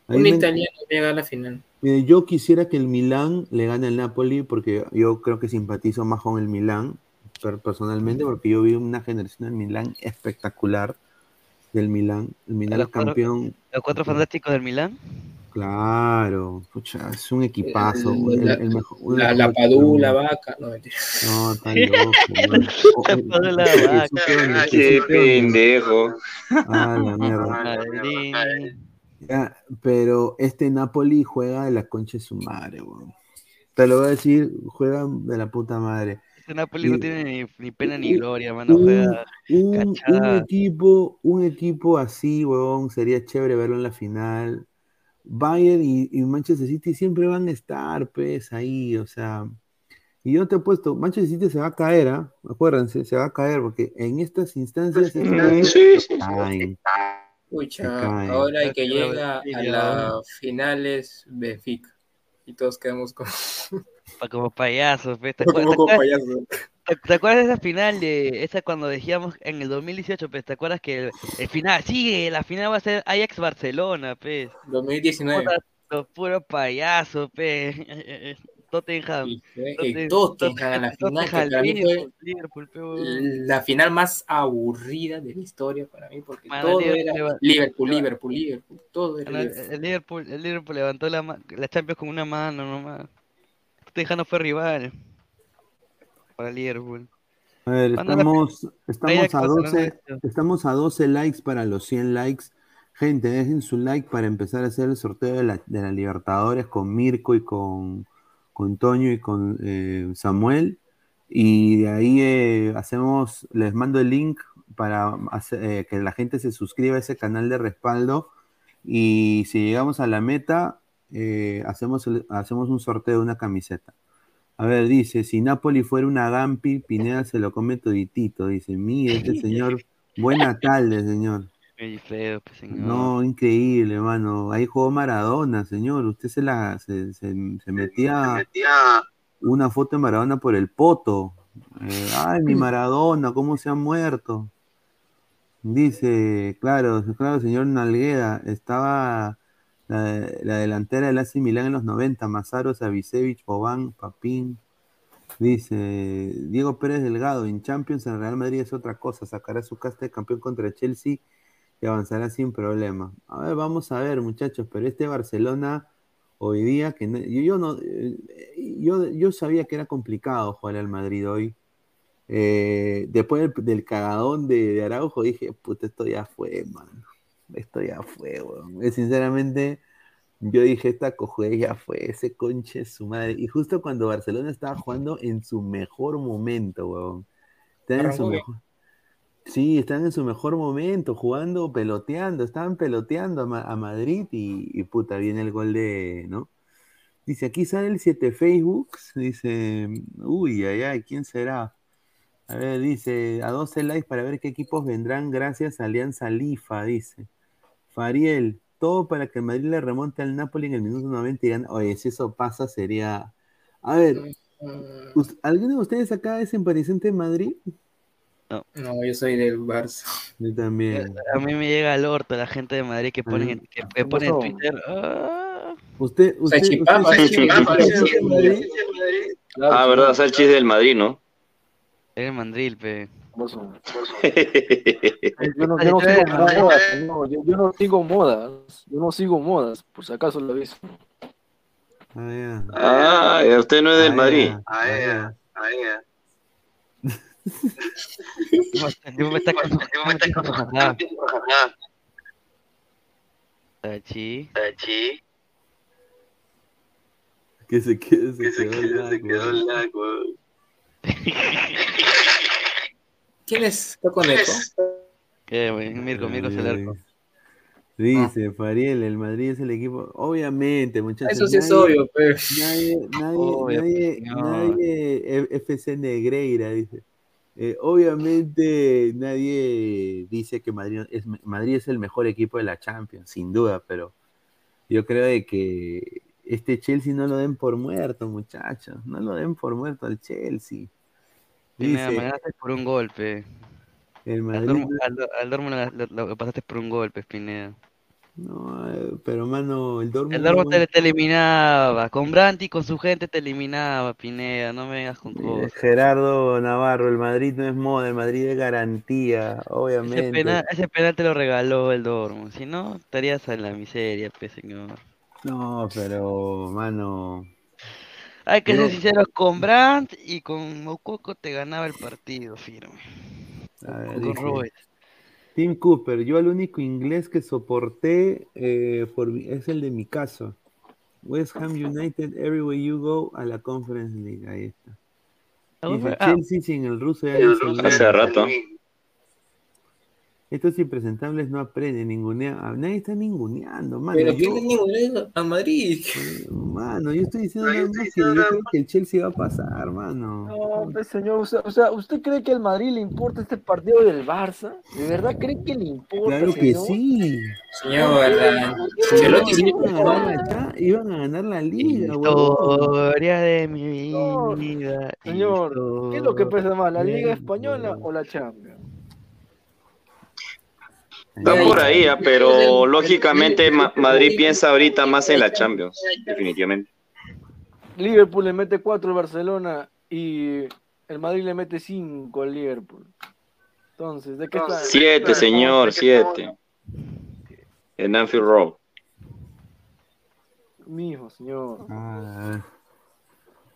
N: Un italiano llega a la final.
H: Mire, yo quisiera que el Milán le gane al Napoli porque yo creo que simpatizo más con el Milán, per- personalmente, porque yo vi una generación del Milán espectacular del Milán. El Milán
K: los
H: es
K: cuatro-
H: campeón.
K: Los cuatro fantásticos del Milán.
H: Claro, pucha, es un equipazo.
N: El-
H: el-
N: la-
H: el mejor-
N: La, la
H: mejores
N: Padula, vaca. No, mentira.
H: No, está loco.
K: La Padula, vaca.
P: Qué pendejo.
H: Ah, la mierda. Ya, pero este Napoli juega de la concha de su madre, weón. Te lo voy a decir, juega de la puta madre.
K: Este Napoli no tiene ni, ni pena ni gloria, mano.
H: un,
K: Juega
H: un- un equipo, un equipo así, weón, sería chévere verlo en la final. Bayern y, y Manchester City siempre van a estar, pues, ahí, o sea. Y yo te he puesto, Manchester City se va a caer, ¿ah? Acuérdense, se va a caer, porque en estas instancias
P: sí, sí,
H: se caen.
N: Pucha,
H: Se caen.
N: ahora hay que
K: Pero
N: llega
K: sí,
N: a las finales Benfica. y todos quedamos como...
K: Como payasos. ¿Te,
N: Como- payasos.
K: Te- te acuerdas de esa final de esa cuando decíamos en el 2018, pues? ¿Te acuerdas que el, el final, sí, la final va a ser Ajax Barcelona, pues?
N: 2019.
K: Los puros payasos, pe. Tottenham.
N: el Tottenham, la final que para mí fue
K: Liverpool, Liverpool, pe, huevón.
N: la final más aburrida de la historia para mí, porque
K: Mano,
N: todo
K: Liverpool
N: era Liverpool, Liverpool, Liverpool, todo era Liverpool.
K: el Liverpool, el Liverpool levantó la, la Champions con una mano nomás. Tottenham no fue rival para Liverpool.
H: A ver, estamos, a
K: Barcelona,
H: 12, estamos a 12 likes para los 100 likes. Gente, dejen su like para empezar a hacer el sorteo de la, de la Libertadores con Mirko y con, con Toño y con eh, Samuel. Y de ahí eh, hacemos, les mando el link para hacer- eh, que la gente se suscriba a ese canal de respaldo. Y si llegamos a la meta, hacemos, el- hacemos un sorteo de una camiseta. A ver, dice, si Napoli fuera una Gampi, Pineda se lo come toditito. Dice, mire, este señor, buena tarde, señor.
K: Muy feo, pues, señor.
H: No, increíble, mano. Ahí jugó Maradona, señor. Usted se la se, se- se metía una foto de Maradona por el poto. Eh, ay, mi Maradona, ¿cómo se ha muerto? Dice, claro, claro, señor Nalgueda, estaba la, la delantera del AC Milán en los 90, Mazaro, Savicevic, Boban, Papín. Dice, Diego Pérez Delgado, en Champions en Real Madrid es otra cosa, sacará su casta de campeón contra Chelsea y avanzará sin problema. A ver, vamos a ver, muchachos, pero este Barcelona hoy día, que no- yo, no, yo, yo sabía que era complicado jugar al Madrid hoy. Eh, después del, cagadón de, de Araujo, dije, puta, esto ya fue, mano. Esto ya fue, weón. Sinceramente, yo dije, esta cojue ya fue, ese conche es su madre. Y justo cuando Barcelona estaba jugando en su mejor momento, weón. Estaban en su mejor- Sí, están en su mejor momento, jugando, peloteando, estaban peloteando a, Ma- a Madrid y, y puta, viene el gol de, ¿no? Dice, aquí sale el 7 Facebook, dice, uy, ay, ay, ¿quién será? A ver, dice, a 12 likes para ver qué equipos vendrán gracias a Alianza Lifa, dice. Fariel, todo para que el Madrid le remonte al Napoli en el minuto 90 y gane. Oye, si eso pasa sería... A ver, ¿us- ¿alguno de ustedes acá es simpatizante de Madrid?
K: No.
N: No, yo soy del Barça.
H: Yo también.
K: A mí me llega al orto la gente de Madrid que pone, en- que, que pone en? Twitter. "Ah".
H: Usted, usted,
P: Salchipapa,
H: usted-
P: salchipapa,
H: Madrid?
P: Ah, ¿verdad? Salchis del Madrid, ¿no?
K: El mandril, pe.
C: Yo no, yo no sigo modas, no, yo, yo no sigo modas, yo no sigo modas, por si acaso lo aviso.
P: Ah, ya, usted no es del
H: Ah,
P: Madrid. Ah, ya. Ah, ya.
K: Yo me está con Tachi.
P: Tachi.
H: Que se quede, se
P: Que se
H: quedó
P: quede, se.
N: ¿Quién es? ¿Está con eco?
K: ¿Qué, güey? Mirko, Mirko Celerco.
H: ay. Dice Fariel, el Madrid es el equipo. Obviamente, muchachos.
N: Eso sí es
H: nadie-
N: obvio, pero...
H: Nadie, nadie,
K: Obvio,
H: nadie, nadie, F- FC Negreira dice. Eh, obviamente nadie dice que Madrid es, Madrid es el mejor equipo de la Champions, sin duda, pero yo creo de que este Chelsea no lo den por muerto, muchachos. No lo den por muerto al Chelsea.
K: Pineda,
H: Dice,
K: me ganaste por un golpe.
H: el
K: Al
H: Madrid.
K: Dortmund, al, Dor- al Dortmund lo, lo- pasaste por un golpe, Pineda.
H: No, eh, pero mano, el Dortmund.
K: El Dortmund te, te eliminaba. Con Brandt y con su gente te eliminaba, Pineda. No me vengas con cosas.
H: Gerardo Navarro, el Madrid no es moda, el Madrid es garantía,
K: Ese
H: obviamente.
K: penal, ese penal te lo regaló el Dortmund. Si no, estarías en la miseria, pues, señor.
H: No, pero, mano.
K: Hay que ser sinceros, con Brandt y con Mococo te ganaba el partido, firme.
H: A ver,
K: Con Robert.
H: Tim Cooper, yo el único inglés que soporté eh, por mi- es el de mi caso. West Ham United, everywhere you go, a la Conference League. Ahí está. Dice
K: Ah.
H: Chelsea sin el ruso ya.
P: Hace rato.
H: Estos impresentables no aprenden, ningunean. Nadie está ninguneando, mano.
N: Pero
H: yo,
N: ¿quién ningunea a Madrid?
H: mano, yo estoy diciendo que yo creo que el Chelsea va a pasar, mano.
C: No, pues, señor, o sea, o sea, ¿usted cree que al Madrid le importa este partido del Barça? ¿De verdad cree que le importa?
H: Claro que
C: señor?
H: sí.
N: Señor,
H: Iban a ganar la cha- iban a ganar la liga.
K: Historia de mi vida.
C: Señor, ¿qué es lo que pesa más, la Liga Española o la Champions?
P: Está por ahí, ah, pero lógicamente Ma- Madrid piensa ahorita más en la Champions, definitivamente.
C: Liverpool le mete 4 al Barcelona y el Madrid le mete 5 al Liverpool. Entonces, ¿de qué está?
P: Siete, señor, siete. En Anfield Road.
C: Mijo, señor.
H: Ah,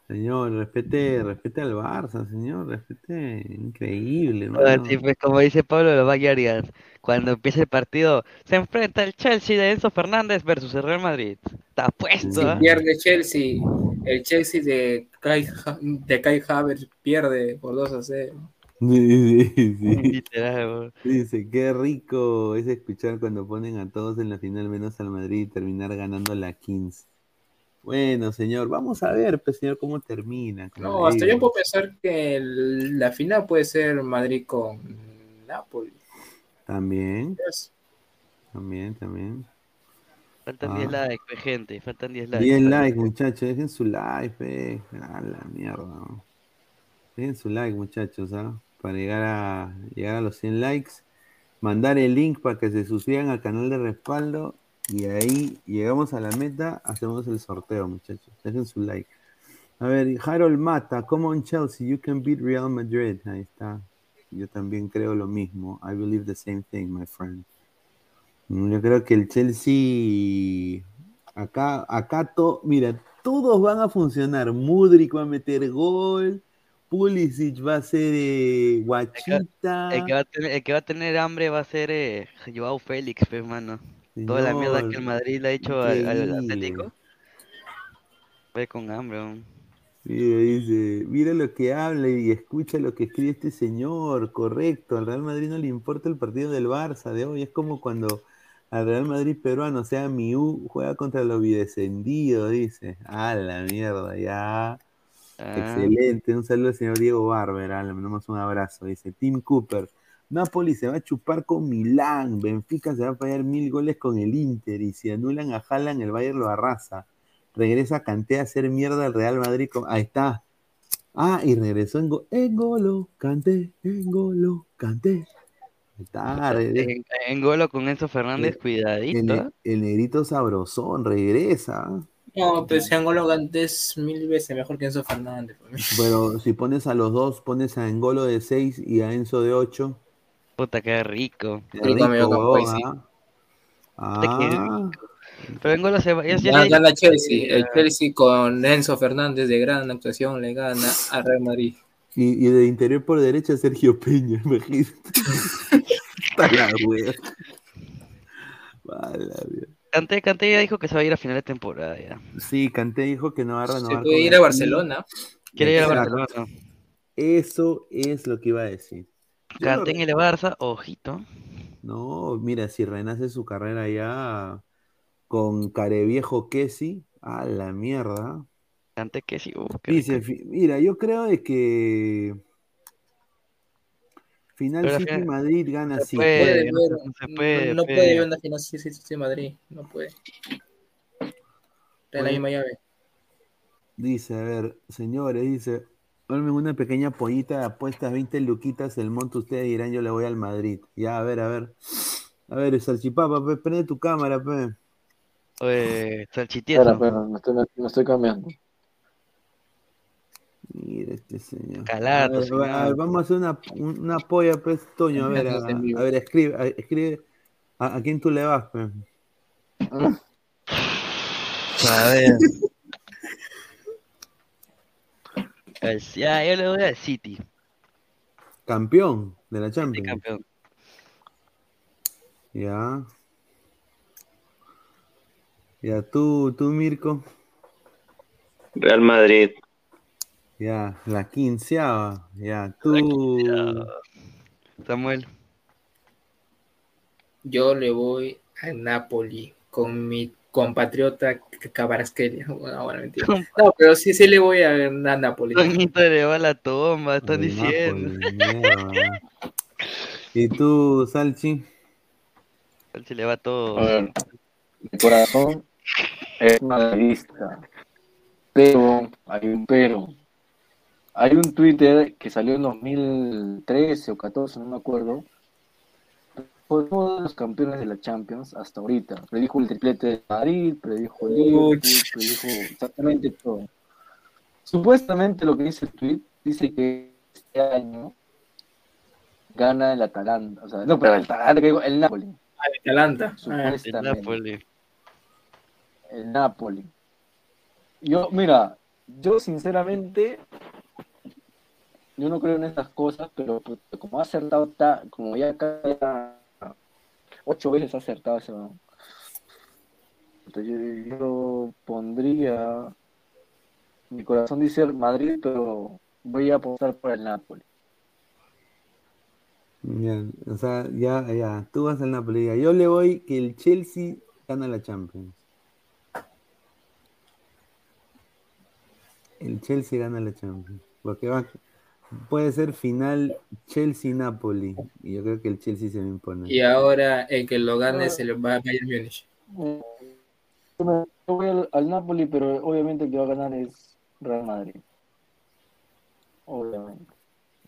H: señor, respete, respete al Barça, señor, respete. Increíble,
K: Ahora
H: mano.
K: sí, pues como dice Pablo de Bayarias, cuando empiece el partido, se enfrenta el Chelsea de Enzo Fernández versus el Real Madrid. Está puesto,
N: Si
K: ¿ah?
N: pierde Chelsea, el Chelsea de Kai, de Kai Havertz pierde por 2 a 0.
H: Sí, sí, sí.
K: Literal.
H: Dice, qué rico es escuchar cuando ponen a todos en la final menos al Madrid y terminar ganando la 15. Bueno, señor, vamos a ver, pues, señor, cómo termina.
N: No, hasta yo puedo pensar que el- la final puede ser Madrid con Napoli.
H: También. También, también.
K: Faltan
H: Ah.
K: 10 likes, gente, faltan 10 likes.
H: 10 likes, muchachos, dejen su like, eh. A la mierda. ¿no? Dejen su like, muchachos, ¿ah? Para llegar a llegar a los 100 likes. Mandar el link para que se suscriban al canal de respaldo. Y ahí llegamos a la meta, hacemos el sorteo, muchachos. Dejen su like. A ver, Harold Mata, come on Chelsea, you can beat Real Madrid. Ahí está. Yo también creo lo mismo. I believe the same thing, my friend. Mm, Yo creo que el Chelsea, acá, acá to- mira, todos van a funcionar. Mudrik va a meter gol, Pulisic va a ser eh, guachita.
K: El que, va a tener, el que va a tener hambre va a ser eh, Joao Félix, pues, mano. Toda la mierda que el Madrid le ha hecho al. Atlético. Ve con hambre, weón.
H: Mira, dice, mira lo que habla y escucha lo que escribe este señor, correcto. Al Real Madrid no le importa el partido del Barça de hoy. Es como cuando al Real Madrid peruano, o sea, Miu, juega contra los descendidos, dice. A la mierda, ya.
K: Ah.
H: Excelente. Un saludo al señor Diego Bárbara. Le mandamos un abrazo. Dice Tim Cooper. Napoli se va a chupar con Milán. Benfica se va a fallar mil goles con el Inter. Y si anulan a Haaland, el Bayern lo arrasa. Regresa Canté a hacer mierda al Real Madrid. Con... Ahí está. Ah, y regresó en, go... en Golo, Canté, en Golo, Canté. Está.
K: En, en Golo con Enzo Fernández,
H: El,
K: cuidadito. ¿ah?
H: el negrito sabrosón regresa.
N: No, pues Angolo Kanté es mil veces mejor que Enzo Fernández.
H: Pero si pones a los dos, pones a Engolo de 6 y a Enzo de 8.
K: Puta, qué rico.
H: Qué
N: Rico,
H: rico,
N: amigo,
H: huevón,
N: Poisi.
H: ¿ah?
K: Puta, qué
H: Ah,
K: Se va.
N: Gana,
K: le-
N: gana Chelsea. El. Chelsea con Enzo Fernández de gran actuación le gana a Real Madrid.
H: y, y de interior por derecha Sergio Peña, imagínate. Está la wea. Vale.
K: Kanté, Kanté ya dijo que se va a ir a final de temporada ya.
H: Sí, Canté dijo que no va a renovar.
N: Se puede ir a. Barcelona.
K: Quiere ir a. Barcelona.
H: Eso es lo que iba a decir. Lo-
K: en el Barça, ojito.
H: No, mira, si renace su carrera ya con Careviejo Kessi, a la mierda.
K: Kanté que sí. uh,
H: Dice, mira, yo creo de que final
K: Pero
H: City
K: final-
H: Madrid gana
K: se
H: City.
K: puede,
N: Puede
K: no no se puede,
N: no puede ver una final sí, sí, sí, Madrid. No puede. Está en la misma llave.
H: Dice, a ver, señores, dice, Armen una pequeña pollita de apuestas, 20 luquitas, el monto ustedes dirán, yo le voy al Madrid. Ya, a ver, a ver. A ver, salchipapa, pe, prende tu cámara, pe.
K: Oye,
C: Espera,
K: salchitieso.
C: espera, me estoy, me estoy cambiando.
H: Mira este señor.
K: Calato,
H: A ver,
K: señor.
H: a ver, vamos a hacer una, un- una polla, pues, Toño, a ver, a, ver, escribe, a- escribe, a, a quién tú le vas, pe.
K: A ver. El- ya, yo le doy al City.
H: Campeón de la Champions.
K: campeón.
H: Ya. Ya, tú, tú, Mirko.
P: Real Madrid.
H: Ya, la quinceava. Ya, tú.
K: Samuel.
N: yo le voy al Napoli con mi compatriota Cabarasquelia. Bueno, bueno, mentira. No, pero sí, sí le voy a, a Napoli.
K: Toñito le va a la toma, están diciendo.
H: Napoli. ¿Y tú, Salchi?
K: Salchi le va todo.
C: A ver, mi corazón es madridista, pero hay un pero. Hay un Twitter que salió en 2013 o 14, no me acuerdo, por todos los campeones de la Champions hasta ahorita. Predijo el triplete de Madrid, predijo el Liverpool, predijo exactamente todo. Supuestamente lo que dice el tweet dice que este año gana el Atalanta, o sea, no, pero el Atalanta, que digo, el Napoli.
N: Ah, el Atalanta.
C: Supuestamente.
K: El Napoli.
C: El Napoli. Yo, mira, yo sinceramente, yo no creo en estas cosas, pero como ha acertado, ta- como ya cada ocho veces ha acertado ese balón. Yo, pondría, mi corazón dice Madrid, pero voy a apostar por el Napoli.
H: Ya, o sea, ya, ya, tú vas al Napoli. ya. Yo le voy que el Chelsea gana la Champions. El Chelsea gana la Champions. Porque va, puede ser final Chelsea-Napoli. Y yo creo que el Chelsea se va a imponer.
N: Y ahora el que lo gane se lo va a Bayern Múnich.
C: Yo me- yo voy al, al Napoli, pero obviamente el que va a ganar es Real Madrid. Obviamente.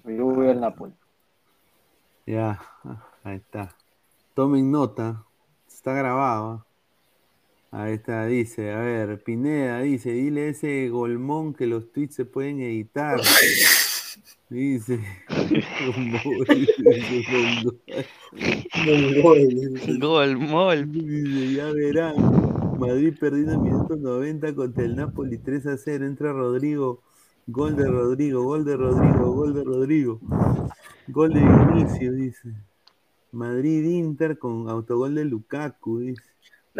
C: Pero Yo voy al Napoli.
H: Ya, ah, ahí está. Tomen nota. Está grabado. Ahí está, dice, a ver, Pineda dice, dile a ese golmón que los tweets se pueden editar. Dice.
K: Gol, mol.
H: Dice, ya verán. Madrid perdiendo en minutos 90 contra el Napoli 3 a 0. Entra Rodrigo. Gol de Rodrigo, gol de Rodrigo, gol de Rodrigo. Gol de Vinicius, dice. Madrid Inter con autogol de Lukaku, dice.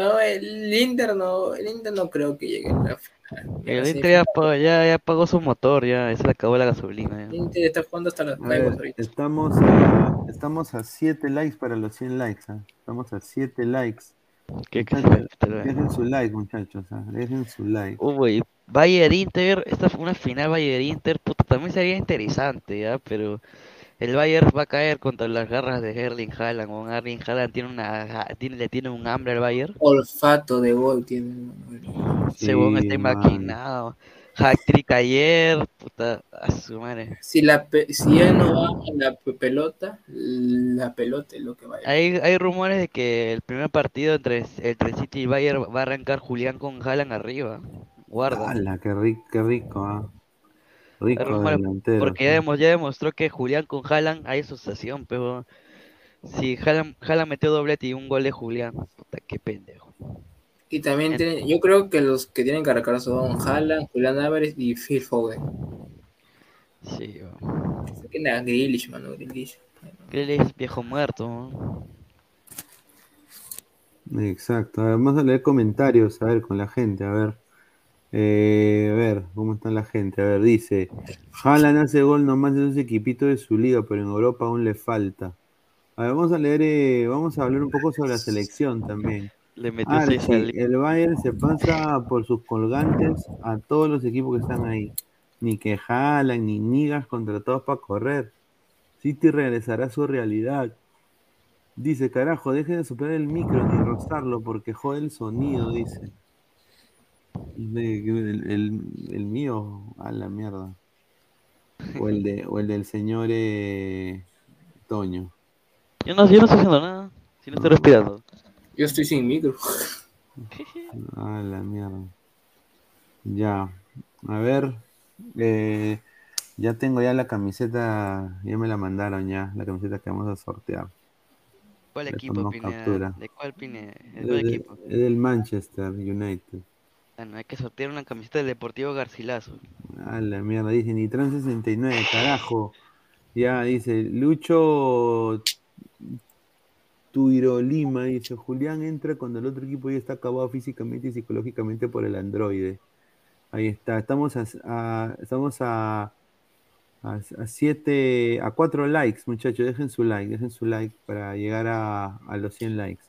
N: No, el Inter no, el Inter no creo que llegue a la final.
K: El Inter ya, pagó- ya, ya pagó su motor, ya se le acabó la gasolina.
N: El
K: ya.
N: Inter está jugando hasta los nuevos ahorita.
H: estamos a, estamos a 7 likes para los 100 likes. ¿ah? Estamos a 7 likes.
K: ¿Qué-
H: dejen su like, muchachos. ¿ah? Dejen su like.
K: Uy, Bayern Inter, esta fue una final Bayern Inter, puta, también sería interesante, ya, pero el Bayern va a caer contra las garras de Erling Haaland, o Erling Haaland tiene una tiene, le tiene un hambre al Bayern,
N: Olfato de gol tiene.
K: según
H: Sí,
K: está
H: man.
K: maquinado, hat-trick ayer, puta, a su madre.
N: Si, la, pe- si él no va a la pe- pelota, la pelota es lo que va a ir.
K: Hay, hay rumores de que el primer partido entre, entre City y Bayern va a arrancar Julián con Haaland arriba, guarda.
H: ¡Hala, qué rico, qué rico! ¿ah? Rico
K: porque ya, demo- ya demostró que Julián con Haaland hay asociación, pero si Haaland, Haaland metió doblete y un gol de Julián, puta, qué pendejo.
N: Y también tiene, yo creo que los que tienen que arrancar son Haaland, Julián Álvarez y Phil Foden.
K: Sí,
N: Que nada, Grealish, mano, Grealish.
K: viejo muerto. ¿no?
H: Exacto. A ver, vamos a leer comentarios, a ver, con la gente, a ver. Eh, a ver, ¿cómo está la gente? A ver, dice, Haaland hace gol nomás de esos equipitos de su liga, pero en Europa aún le falta. A ver, vamos a leer, eh, vamos a hablar un poco sobre la selección también.
K: Le metió seis al-
H: el Bayern se pasa por sus colgantes a todos los equipos que están ahí. Ni que Haaland, ni Nigas contratados para correr. City regresará a su realidad. Dice, carajo, dejen de superar el micro ni rozarlo porque jode el sonido, dice. De- el, el- el mío, a la mierda. O el, de, o el del señor eh, Toño.
K: Yo no, yo no estoy haciendo nada, si no estoy respirando.
N: Yo estoy sin micro.
H: A la mierda. Ya. A ver. eh, ya tengo ya la camiseta. Ya me la mandaron ya. La camiseta que vamos a sortear.
K: ¿Cuál equipo, Pineda?
H: captura.
K: ¿De cuál Pineda? ¿De
H: Es,
K: cuál
H: de-
K: equipo?
H: es del Manchester United.
K: Ah, no, hay que sortear una camiseta del Deportivo Garcilaso.
H: A la mierda. Dice Nitran 69. Carajo. Ya dice Lucho Tuiro Lima. Dice Julián entra cuando el otro equipo ya está acabado físicamente y psicológicamente por el androide. Ahí está. Estamos a, a- estamos a A, a siete, a cuatro likes, muchachos. Dejen su like, dejen su like para llegar a, a los 100 likes.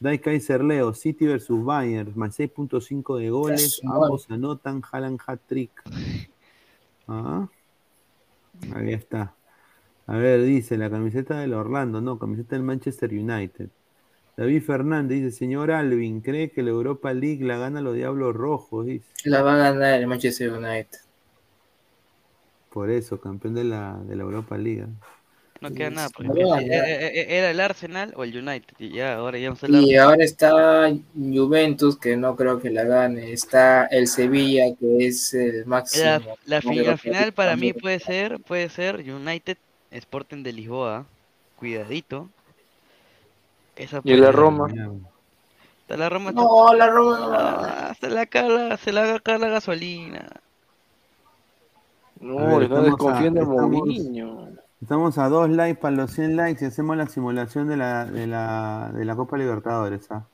H: Dai Kaiser Leo, City versus Bayern, más 6.5 de goles,
N: Yes,
H: ambos anotan, jalan hat-trick. Ah, ahí está. A ver, dice, la camiseta del Orlando, no, camiseta del Manchester United. David Fernández dice, señor Alvin, ¿cree que la Europa League la gana los Diablos Rojos? Dice.
N: La va a ganar el Manchester United.
H: Por eso, campeón de la, de la Europa League.
K: No queda nada, porque
N: No
K: era el Arsenal o el United, y ya, ahora ya no
N: Y ahora está Juventus, que no creo que la gane. Está el Sevilla, que es el máximo.
K: La, la fi-
N: número
K: la final para mí puede ser, puede ser United Sporting de Lisboa. Cuidadito. Esa
C: Y la Roma.
K: Está la Roma.
N: No, la Roma no.
K: Ah, se la caga, se la caga la gasolina.
C: No,
H: a-
C: desconfiando de
H: estamos-
C: Mourinho.
H: Estamos a dos likes para los 100 likes y hacemos la simulación de la, de la, de la Copa Libertadores. ¿ah?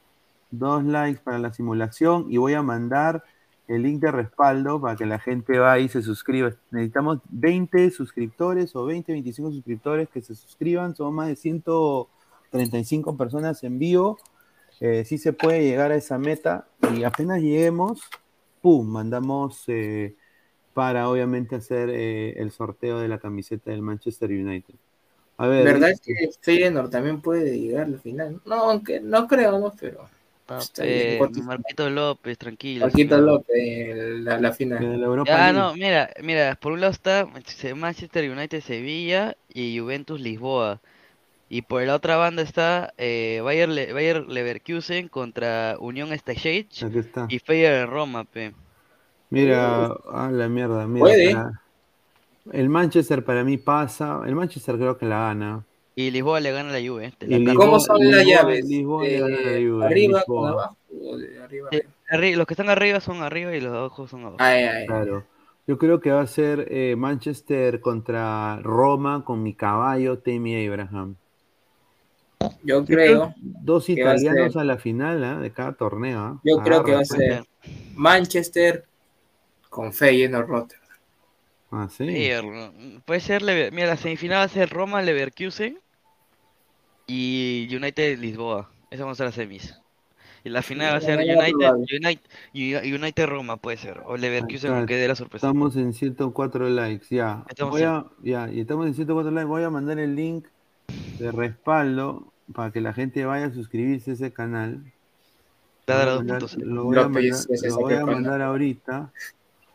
H: Dos likes para la simulación y voy a mandar el link de respaldo para que la gente vaya y se suscriba. Necesitamos 20 suscriptores o 20, 25 suscriptores que se suscriban. Son más de 135 personas en vivo. Eh, sí se puede llegar a esa meta y apenas lleguemos, ¡pum! Mandamos eh, para obviamente hacer eh, el sorteo de la camiseta del Manchester United. A ver,
N: ¿Verdad
H: dice-
N: que Feyenoord también puede llegar al final? No, aunque no creo, no, pero.
K: Eh. Marquito López, tranquilo.
N: Marquito
K: señor.
N: López, la, la final.
H: la Europa
K: Ya,
H: League.
K: no, mira, mira, por un lado está Manchester United Sevilla y Juventus Lisboa. Y por la otra banda está eh, Bayer, Le- Bayer Leverkusen contra Unión
H: está.
K: y Feyenoord Roma, pe.
H: Mira, a la mierda, mira.
K: Puede.
H: para- El Manchester para mí pasa. El Manchester creo que la gana.
K: Y Lisboa le gana a la Juve. te la.
H: Lisboa-
N: ¿Cómo son las llaves?
H: Lisboa le
N: Eh,
H: gana la Juve,
N: ¿Arriba con abajo? arriba
K: los que están arriba son arriba y los de abajo son abajo.
N: Ay, ay.
H: Claro. Yo creo que va a ser eh, Manchester contra Roma con mi caballo Tammy Abraham.
N: Yo creo.
H: Dos
N: a
H: italianos
N: ser-
H: a la final de cada torneo.
N: Yo creo que va a ser Manchester con Feyenoord Rotterdam.
H: Ah, sí.
K: Puede ser, Lever- mira, la semifinal va a ser Roma Leverkusen y United Lisboa. Esas van a ser las semis. Y la final va a ser United. United, United Roma, puede ser. O Leverkusen,
H: Está,
K: aunque dé la sorpresa.
H: Estamos en 104 likes, ya.
K: Estamos
H: Voy
K: en-
H: a, ya, y estamos en 104 likes. Voy a mandar el link de respaldo para que la gente vaya a suscribirse a ese canal. Lo voy a lo voy mandar ahorita.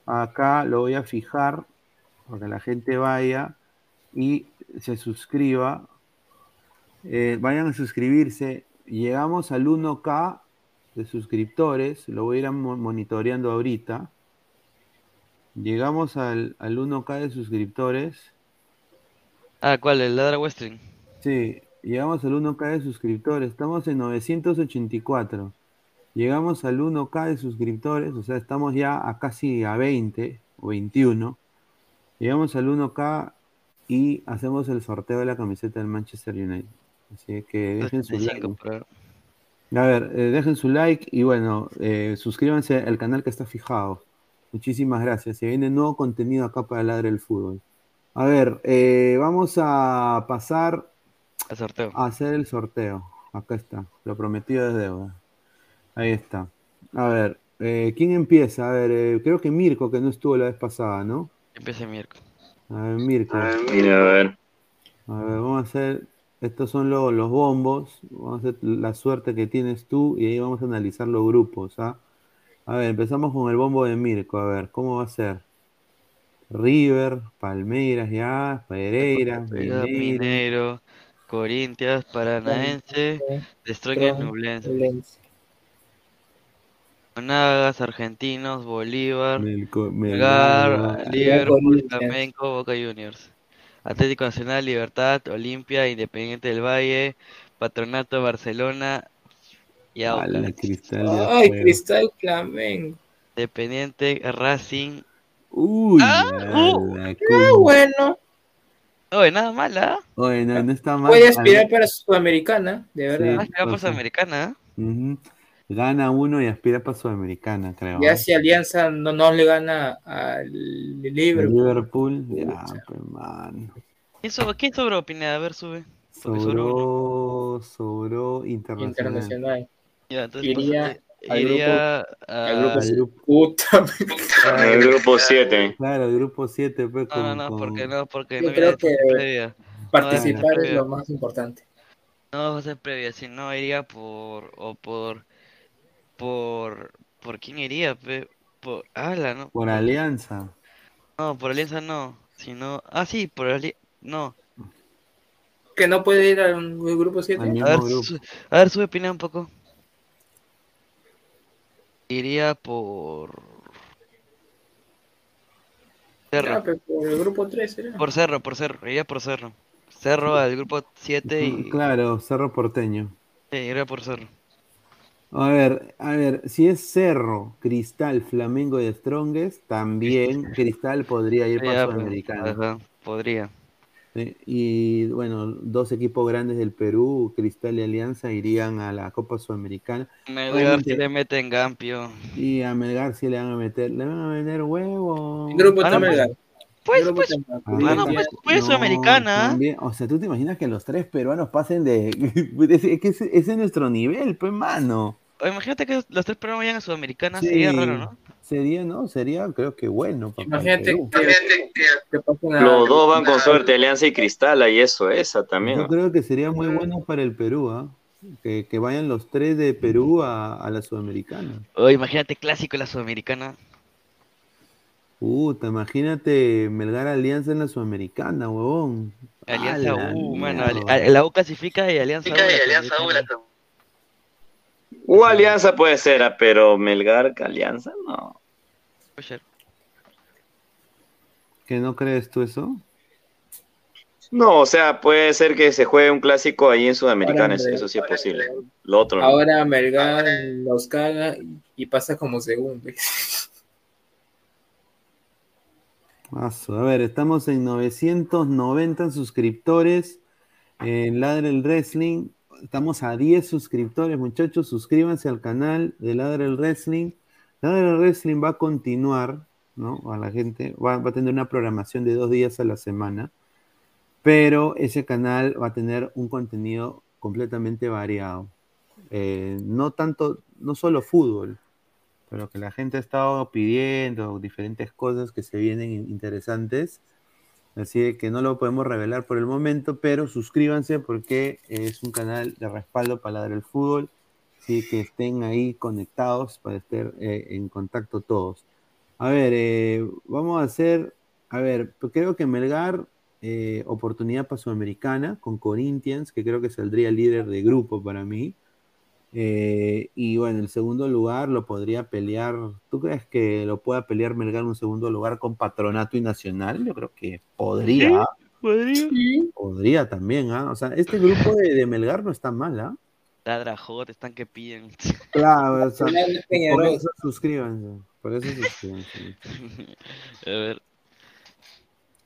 H: Acá lo voy a fijar para que la gente vaya y se suscriba. Eh, vayan a suscribirse. Llegamos al 1K de suscriptores. Lo voy a ir monitoreando ahorita. Llegamos al, al 1K de suscriptores.
K: Ah, ¿cuál? ¿El Ladra Western?
H: Sí, llegamos al 1K de suscriptores. Estamos en 984. Llegamos al 1K de suscriptores, o sea, estamos ya a casi a 20 o 21. Llegamos al 1K y hacemos el sorteo de la camiseta del Manchester United. Así que dejen su like.
K: 75, pero-
H: A ver, eh, dejen su like y bueno, eh, suscríbanse al canal que está fijado. Muchísimas gracias. Se viene nuevo contenido acá para Ladre el Fútbol. A ver, eh, vamos a pasar
K: sorteo.
H: a hacer el sorteo. Acá está. Lo prometido es deuda. Ahí está. A ver, eh, ¿quién empieza? A ver, eh, creo que Mirko, que no estuvo la vez pasada, ¿no?
K: Empieza miércoles.
H: A ver, Mirko.
P: Mira, a ver.
H: A ver, vamos a hacer. Estos son lo- los bombos. Vamos a hacer la suerte que tienes tú y ahí vamos a analizar los grupos. ¿ah? A ver, empezamos con el bombo de Mirko. A ver, ¿cómo va a ser? River, Palmeiras ya, Pereira,
K: Mineiro, Corinthians, Paranaense, Destroyers, Nublense. Monagas, Argentinos, Bolívar,
H: Melco-
K: Melgar, Liverpool. Flamengo, Boca Juniors. Atlético Nacional, Libertad, Olimpia, Independiente del Valle, Patronato, Barcelona y Aucas.
H: Cristal
N: Ay. Cristal Flamengo.
K: Independiente, Racing.
H: Uy,
K: Ah, uh,
H: la
N: Ah,
H: cum-
N: bueno.
K: Oye, nada mal, ¿ah?
H: Oye, no, no está mal.
N: Puede
H: A
N: aspirar para Sudamericana, de verdad.
K: Más que va por
H: pues sí.
K: Sudamericana, ¿ah?
H: Gana uno y aspira para Sudamericana, creo.
N: Ya
H: ¿ah?
N: si Alianza no, no le gana al Liverpool.
H: Liverpool, ya, pues, mano.
K: ¿Quién sobró, ¿Quién sobró, Pineda? A ver, sube. Porque sobró.
H: Sobró, sobró internacional.
N: Internacional.
K: Ya, entonces
N: Iría
K: pásate-
N: al
K: iría
N: grupo- al grupo-
K: al-
H: grupo-
N: Puta.
P: El grupo 7.
H: Claro, el grupo 7, pues,
K: No, no,
H: con,
K: no,
H: con-
K: porque no, porque
N: Yo
K: no
N: creo que
K: previa.
N: Participar es lo más importante.
K: No va a ser previa, si no iría por o por por por quién iría, pe? por ala, no.
H: por Alianza.
K: No, por Alianza no, sino ah sí, por Ali no.
N: Que no puede ir al grupo 7.
H: Al
K: A ver,
H: grupo.
K: su- a ver, sube opinión un poco. Iría por Cerro.
N: Ya, pero por el grupo 3 era.
K: Por Cerro, por Cerro, iría por Cerro. Cerro al grupo 7 y
H: Claro, Cerro Porteño.
K: sí, iría por Cerro.
H: A ver, a ver, si es Cerro, Cristal, Flamengo y Strongest, también Cristal podría ir para
K: pues,
H: Sudamericana.
K: ajá, podría.
H: Sí, Y bueno, dos equipos grandes del Perú, Cristal y Alianza, irían a la Copa Sudamericana.
K: Melgar si le mete en Gampio.
H: Y a Melgar sí le van a meter, le van a meter huevo.
N: El grupo está
K: no, pues. Pues, pues,
H: Ah,
K: Ah, no, pues, pues, Sudamericana.
H: también, o sea, ¿tú te imaginas que los tres peruanos pasen de... es, es que ese, ese es nuestro nivel, pues, mano.
K: Imagínate que los tres peruanos vayan a Sudamericana,
H: Sí,
K: sería raro, ¿no?
H: Sería, ¿no? Sería, creo que bueno. para el
N: Imagínate que, que pasen a-
P: Los dos van con suerte, Alianza y Cristal, y eso, esa también.
H: Yo creo que sería muy bueno para el Perú, ¿ah? Que, que vayan los tres de Perú a, a la Sudamericana.
K: O imagínate clásico la Sudamericana.
H: Puta, imagínate Melgar Alianza en la Sudamericana, huevón.
K: Alianza
H: la
K: U, mano. La U clasifica y Alianza U. la Sudamericana.
P: O Alianza puede ser, ah, pero Melgar, Alianza, no.
K: Oye,
H: ¿Que no crees tú eso?
P: No, o sea, puede ser que se juegue un clásico ahí en Sudamericana, eso, sí es posible. Lo otro no.
N: Ahora Melgar los caga y pasa como segundo.
H: A ver, estamos en 990 suscriptores en Ladre el Wrestling. Estamos a 10 suscriptores, muchachos. Suscríbanse al canal de Ladre el Wrestling. Ladre el Wrestling va a continuar, ¿no? A la gente va, va a tener una programación de dos días a la semana, pero ese canal va a tener un contenido completamente variado. Eh, no tanto, no solo fútbol, pero que la gente ha estado pidiendo diferentes cosas que se vienen in- interesantes. Así que no lo podemos revelar por el momento, pero suscríbanse porque es un canal de respaldo para Ladrar el fútbol. Así que estén ahí conectados para estar eh, en contacto todos. A ver, eh, vamos a hacer, a ver, pues creo que Melgar, eh, oportunidad para Sudamericana con Corinthians, que creo que saldría líder de grupo para mí. Eh, y bueno, el segundo lugar lo podría pelear. ¿Tú crees que lo pueda pelear Melgar en un segundo lugar con Patronato y Nacional? Yo creo que podría.
K: Podría.
H: Podría también, ¿ah? O sea, este grupo de, de Melgar no está mal, ¿ah?
K: Ladra Hot, están que piden.
H: Claro, o sea, por eso suscríbanse. Por eso suscríbanse.
K: A ver,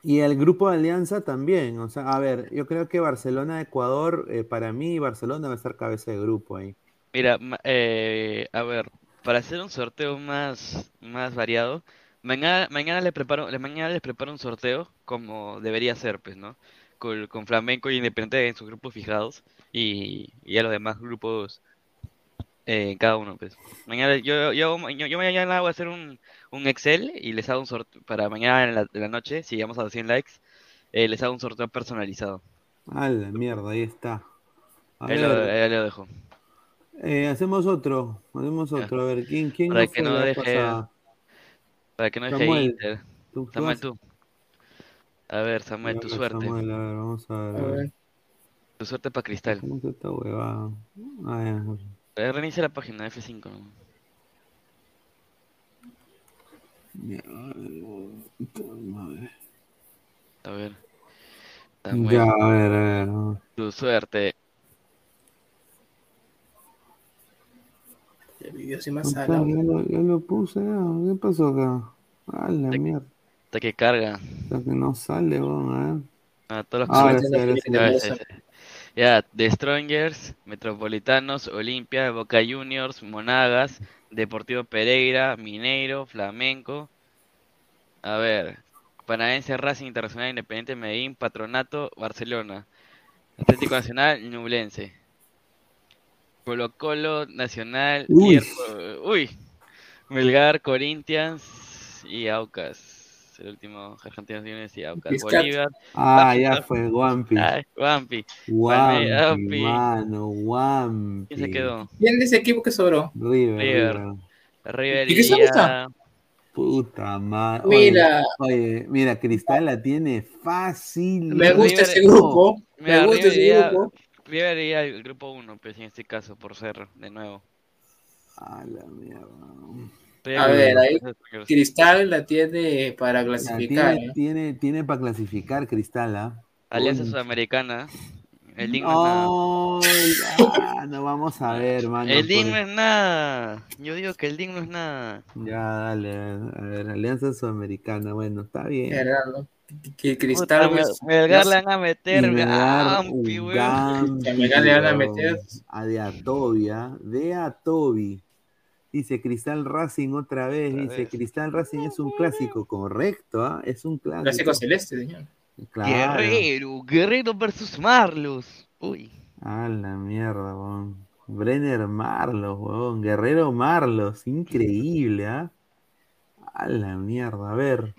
H: Y el grupo de Alianza también. O sea, a ver, yo creo que Barcelona-Ecuador, eh, para mí, Barcelona va a estar cabeza de grupo ahí.
K: Mira, eh, a ver, para hacer un sorteo más, más variado, mañana, mañana le preparo, mañana les preparo un sorteo como debería ser, pues, ¿no? Con, con Flamenco y Independiente en sus grupos fijados y, y a los demás grupos eh, en cada uno, pues. Mañana, yo, yo, yo, yo mañana voy a hacer un, un Excel y les hago un sorteo para mañana en la, en la noche, si llegamos a 100 likes, eh, les hago un sorteo personalizado.
H: A la mierda, ahí está.
K: Lo, ahí lo dejo.
H: Eh, hacemos otro. Hacemos otro. A ver, ¿quién, quién
K: Para
H: no
K: que no
H: la
K: deje,
H: pasada?
K: para que no deje
H: Samuel,
K: Inter.
H: tú-
K: Samuel, tú. A ver, Samuel,
H: A
K: tu suerte.
H: Samuel, a ver, vamos a ver.
N: A ver.
K: Tu suerte para Cristal.
H: ¿Cómo está esta huevada? Ah, ya.
K: Reinicia la página F5. ¿no?
H: Ya, puta madre.
K: A ver.
H: Ya,
K: Samuel,
H: a ver, a ver.
K: tu suerte.
N: El video sí más
H: Está,
N: salado.
H: ya, lo, ya lo puse, ya. ¿qué pasó acá? A la mierda.
K: Hasta que carga.
H: Hasta que no sale, weón, a ver.
K: Ah, todos los
H: Ahora
K: que-
H: sí, ahora sí.
K: A ver, sí, sí. Ya, The Strongers, Metropolitanos, Olimpia, Boca Juniors, Monagas, Deportivo Pereira, Mineiro, Flamenco. A ver, Paranaense Racing Internacional Independiente Medellín, Patronato, Barcelona. Atlético Nacional, Ñublense. Colo Colo, Nacional,
H: Uy.
K: Hierro- uy. Melgar, Corinthians y Aucas. El último Argentinos Juniors y Aucas.
H: Piscat.
K: Bolívar.
H: Ah, ya fue, Guampi.
K: Guampi.
H: Guampi,
K: Guampi.
H: mano, Guampi.
K: ¿Quién se quedó?
N: ¿Quién de ese equipo que sobró?
H: River,
K: River.
H: River.
N: ¿Y qué se gusta?
H: Puta madre.
N: Mira.
H: Oye, oye, mira, Cristal la tiene fácil.
N: Me gusta
K: River-
N: ese grupo.
K: Mira,
N: Me gusta
K: River
N: ese grupo.
K: Iría al grupo 1, pues en este caso, por ser de nuevo.
H: A la mierda.
N: A ver, ahí. Cristal la tiene para
H: La
N: clasificar.
H: tiene,
N: ¿eh?
H: tiene, tiene para clasificar Cristal, ¿ah?
K: Alianza
H: Uy.
K: Sudamericana. El DIN no es nada.
H: No, ya, no vamos a ver, mano.
K: El DIN no
H: pues.
K: es nada. Yo digo que el DIN no es nada.
H: Ya, dale, a ver, Alianza Sudamericana, bueno, está bien.
N: Gerardo, Que Cristal. Pues,
K: Melgar le van a meter Gampi,
N: A Melgar le van a meter.
H: A de Atobi, ¿ah? De Atobi. Dice Cristal Racing otra vez. Dice Cristal Racing es un clásico, correcto, ¿ah? Es un clásico.
N: Clásico celeste, señor.
H: Claro.
K: Guerrero, Guerrero versus Marlos. Uy.
H: A la mierda, weón. Brenner Marlos, weón. Guerrero Marlos. Increíble, ¿ah? A la mierda. A ver.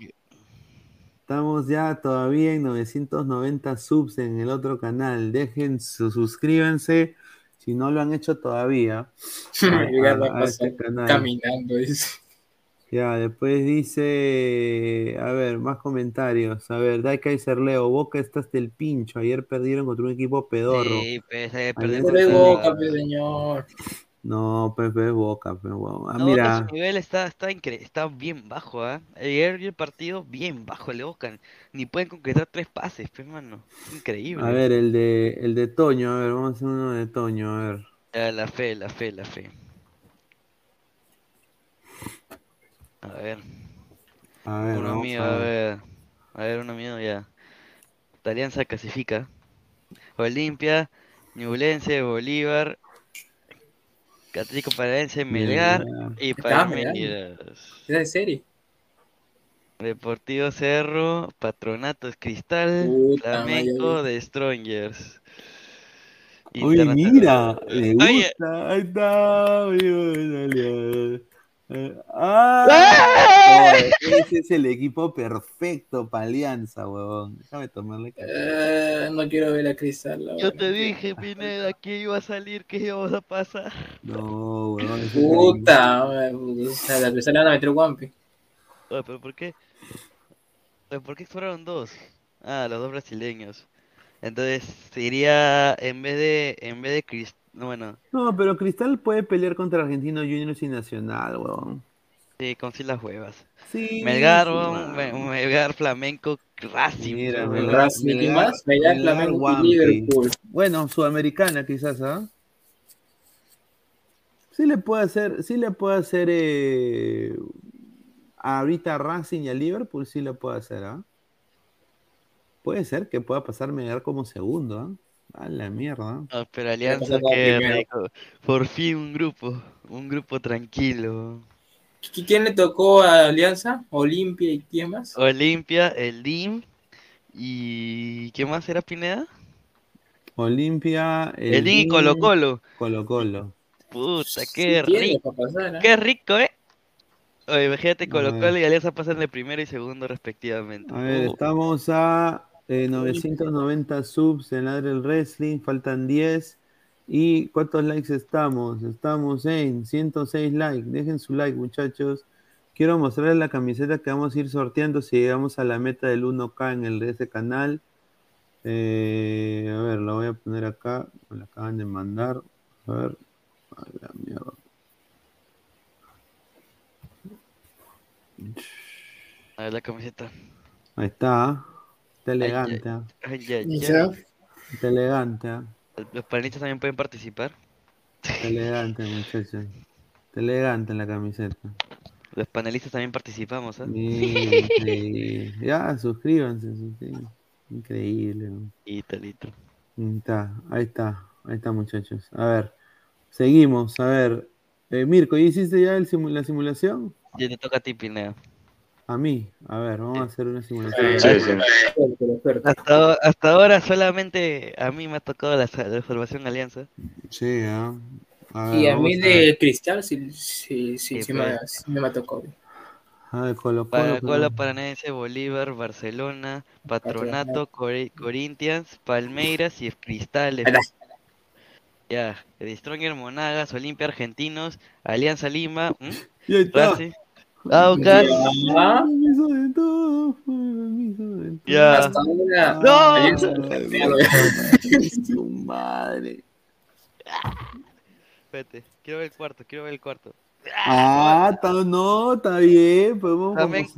H: Estamos ya todavía en 990 subs en el otro canal. Dejen su, suscríbanse si no lo han hecho todavía. a- a-
N: a
H: este canal.
N: caminando. dice.
H: Ya, después dice, a ver, más comentarios. A ver, Dai Kaiser Leo, Boca está hasta el pincho. Ayer perdieron contra un equipo pedorro.
K: Sí, pues, la-
N: Boca, pues, señor.
H: No, Pepe es Boca, pero bueno. Ah,
K: No,
H: mira,
K: su nivel está, está, incre- está bien bajo, ¿ah? Ayer vi el partido bien bajo el Boca. Ni pueden concretar tres pases, pues, mano. Increíble.
H: a ver, el de, el de Toño, a ver, vamos a hacer uno de Toño, a ver.
K: La fe, la fe, la fe. A ver.
H: A ver,
K: uno mío,
H: a ver.
K: A ver, uno mío ya. Alianza clasifica. Olimpia, Ñublense, Bolívar, Atlético Paranaense, Melgar y. Palmeiras.
N: ¿Es de serie?
K: Deportivo Cerro, Patronatos Cristal,
N: Puta
K: Flamenco
N: madre.
K: de Strongers.
H: Oye, mira, le
K: Oye,
H: gusta, ahí está, oye, dale, eh, ¡Ah! Oye, ese es el equipo perfecto para Alianza, huevón. Déjame tomarle.
N: Eh, no quiero ver a Cristal. la
K: Yo te dije, Pineda, que iba a salir, que íbamos a pasar.
H: No, huevón.
N: Puta, la Cristal le van a meter Guampi.
K: Oye, pero ¿por qué? ¿Por qué fueron dos? Ah, los dos brasileños. Entonces, sería en vez de en vez de Cris- no, bueno,
H: No, pero Cristal puede pelear contra Argentino Juniors y Nacional, huevón.
K: sí, con sí las huevas.
H: Sí,
K: Melgar, weón, Melgar, Flamenco, Racing.
H: Mira,
K: weón.
H: Melgar,
N: Racing, ¿quién
H: Melgar,
N: más? Melgar,
H: Melgar,
N: Flamengo y
H: Guampi.
N: Liverpool.
H: Bueno, Sudamericana quizás, ¿ah? Sí le puede hacer, sí le puede hacer eh, ahorita a Racing y a Liverpool, sí le puede hacer, ¿ah? Puede ser que pueda pasar Melgar como segundo, ¿ah? A la mierda.
K: Ah, pero Alianza, qué rico. Por fin un grupo, un grupo tranquilo.
N: ¿Qui- ¿Quién le tocó a Alianza? Olimpia y quién más?
K: Olimpia, el DIM y ¿qué más era Pineda?
H: Olimpia,
K: El DIM y Colo Colo.
H: Colo Colo.
K: Puta, qué rico.
N: pasar, ¿eh?
K: Qué rico, ¿eh? Oye, imagínate Colo. Colo y Alianza pasan de primero y segundo respectivamente.
H: A ver,
K: Uh,
H: estamos a eh, 990 subs en Ladre el Wrestling, faltan 10. ¿Y cuántos likes estamos? Estamos en 106 likes. Dejen su like, muchachos. Quiero mostrarles la camiseta que vamos a ir sorteando si llegamos a la meta del 1K en el de ese canal. Eh, a ver, la voy a poner acá. Me la acaban de mandar. A ver. A la mierda.
K: a ver la camiseta.
H: Ahí está. Está elegante. ah.
K: Ay, ay,
N: ¿Y
K: ay.
N: ya?
H: Está elegante. ah.
K: Los panelistas también pueden participar.
H: Está elegante, muchachos. Está elegante la camiseta.
K: Los panelistas también participamos, ¿ah?
H: Mira, increíble. Ya, suscríbanse, suscríbanse. Increíble. ¿no?
K: Y talito.
H: Ahí está, ahí está, ahí está, muchachos. A ver, seguimos, a ver. Eh, Mirko, ¿ya hiciste ya el simu- la simulación?
K: Ya te toca a ti, Pineda.
H: A mí, a ver, vamos a hacer una simulación.
K: Sí, sí. Hasta, hasta ahora solamente a mí me ha tocado la, la salvación alianza.
H: Sí, ah. A ver,
N: Y a mí de cristal sí, sí, sí,
K: Sí,
N: sí
K: pues.
N: me, sí me tocó.
H: A ver, Colo
K: Para
H: Colo.
K: Cola Paranaense, Bolívar, Barcelona, Patronato, Cori- Corinthians, Palmeiras y Cristales. Ya, The Stronger Monagas, Olimpia Argentinos, Alianza Lima, ¿m? Aucas,
H: Permiso de todo, permiso de todo.
K: Ya.
N: Hasta ahora.
K: ¡No!
H: Su madre.
K: Espérate, quiero ver el cuarto, quiero ver el cuarto.
H: Ah, está, no, está bien. Podemos,
K: Flamenco,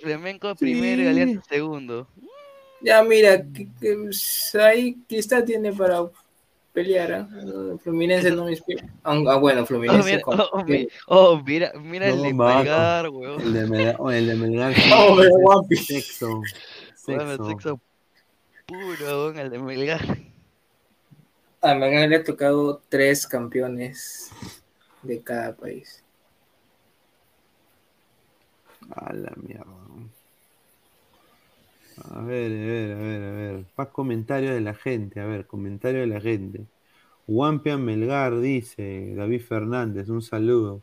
K: Flamenco primero y
H: Sí.
K: Alianza segundo.
N: Ya, mira, que, que, pues, ahí Cristal tiene para pelear. ¿ah? Fluminense no me inspira. Ah, bueno,
K: Oh,
N: Fluminense.
K: mira,
N: con-
K: oh, mi- oh, mira, mira el
H: No,
K: de
H: Marco.
K: Melgar, weón.
H: El de Melgar, oh, el de Melgar.
N: Oh, guapi.
H: Sexo.
K: Weón,
H: Sexo.
K: sexo puro, weón, el de Melgar.
N: A Melgar le ha tocado tres campeones de cada país.
H: A la mierda. A ver, a ver, a ver, a ver. Más comentarios de la gente. A ver, comentario de la gente. Wampian Melgar dice, David Fernández, un saludo.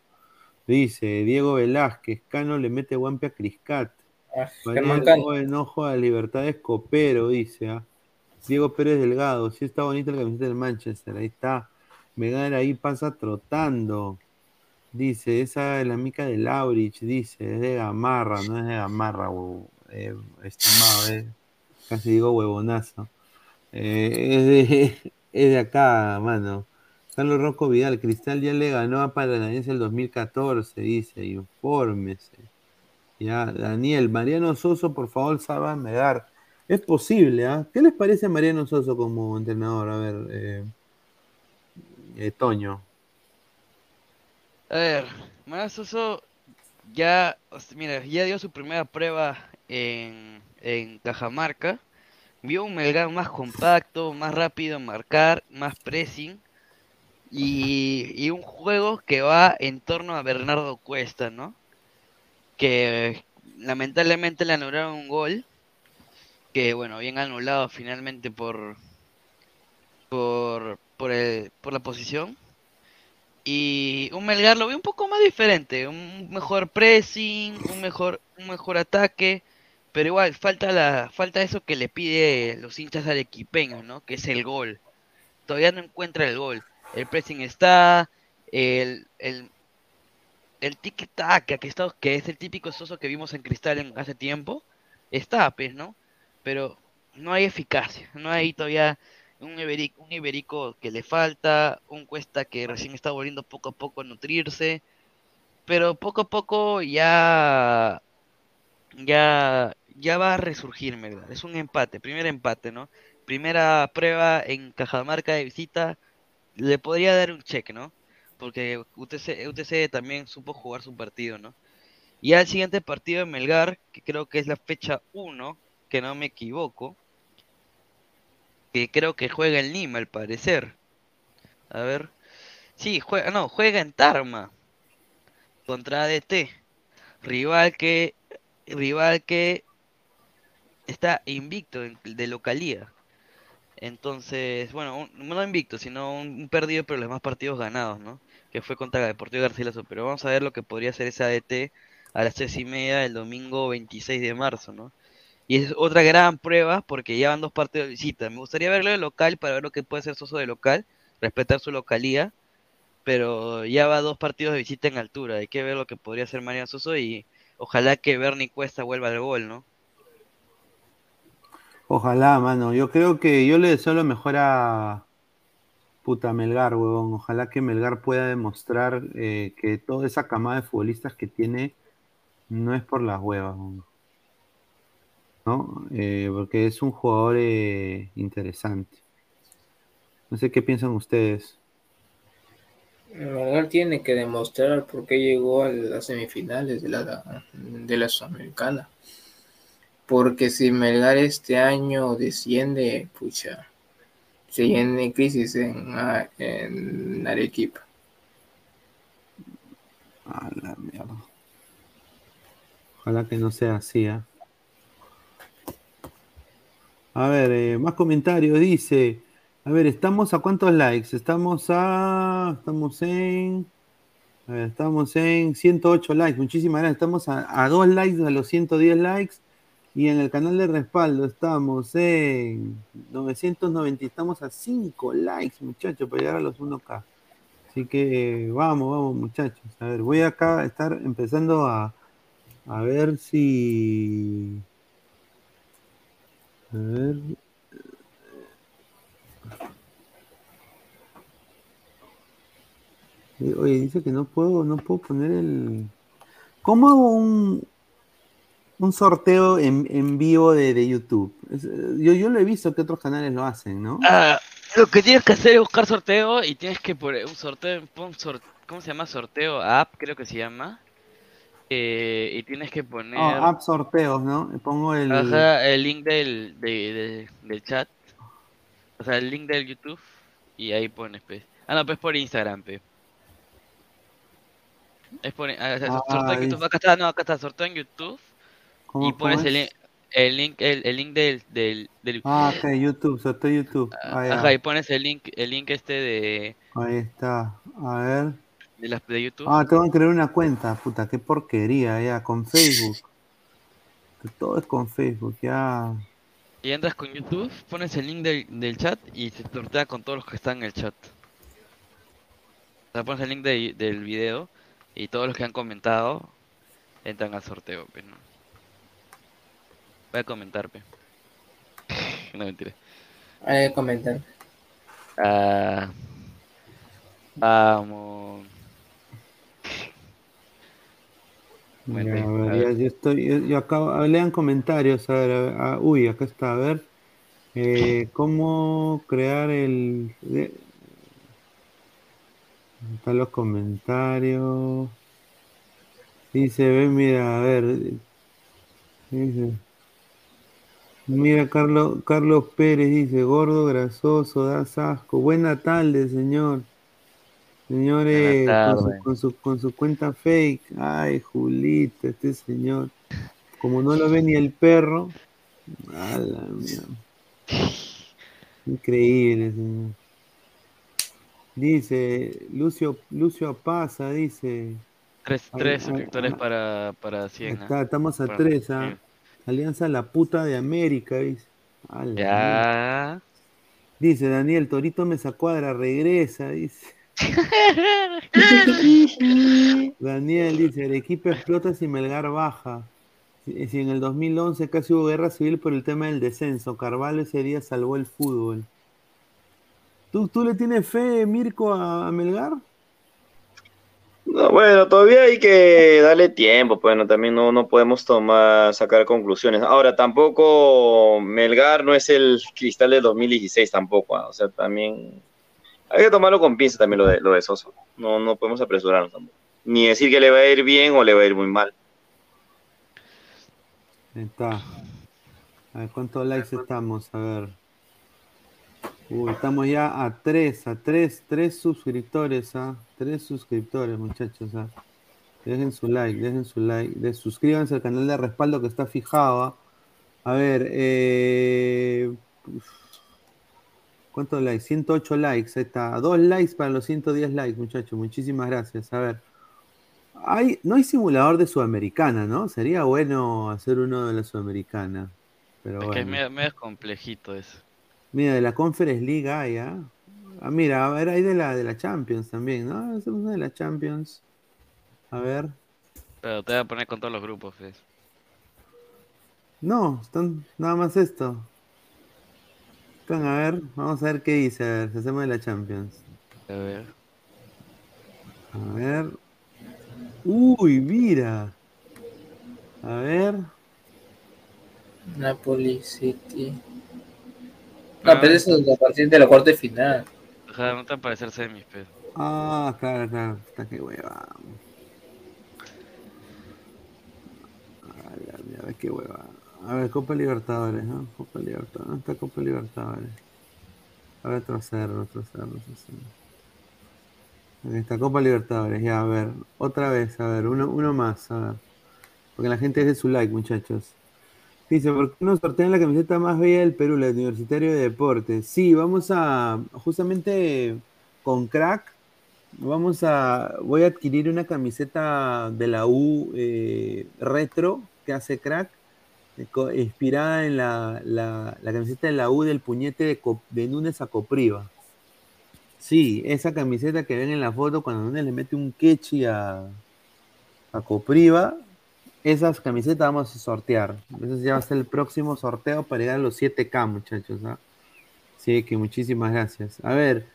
H: Dice, Diego Velázquez, Cano le mete Wampia a Criscat.
N: Ah,
H: enojo a Libertad Escopero, dice. ah. Diego Pérez Delgado, sí está bonita la camiseta del Manchester, ahí está. Melgar ahí pasa trotando. Dice, esa es la mica de Laurich, dice, es de Gamarra, no es de Gamarra, huevo, eh, estimado, eh. casi digo huevonazo. Eh, es, de, es de acá, mano. Carlos Rocco Vidal, Cristal ya le ganó a Paranaense el 2014, dice, infórmese. Ya, Daniel, Mariano Soso, por favor, salva Melgar. Es posible, ¿ah? ¿Qué les parece a Mariano Soso como entrenador? A ver, eh, Toño.
K: A ver, Mariano Soso ya, mira, ya dio su primera prueba en, Cajamarca. Vio un Melgar más compacto, más rápido en marcar, más pressing. Y, y un juego que va en torno a Bernardo Cuesta, ¿no? Que lamentablemente le anularon un gol. Que bueno, bien anulado finalmente por por por, el, por la posición. Y un Melgar lo vi un poco más diferente, un mejor pressing, un mejor, un mejor ataque, pero igual falta la, falta eso que le pide los hinchas al equipeño, ¿no? Que es el gol. Todavía no encuentra el gol. El pressing está, el, el, el tiki taka que está, que es el típico soso que vimos en Cristal en, hace tiempo, está, pues, ¿no? Pero no hay eficacia, no hay todavía un iberico, un iberico que le falta, un cuesta que recién está volviendo poco a poco a nutrirse, pero poco a poco ya ya ya va a resurgir, ¿verdad? Es un empate, primer empate, ¿no? Primera prueba en Cajamarca de visita, le podría dar un check, ¿no? Porque UTC, UTC también supo jugar su partido, ¿no? Y al siguiente partido de Melgar, que creo que es la fecha 1, que no me equivoco, que creo que juega en Lima al parecer. A ver. Sí, juega, no, juega en Tarma contra ADT. Rival que rival que está invicto de localía. Entonces, bueno, un- no invicto, sino un, perdido, pero los demás partidos ganados, ¿no? Que fue contra Deportivo Garcilaso. Pero vamos a ver lo que podría hacer ese ADT a las tres y media del domingo 26 de marzo, ¿no? Y es otra gran prueba porque ya van dos partidos de visita. Me gustaría verlo de local para ver lo que puede hacer Soso de local, respetar su localía, pero ya va dos partidos de visita en altura. Hay que ver lo que podría hacer Mariano Soso y ojalá que Bernie Cuesta vuelva al gol, ¿no?
H: Ojalá, mano. Yo creo que yo le deseo lo mejor a puta Melgar, huevón. Ojalá que Melgar pueda demostrar eh, que toda esa camada de futbolistas que tiene no es por las huevas, huevón. ¿no? Eh, porque es un jugador eh, interesante. No sé qué piensan ustedes.
N: Melgar tiene que demostrar por qué llegó a las semifinales de la, de la Sudamericana. Porque si Melgar este año desciende, pucha, Sí, en crisis en, ah, en Arequipa.
H: A la mierda. Ojalá que no sea así, ¿ah? A ver, eh, más comentarios. Dice, a ver, ¿estamos a cuántos likes? Estamos a, estamos en, a ver, estamos en 108 likes. Muchísimas gracias. Estamos a, a dos likes de los 110 likes. Y en el canal de respaldo estamos en 990. Estamos a 5 likes, muchachos, para llegar a los 1K. Así que vamos, vamos, muchachos. A ver, voy acá a estar empezando a, a ver si. A ver. Eh, Oye, dice que no puedo, no puedo poner el. ¿Cómo hago un, un sorteo en, en vivo de, de YouTube? Es, eh, yo, yo lo he visto que otros canales lo hacen, ¿no?
K: Ah, lo que tienes que hacer es buscar sorteo y tienes que poner un sorteo, pon sor- ¿cómo se llama? Sorteo app, creo que se llama. Eh, y tienes que poner
H: No, app sorteos, ¿no? Pongo el.
K: ajá, el link del, de, de- del chat, o sea, el link del YouTube y ahí pones, pe. Ah, no, pues por Instagram, pe. Es por, ah, o sea,
H: Ah,
K: sorteo en YouTube, acá está, no, acá está, sorteo en YouTube
H: ¿Cómo-
K: y pones el, el link, el, el link del, del, del
H: Ah, ok, YouTube, sorteo YouTube. Ah.
K: Ajá, y pones el link, el link este de,
H: Ahí está. A ver.
K: de, las de YouTube.
H: Ah, tengo que crear una cuenta. Puta, qué porquería, ya. Con Facebook. Que todo es con Facebook, ya.
K: Y entras con YouTube, pones el link del, del chat y se sortea con todos los que están en el chat. O sea, pones el link de- del video y todos los que han comentado entran al sorteo, pe, ¿no? Voy a comentar, pe. No, mentira.
N: Comentar.
K: Ah, vamos.
H: Ya,
K: Bueno,
H: a
K: a
H: ver,
K: ver.
H: ya, yo estoy, yo, yo acabo, a ver, lean comentarios, a ver, a ver, ah, uy, acá está, a ver, eh, cómo crear el, de- ¿dónde están los comentarios, dice, ve, mira, a ver, dice, mira, Carlos, Carlos Pérez dice, gordo, grasoso, das asco, buena tarde, señor, Señores, con su, con, su, con su cuenta fake. Ay, Julito, este señor. Como no lo ve ni el perro. A la mierda. Increíble, señor. Dice, Lucio, Lucio Pasa, dice.
K: Tres, tres suscriptores para, para 100. ¿ah?
H: Está, estamos a
K: Para-
H: tres, ¿ah? Alianza La Puta de América, dice.
K: Ya.
H: Dice Daniel, Torito Mesa Cuadra, regresa, dice. Daniel dice, el equipo explota si Melgar baja. Si, si en el 2011 casi hubo guerra civil por el tema del descenso, Carvalho ese día salvó el fútbol. ¿Tú, tú le tienes fe, Mirko, a, a Melgar?
P: No, bueno, todavía hay que darle tiempo, pues no, también no, no podemos tomar, sacar conclusiones. Ahora, tampoco Melgar no es el cristal del 2016 tampoco, ah, o sea, también hay que tomarlo con pinza también lo de, lo de Soso. No, no podemos apresurarnos tampoco. Ni decir que le va a ir bien o le va a ir muy mal.
H: Ahí está. A ver, ¿cuántos likes estamos? A ver. Uy, estamos ya a tres, a tres, tres suscriptores, ¿ah? Tres suscriptores, muchachos, ¿ah? Dejen su like, dejen su like. De, suscríbanse al canal de respaldo que está fijado, ¿ah? A ver, eh... ¿Cuántos likes? 108 likes, ahí está. Dos likes para los 110 likes, muchachos. Muchísimas gracias. A ver. Hay, no hay simulador de Sudamericana, ¿no? Sería bueno hacer uno de la Sudamericana. Pero
K: Es que es
H: bueno.
K: medio, medio complejito eso.
H: Mira, de la Conference League hay, ¿ah? Ah, mira, a ver, hay de la, de la Champions también, ¿no? Hacemos una de la Champions. A ver.
K: Pero te voy a poner con todos los grupos, pues.
H: No, están nada más esto. Están, a ver, vamos a ver qué dice, a ver, si hacemos de la Champions.
K: A ver.
H: A ver. Uy, mira. A ver.
N: Napoli City. No, pero eso es a partir de la cuarta de final.
K: Ajá, no a parecer semis, pues.
H: Ah, claro, claro. Está que hueva. A mierda, qué hueva. A ver, Copa Libertadores, ¿no? Copa Libertadores. ¿Dónde está Copa Libertadores? Retroceder, retroceder, retroceder. Aquí está, Copa Libertadores, ya, a ver. Otra vez, a ver, uno, uno más, a ver. Porque la gente deje su like, muchachos. Dice, ¿por qué no sortean la camiseta más bella del Perú, la Universitario de Deportes? Sí, vamos a, justamente con Crack, vamos a, voy a adquirir una camiseta de la U eh, retro que hace Crack, eh, inspirada en la, la- camiseta de la U del puñete de, de Núñez a Copriva. Sí, esa camiseta que ven en la foto cuando Núñez le mete un quechi a, a Copriva, esas camisetas vamos a sortear. Eso ya va a ser el próximo sorteo para llegar a los 7K, muchachos. ¿ah? Sí, que muchísimas gracias. A ver,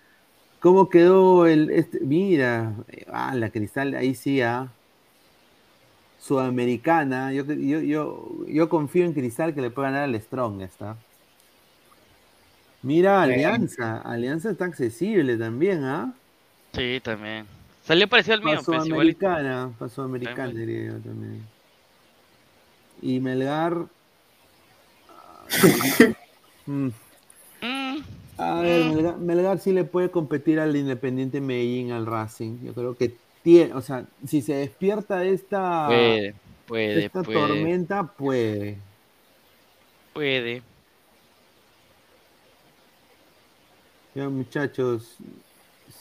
H: ¿cómo quedó el. Este? Mira, ah, la cristal, ahí sí, ah. Sudamericana. Yo, yo, yo, yo confío en Cristal que le puede ganar al Strongest. ¿ah? Mira,
K: Sí.
H: Alianza. Alianza está accesible también, ¿ah?
K: Sí, también. Salió parecido al mío, pues.
H: Sudamericana, para Sudamericana diría yo también. Y Melgar. Mm. A ver, Melgar, Melgar sí le puede competir al Independiente Medellín, al Racing. Yo creo que tiene, o sea, si se despierta de esta,
K: Puede, puede,
H: esta
K: puede.
H: tormenta, puede.
K: Puede.
H: Ya muchachos,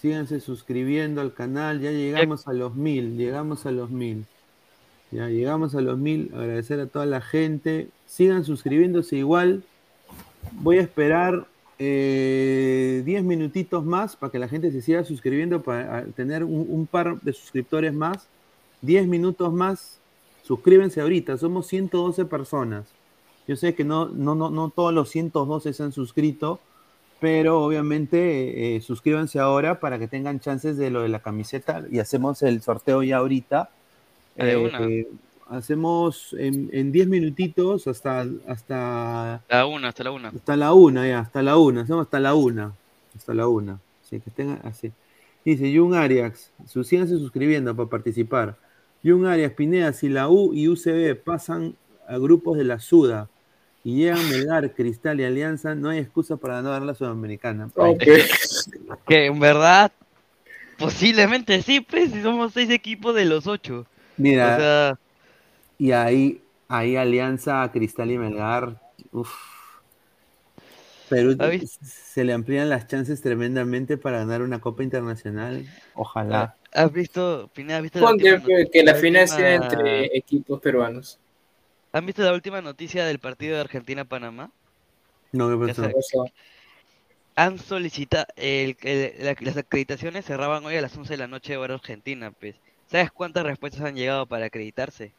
H: síganse suscribiendo al canal, ya llegamos a los mil, llegamos a los mil. Ya llegamos a los mil, agradecer a toda la gente, sigan suscribiéndose igual. Voy a esperar eh, 10 minutitos más para que la gente se siga suscribiendo, para tener un, par de suscriptores más. 10 minutos más, suscríbense ahorita, somos 112 personas. Yo sé que no, no, no, no todos los 112 se han suscrito, pero obviamente eh, suscríbanse ahora para que tengan chances de lo de la camiseta y hacemos el sorteo ya ahorita. Eh,
K: una.
H: eh, hacemos en, en 10 minutitos hasta, hasta,
K: La una, hasta la una.
H: hasta la una, ya, hasta la una, hacemos hasta la una, hasta la una. Así que tengan así. Dice Jun Arias, síganse suscribiendo para participar. Jun Arias, Pineda, si la U y UCB pasan a grupos de la Suda y llegan Melgar, Cristal y Alianza, no hay excusa para no dar la Sudamericana.
K: Que en verdad, posiblemente sí, pues, si somos seis equipos de los ocho.
H: Mira,
K: O sea,
H: y ahí, ahí Alianza, Cristal y Melgar, uf. Perú se le amplían las chances tremendamente para ganar una Copa Internacional. Ojalá.
K: ¿has visto, Pineda, has visto la última
N: que la
K: la
N: final sea entre equipos peruanos.
K: ¿Han visto la última noticia del partido de Argentina-Panamá?
H: No, ¿qué pasó?
K: Han solicitado, el, el- la- las acreditaciones cerraban hoy a las 11 de la noche hora argentina, pues. ¿Sabes cuántas respuestas han llegado para acreditarse?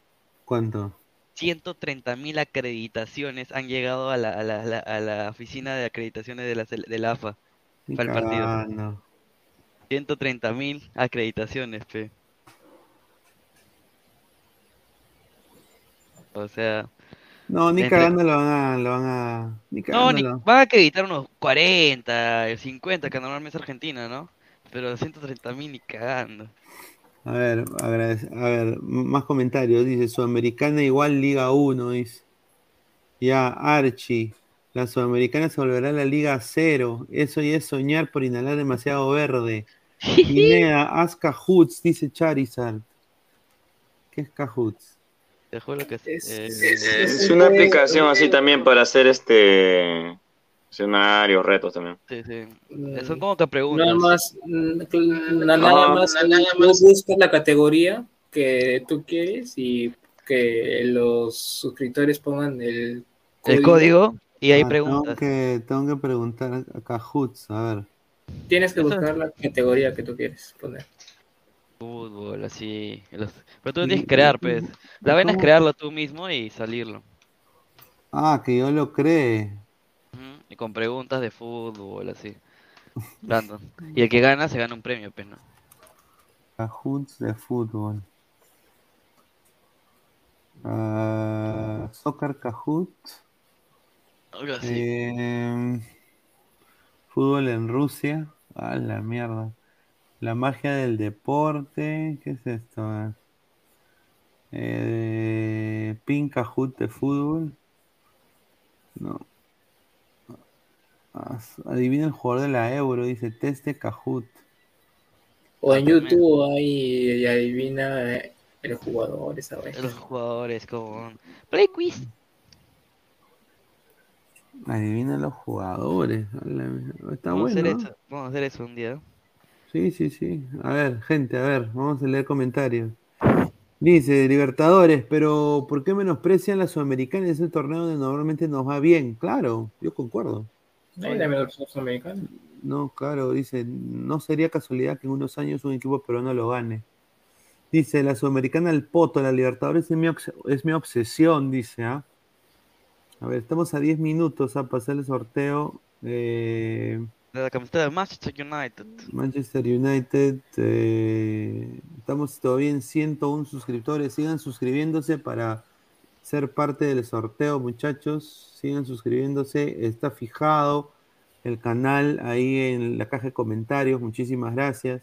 H: ¿Cuánto?
K: 130.000 acreditaciones han llegado a la, a la, a oficina de acreditaciones de la, de la AFA para el partido.
H: cagando.
K: 130.000 acreditaciones, pe. O sea,
H: No, ni
K: entre-
H: cagando lo van a, lo van a, ni
K: no, ni, van a acreditar unos 40, 50, que normalmente es Argentina, ¿no? Pero 130.000 ni cagando.
H: A ver, agradece- a ver, más comentarios. Dice, Sudamericana igual Liga 1, dice. Ya, Archie. La Sudamericana se volverá a la Liga 0. Eso ya es soñar por inhalar demasiado verde. Pineda, haz Cajuts, dice Charizard. ¿Qué es Cajuts?
K: Te juro que eh,
P: Es una aplicación así también para hacer este escenarios, retos también.
K: Sí, sí. Eh, Son como que preguntas.
N: Nada más, mm, nada
P: Ah,
N: más,
P: nada
N: tú buscas la categoría que tú quieres y que los suscriptores pongan el
K: El código y hay
H: Ah,
K: preguntas.
H: Tengo que, tengo que preguntar a Cajuts, a ver.
N: Tienes que buscar la categoría que tú quieres poner.
K: Fútbol, así. los- Pero tú lo tienes que crear, pues. La vaina es crearlo tú mismo y salirlo.
H: Ah, que yo lo cree.
K: Y con preguntas de fútbol, así. Random. Y el que gana se gana un premio, pues, ¿no?
H: De fútbol. Ah, Soccer Kahoot.
K: Algo así.
H: Eh, fútbol en Rusia. A la mierda. La magia del deporte. ¿Qué es esto? Eh, Pin Kahoot de fútbol. No. Ah, Adivina el jugador de la Euro, dice Teste Cajut.
N: O en YouTube ahí y adivina eh, el jugador, esa vez.
K: Los jugadores con Play Quiz.
H: Adivina los jugadores. Está
K: Vamos a hacer eso, vamos a hacer eso un día.
H: Sí, sí, sí. A ver, gente, a ver, vamos a leer comentarios. Dice, Libertadores, pero ¿por qué menosprecian la Sudamericana? Es el torneo donde normalmente nos va bien. Claro, yo concuerdo.
N: La sudamericana.
H: No, claro, dice, no sería casualidad que en unos años un equipo peruano lo gane. Dice, la Sudamericana al poto, la Libertadores es mi, es mi obsesión, dice, ¿ah? A ver, estamos a 10 minutos a pasar el sorteo. Eh,
K: De la camiseta de Manchester United.
H: Manchester United, eh, estamos todavía en 101 suscriptores. Sigan suscribiéndose para ser parte del sorteo, muchachos. Sigan suscribiéndose. Está fijado el canal ahí en la caja de comentarios. Muchísimas gracias.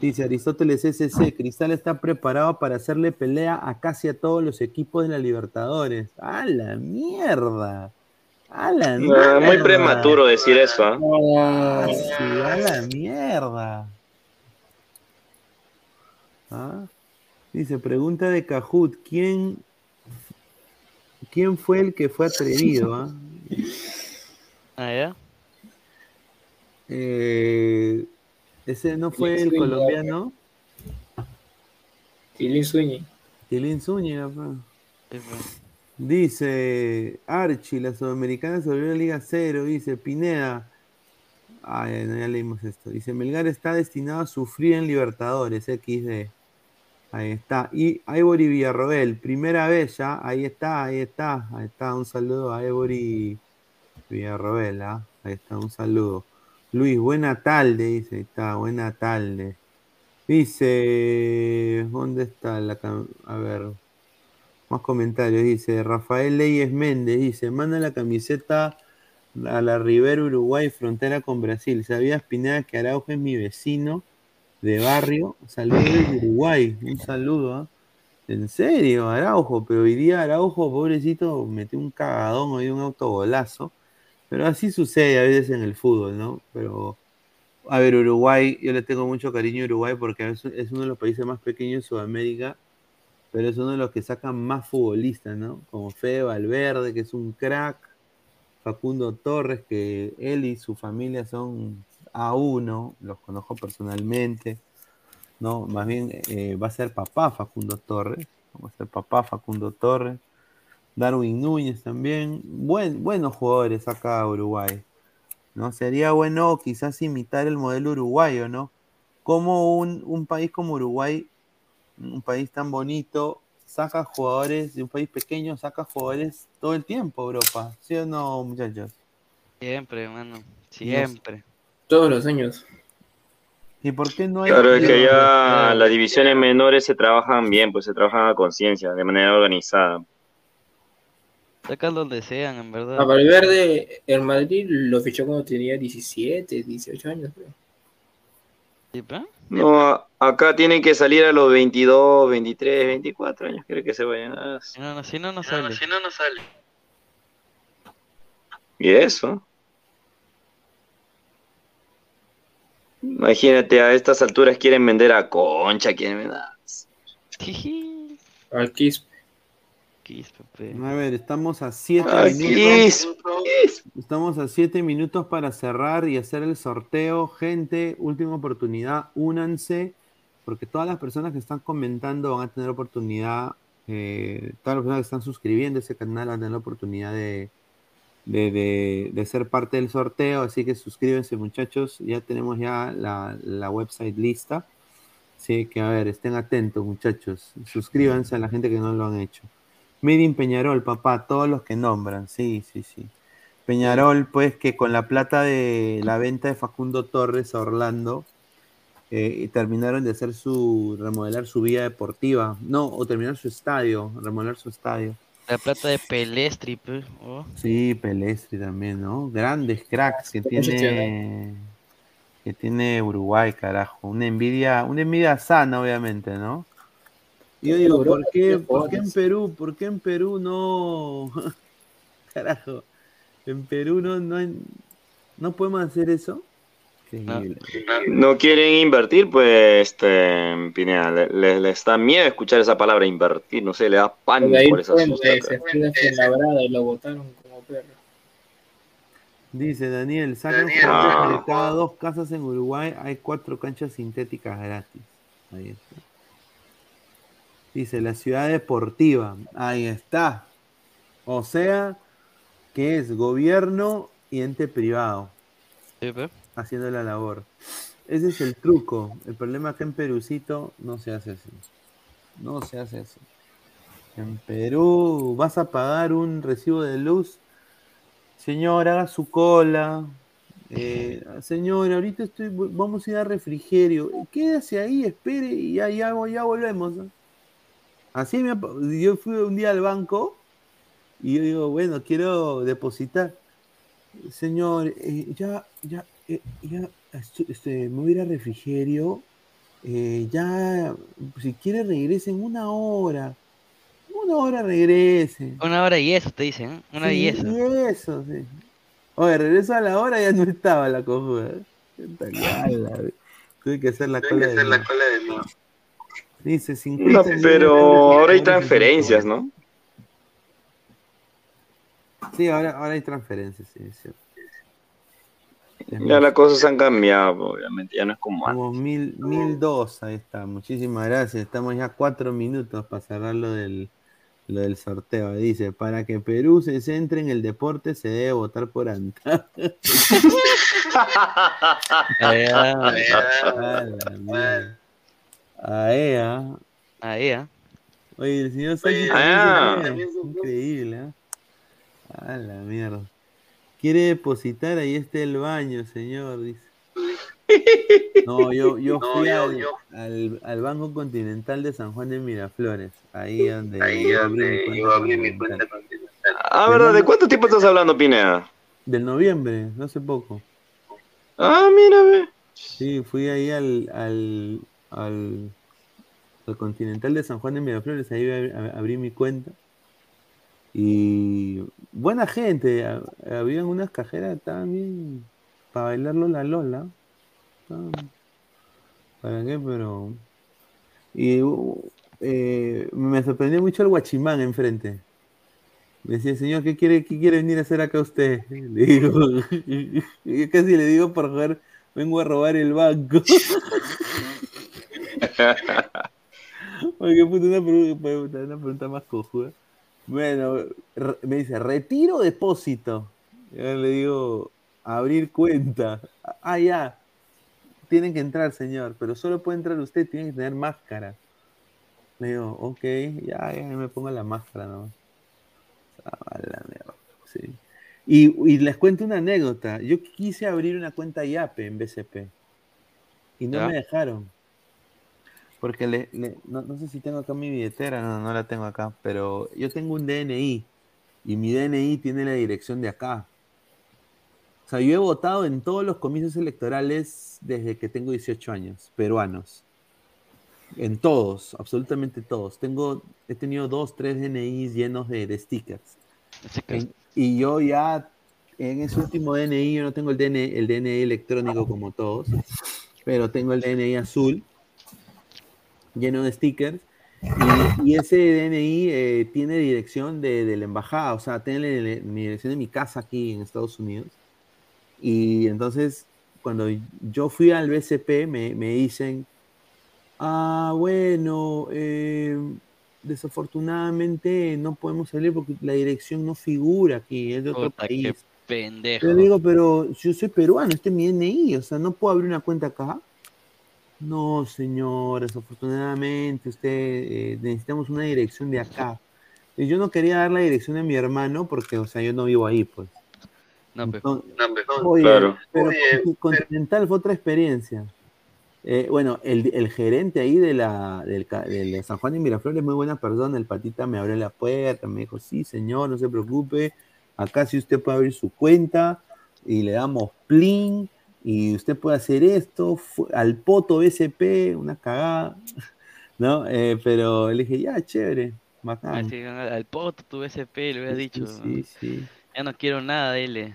H: Dice Aristóteles SC, Cristal está preparado para hacerle pelea a casi a todos los equipos de la Libertadores. ¡A la mierda! ¡A la
P: Ah,
H: mierda!
P: muy prematuro decir eso, ¿ah?
H: Ah, sí, a la mierda. Ah, Dice, pregunta de Cajut, ¿quién, ¿quién fue el que fue atrevido? ah?
K: Ah, ya.
H: Eh, ese no fue el
N: Zúñiga.
H: colombiano.
N: Tilín Zúñiga.
H: Tilín Zúñiga.
K: Sí.
H: Dice Archie, la Sudamericana se volvió a Liga Cero. Dice Pineda. Ay, no, ya leímos esto. Dice Melgar está destinado a sufrir en Libertadores, XD. Ahí está. Y Ivory Villarroel, primera vez ya. Ahí está, ahí está. Ahí está. Un saludo a Ivory Villarroel. ¿ah? Ahí está, un saludo. Luis, buena tarde, dice. Ahí está, buena tarde. Dice. ¿Dónde está la A ver. Más comentarios. Dice Rafael Leyes Méndez. Dice: Manda la camiseta a la Rivera Uruguay, frontera con Brasil. ¿Sabías, Pineda, que Araujo es mi vecino de barrio? Saludos desde Uruguay. Un saludo. ¿ah? En serio, Araujo. Pero hoy día Araujo, pobrecito, metió un cagadón hoy, un autogolazo. Pero así sucede a veces en el fútbol, ¿no? Pero. A ver, Uruguay, yo le tengo mucho cariño a Uruguay porque es, es uno de los países más pequeños de Sudamérica, pero es uno de los que sacan más futbolistas, ¿no? Como Fede Valverde, que es un crack, Facundo Torres, que él y su familia son A1, los conozco personalmente, ¿no? Más bien eh, va a ser papá Facundo Torres, va a ser papá Facundo Torres, Darwin Núñez también, buen, buenos jugadores acá Uruguay. ¿no? Sería bueno quizás imitar el modelo uruguayo, ¿no? Como un, un país como Uruguay, un país tan bonito, saca jugadores de un país pequeño, saca jugadores todo el tiempo, Europa, ¿sí o no, muchachos?
K: Siempre, hermano. Siempre.
N: Todos los años.
H: ¿Y por qué no hay...
P: Claro, es que ya las divisiones menores se trabajan bien, pues se trabajan a conciencia, de manera organizada.
K: Sacan donde sean, en verdad.
N: A Valverde, el Madrid lo fichó cuando tenía 17, 18 años. creo.
P: No, a- acá tienen que salir a los 22, 23, 24 años, creo que se vayan. Ah,
K: Si no, no, si no, no sale.
P: no sale. ¿Y eso? Imagínate, a estas alturas quieren vender a Concha, quieren vender a...
N: Al. Kiss,
K: papi.
H: A ver, estamos a 7
P: Ay,
H: minutos. Estamos a 7 minutos para cerrar y hacer el sorteo. Gente, última oportunidad, únanse, porque todas las personas que están comentando van a tener oportunidad, eh, todas las personas que están suscribiendo a ese canal van a tener la oportunidad de, de, de- ser parte del sorteo. Así que suscríbanse, muchachos. Ya tenemos ya la, la website lista. Así que, a ver, estén atentos, muchachos. Suscríbanse a la gente que no lo han hecho. Made in Peñarol, papá, todos los que nombran, sí, sí, sí. Peñarol, pues que con la plata de la venta de Facundo Torres a Orlando, eh, terminaron de hacer su, remodelar su vía deportiva, no, o terminar su estadio, remodelar su estadio.
K: La plata de Pelestri, pe. Oh.
H: Sí, Pelestri también, ¿no? Grandes cracks que tiene, que tiene Uruguay, carajo. Una envidia, una envidia sana, obviamente, ¿no? Yo digo, ¿por qué, ¿por qué en Perú, por qué en Perú no, carajo, en Perú no, no, hay- ¿No podemos hacer eso?
P: No quieren invertir, pues, este, Pineda, le- le- les da miedo escuchar esa palabra invertir, no sé, le da pánico por esa
N: y lo botaron como perro.
H: Dice Daniel, sacan
P: Ah.
H: de cada dos casas en Uruguay, hay cuatro canchas sintéticas gratis. Ahí está. Dice, la ciudad deportiva. Ahí está. O sea, que es gobierno y ente privado haciendo la labor. Ese es el truco. El problema es que en Perucito no se hace así. No se hace así. En Perú vas a pagar un recibo de luz. Señor, haga su cola. Eh, señor, ahorita estoy, vamos a ir a refrigerio. Quédese ahí, espere y ya, ya, ya volvemos. Así me, yo fui un día al banco y yo digo, bueno, quiero depositar. Señor, eh, ya, ya, eh, ya, este, me voy a ir a refrigerio. eh, ya, si quiere regrese en una hora. Una hora regrese.
K: Una hora y eso, te dicen, ¿eh? Una
H: Sí,
K: y eso.
H: y eso, sí. Oye, regreso a la hora ya no estaba la cojuda. Tuve que hacer la cola de nuevo. Dice 50
P: No, pero ahora hay transferencias, ¿no?
H: Sí, ahora, ahora hay transferencias, sí, es cierto.
P: Ya las cosas han cambiado, obviamente, ya no es como antes.
H: Como mil, mil dos, ahí está. Muchísimas gracias. Estamos ya cuatro minutos para cerrar lo del, lo del sorteo. Dice, para que Perú se centre en el deporte se debe votar por Anta.
K: Aea.
H: A la mierda. Aea. Oye, el señor Sánchez. Increíble, ¿eh? A la mierda. Quiere depositar, ahí está el baño, señor, dice. No, yo, yo
P: No,
H: fui
P: yo-
H: al,
P: yo-
H: al, al Banco Continental de San Juan de Miraflores, ahí donde
P: Ahí
H: yo abrí mi
P: yo abrí mi
H: cuenta
P: Ah, ¿verdad? ¿De cuánto tiempo estás hablando, Pineda?
H: Del noviembre, no hace poco.
P: Ah, mira, ve.
H: Sí, fui ahí al, al, al, al Continental de San Juan de Miraflores, ahí ab- ab- abrí mi cuenta. Y buena gente, ha- habían unas cajeras también para bailarlo la Lola. ¿Para qué? Pero. Y eh, me sorprendió mucho el guachimán enfrente. Me decía, señor, ¿qué quiere, qué quiere venir a hacer acá usted? Le digo, yo casi le digo por favor, vengo a robar el banco. Oye, puta, una pregunta, una pregunta más cojuda. Bueno, me dice, retiro depósito. Yo le digo, abrir cuenta. Ah, ya. Tienen que entrar, señor, pero solo puede entrar usted, tiene que tener máscara. Le digo, ok, ya, ya me pongo la máscara nomás. Ah, la mierda, sí. Y, y les cuento una anécdota. Yo quise abrir una cuenta YAPE en BCP y no
K: Ya.
H: me dejaron. Porque le, le- no, no sé si tengo acá mi billetera, no, no la tengo acá, pero yo tengo un DNI y mi DNI tiene la dirección de acá. O sea, yo he votado en todos los comicios electorales desde que tengo 18 años, peruanos. En todos, absolutamente todos. Tengo, he tenido dos, tres DNIs llenos de, de stickers. En- y yo ya, en ese último DNI, yo no tengo el DNI, el DNI electrónico como todos, pero tengo el DNI azul, lleno de stickers. Y, y ese DNI eh, tiene dirección de, de la embajada, o sea, tiene mi dirección de mi casa aquí en Estados Unidos. Y entonces, cuando yo fui al BCP, me, me dicen, ah, bueno, eh, desafortunadamente no podemos salir porque la dirección no figura aquí, es de otro
K: qué
H: país.
K: pendejo.
H: Yo digo, pero yo soy peruano, este es mi DNI, o sea, no puedo abrir una cuenta acá. No, señor, desafortunadamente usted eh, necesitamos una dirección de acá. Y yo no quería dar la dirección de mi hermano porque, o sea, yo no vivo ahí, pues.
K: No, pe-
H: Entonces, oye,
P: Claro.
H: pero Continental fue otra experiencia. Eh, bueno, el, el gerente ahí de la, del, San Juan de Miraflores es muy buena persona. El patita me abrió la puerta, me dijo, sí, señor, no se preocupe. Acá sí usted puede abrir su cuenta y le damos plin y usted puede hacer esto. Al poto BCP, una cagada. ¿No? Eh, pero le dije, ya, chévere, bacán.
K: Así, al poto tu SP le
H: Sí,
K: dicho.
H: sí, sí.
K: Ya no quiero nada de él.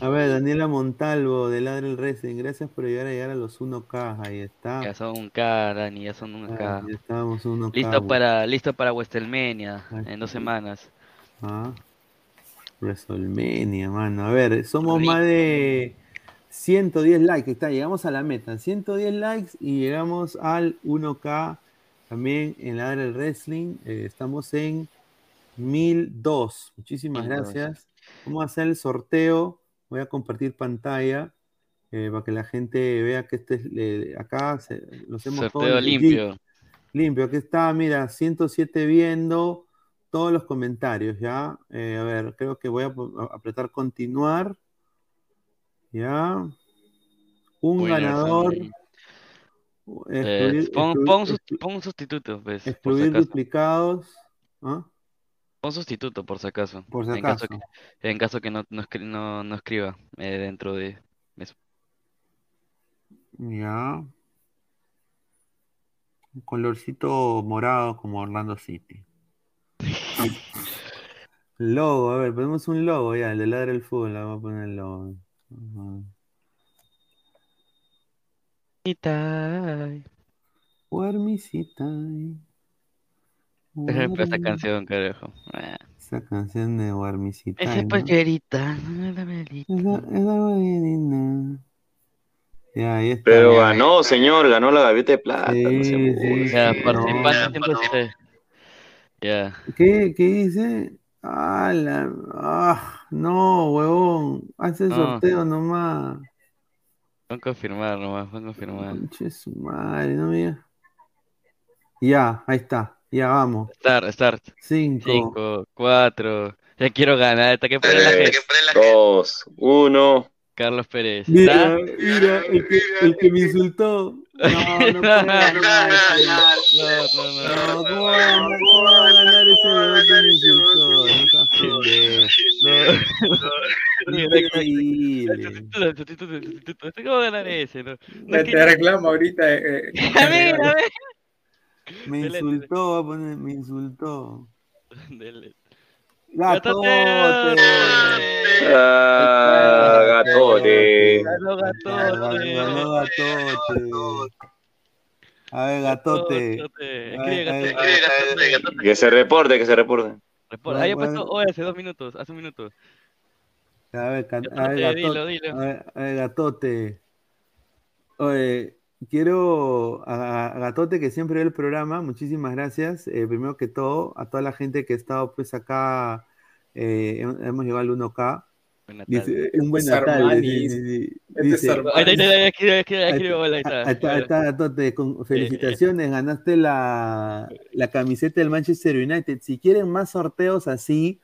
H: A ver, Daniela Montalvo de Ladre el gracias por ayudar a llegar a los 1K, ahí está.
K: Ya son un K, Dani, ya son un K.
H: Ah, ya estábamos 1K.
K: Listo para, listo para Westelmania en dos semanas.
H: Ah, WrestleMania, mano. A ver, somos
K: Rico.
H: más de 110 likes. Está, llegamos a la meta. 110 likes y llegamos al 1K también en la del wrestling. Eh, estamos en 1002. Muchísimas
K: 1002.
H: gracias. Vamos a hacer el sorteo. Voy a compartir pantalla eh, para que la gente vea que este es eh, acá se, lo hacemos
K: Sorteo limpio.
H: Limpio, aquí está, mira, 107 viendo todos los comentarios, ¿ya? Eh, a ver, creo que voy a apretar continuar. ¿Ya? Un ganador.
K: son-
H: excluir-
K: Eh, pon,
H: excluir-
K: pon, sus-
H: exclu-
K: pon un sustituto, pues, si
H: excluir
K: acaso.
H: duplicados. ¿ah?
K: Pon sustituto, por si acaso.
H: Por si
K: En caso
H: acaso.
K: que, en caso que no, no, escri- no, no escriba eh, dentro de eso.
H: Ya. Un colorcito morado como Orlando City. Logo, a ver, ponemos un logo ya, el de ladra el fútbol, vamos a poner el logo. Ajá. Warmisita.
K: Ejemplo, esta canción, carajo. Ah.
H: Esa canción de Warmisita.
K: Esa
H: ¿no?
K: porquerita, no la melita.
H: Esa, esa buenina. Ya, ahí está.
P: Pero
H: ya.
P: ganó, señor, ganó la gaviota de plata. no
H: Sí,
P: burle.
H: sí,
K: Ya,
H: sí,
K: participante
H: no.
K: 106. Ya.
H: ¿Qué, qué dice? Ah, la- ah, no, huevón. Haz el
K: No.
H: sorteo nomás.
K: Van a confirmar nomás, van a confirmar.
H: Conche su madre, no digas. Ya, ahí está. Ya vamos.
K: Start, start.
H: Cinco.
K: 5, 4. Ya quiero ganar. Hasta que la gente.
P: Dos, uno.
K: Carlos Pérez.
H: Mira,
K: ¿Está?
H: mira, el que, el que me insultó. No, no puedo ganar.
K: No, no
N: Te,
K: es que-
N: te reclamo ahorita. eh, eh.
K: Mira, ve.
H: Me
K: Dele,
H: insultó, va a poner, me insultó.
K: Dele.
H: Gatote.
P: Ah, gatote.
K: Ganó Gatote.
H: Ganó Gatote. A ver, Gatote.
K: Gatote.
H: A ver,
K: Escribe
H: a
K: Gatote.
P: Que se reporte, que se reporte.
K: Report- Ahí
H: Bueno,
K: puesto hoy hace dos minutos, hace un minuto.
H: A ver, a ver,
K: Gatote, dilo, dilo.
H: A ver, a ver, Gatote. Oye, quiero a, a Gatote que siempre ve el programa, muchísimas gracias. Eh, primero que todo, a toda la gente que ha estado pues acá, eh, hem- hemos llegado al 1K. Dice, un buen Natal. Felicitaciones, ganaste la, la camiseta del Manchester United. Si quieren más sorteos así,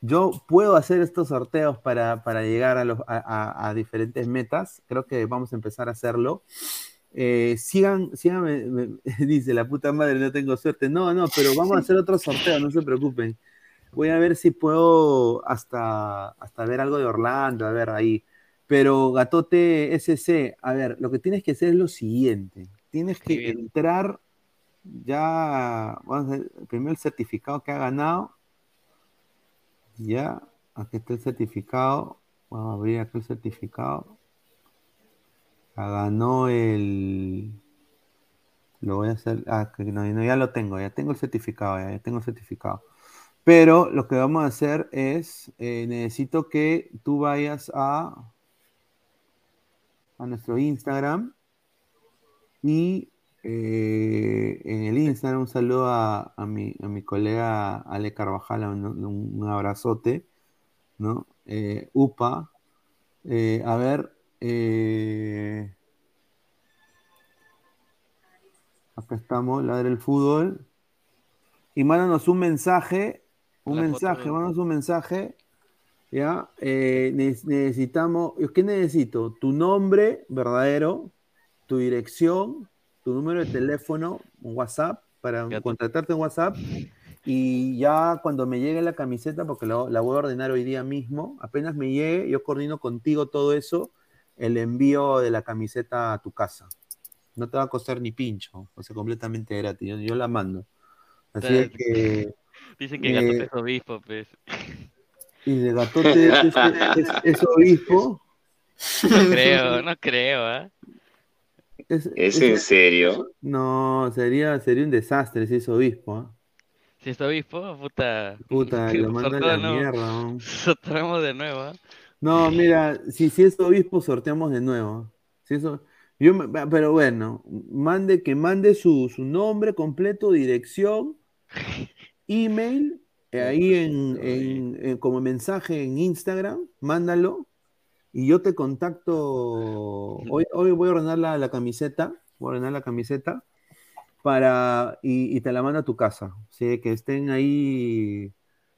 H: yo puedo hacer estos sorteos para, para llegar a, los, a, a- a diferentes metas. Creo que vamos a empezar a hacerlo. Eh, sigan, me- dice la puta madre, no tengo suerte. No, no, pero vamos a hacer otro sorteo, no se preocupen. Voy a ver si puedo hasta, hasta ver algo de Orlando, a ver ahí. Pero Gatote SC, a ver, lo que tienes que hacer es lo siguiente. Tienes que entrar ya, vamos a ver, primero el certificado que ha ganado. Ya, aquí está el certificado. Vamos a abrir aquí el certificado. Ganó el. Lo voy a hacer. Ah, no, ya lo tengo, ya tengo el certificado, ya, ya tengo el certificado. Pero lo que vamos a hacer es, eh, necesito que tú vayas a, a nuestro Instagram y eh, en el Instagram un saludo a, a mi, a mi colega Ale Carvajal, un, abrazote, ¿no? Eh, UPA, a ver, acá estamos, Ladre el Fútbol, y mándanos un mensaje, un mensaje,
K: de-
H: mándanos un mensaje, ¿ya? Eh, ne- necesitamos, ¿qué necesito? Tu nombre verdadero, tu dirección, tu número de teléfono, un WhatsApp, para contratarte en WhatsApp, y ya cuando me llegue la camiseta, porque la, la voy a ordenar hoy día mismo, apenas me llegue, yo coordino contigo todo eso, el envío de la camiseta a tu casa. No te va a costar ni pincho, o sea, completamente gratis, yo, yo la mando. Así es que...
K: Dicen que Gatote
H: eh,
K: es obispo, pues.
H: Y de gatote es, es- es obispo.
K: No creo, no creo, ¿ah?
H: Es,
P: ¿Es en serio?
H: No, sería, sería un desastre si es obispo. ¿ah?
K: Si es obispo, puta.
H: Puta, lo manda a la
K: no-
H: mierda. ¿no?
K: Sorteamos de nuevo, ¿ah?
H: No, mira, si, si es obispo, sorteamos de nuevo. Si eso, yo, me- pero bueno, mande, que mande su, su nombre completo, dirección, email, eh, ahí en, en- en- como mensaje en Instagram, mándalo. Y yo te contacto. Hoy, hoy voy a ordenar la, la camiseta. Voy a ordenar la camiseta. Para, y, y te la mando a tu casa. Así que estén ahí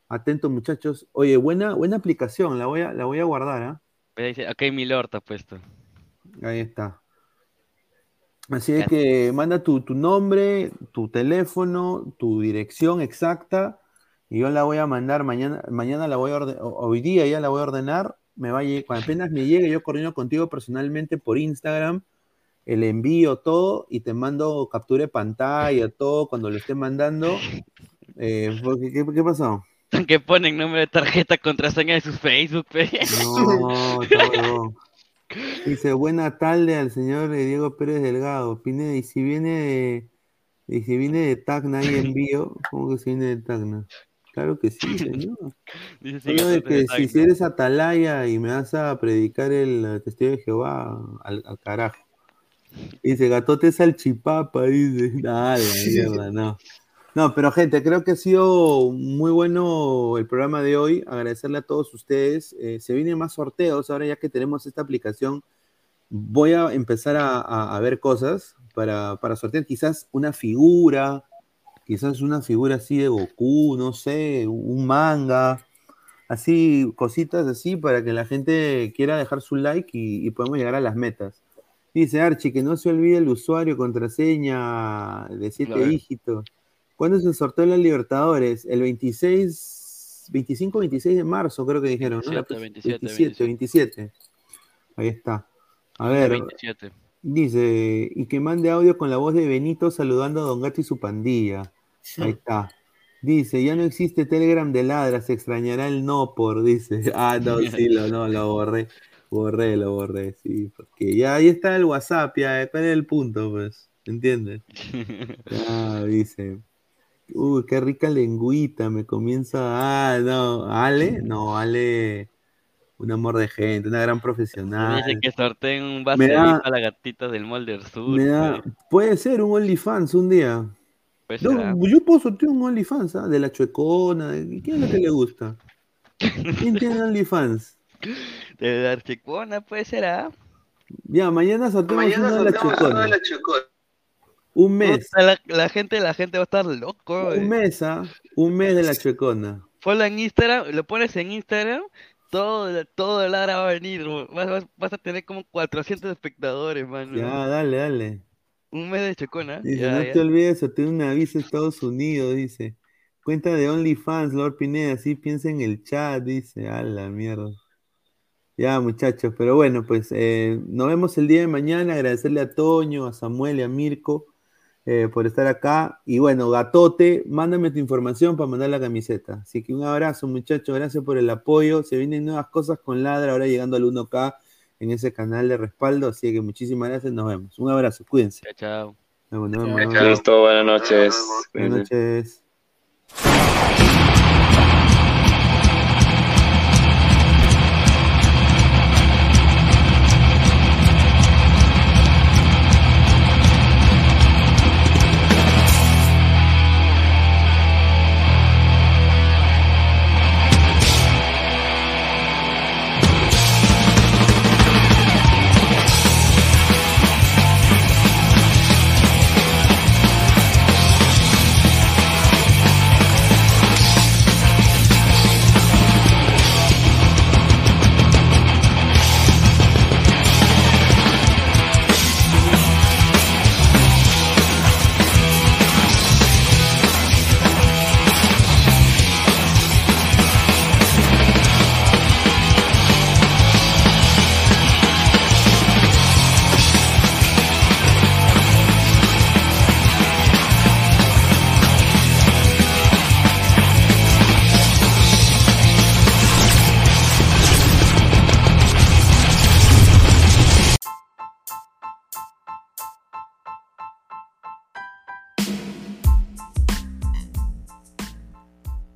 H: atentos, muchachos. Oye, buena, buena aplicación. La voy a, la voy a guardar, ¿ah?
K: Ahí dice, ok, mi lord ha puesto.
H: Ahí está. Así es que manda tu, tu nombre, tu teléfono, tu dirección exacta y yo la voy a mandar mañana, mañana la voy a ordenar, hoy día ya la voy a ordenar, me va a lle- cuando apenas me llegue yo coordino contigo personalmente por Instagram, el envío, todo, y te mando captura de pantalla, todo, cuando lo esté mandando. Eh, ¿qué, qué pasó?
K: Que ponen número de tarjeta, contraseña de su Facebook, pe.
H: No, huevón. Dice, buena tarde al señor Diego Pérez Delgado. Pineda, y si viene de, y si viene de Tacna y envío, ¿cómo que si viene de Tacna? Claro que sí, señor.
K: Dice, sí,
H: de que si, si eres atalaya y me vas a predicar el testigo de Jehová, al, al carajo. Dice, gatote salchipapa, dice. Nada, mierda, no. No, pero gente, creo que ha sido muy bueno el programa de hoy. Agradecerle a todos ustedes. Eh, se vienen más sorteos ahora ya que tenemos esta aplicación. Voy a empezar a, a- a ver cosas para, para sortear quizás una figura, quizás una figura así de Goku, no sé, un manga, así, cositas así para que la gente quiera dejar su like y, y podemos llegar a las metas. Dice Archie, que no se olvide el usuario, contraseña de siete dígitos. ¿Cuándo se sorteó la Libertadores? El 26, 25, 26 de marzo, creo que dijeron, ¿no? La
K: 27,
H: 27, 27. Ahí está. A ver,
K: 27.
H: dice, y que mande audio con la voz de Benito saludando a Don Gato y su pandilla. Ahí está. Dice, ya no existe Telegram de ladra, se extrañará el no por, dice. Ah, no, sí, lo, no, lo borré. Borré, lo borré, sí. Porque ya ahí está el WhatsApp, ya, ¿cuál es el punto, pues? ¿Entiendes? Ah, dice. Uy, qué rica lengüita, me comienza. Ah, no, Ale, no, Ale, un amor de gente, una gran profesional.
K: Dice que sorteen un vaso a la gatita del Mall del Sur.
H: Me da-
K: pe.
H: puede ser un OnlyFans un día.
K: Pues
H: Yo,
K: será.
H: yo puedo sortear un OnlyFans, ¿ah? De la chuecona. de- ¿Quién es la que le gusta? ¿Quién tiene OnlyFans?
K: De la archicona, pues será.
H: Ya, mañana sorteamos uno de la chuecona. Un mes.
K: La, la gente, la gente va a estar loco.
H: Un
K: eh.
H: mes, ¿ah? Un mes de la chuecona.
K: Ponlo en Instagram, lo pones en Instagram, todo, todo el ladra va a venir. Vas, vas- vas a tener como 400 espectadores, mano.
H: Ya, dale, dale.
K: Un mes de chocona.
H: Dice,
K: ya,
H: no
K: ya.
H: te olvides, sortear una visa a Estados Unidos, dice. Cuenta de OnlyFans, Lord Pineda, así piensa en el chat, dice. A la mierda. Ya, muchachos, pero bueno, pues eh, nos vemos el día de mañana. Agradecerle a Toño, a Samuel y a Mirko eh, por estar acá. Y bueno, Gatote, mándame tu información para mandar la camiseta. Así que un abrazo, muchachos. Gracias por el apoyo. Se vienen nuevas cosas con Ladra, ahora llegando al 1K en ese canal de respaldo. Así que muchísimas gracias. Nos vemos. Un abrazo, cuídense.
K: Chao, chao.
H: Nos vemos, nos vemos.
P: Listo, buenas noches.
H: Buenas noches.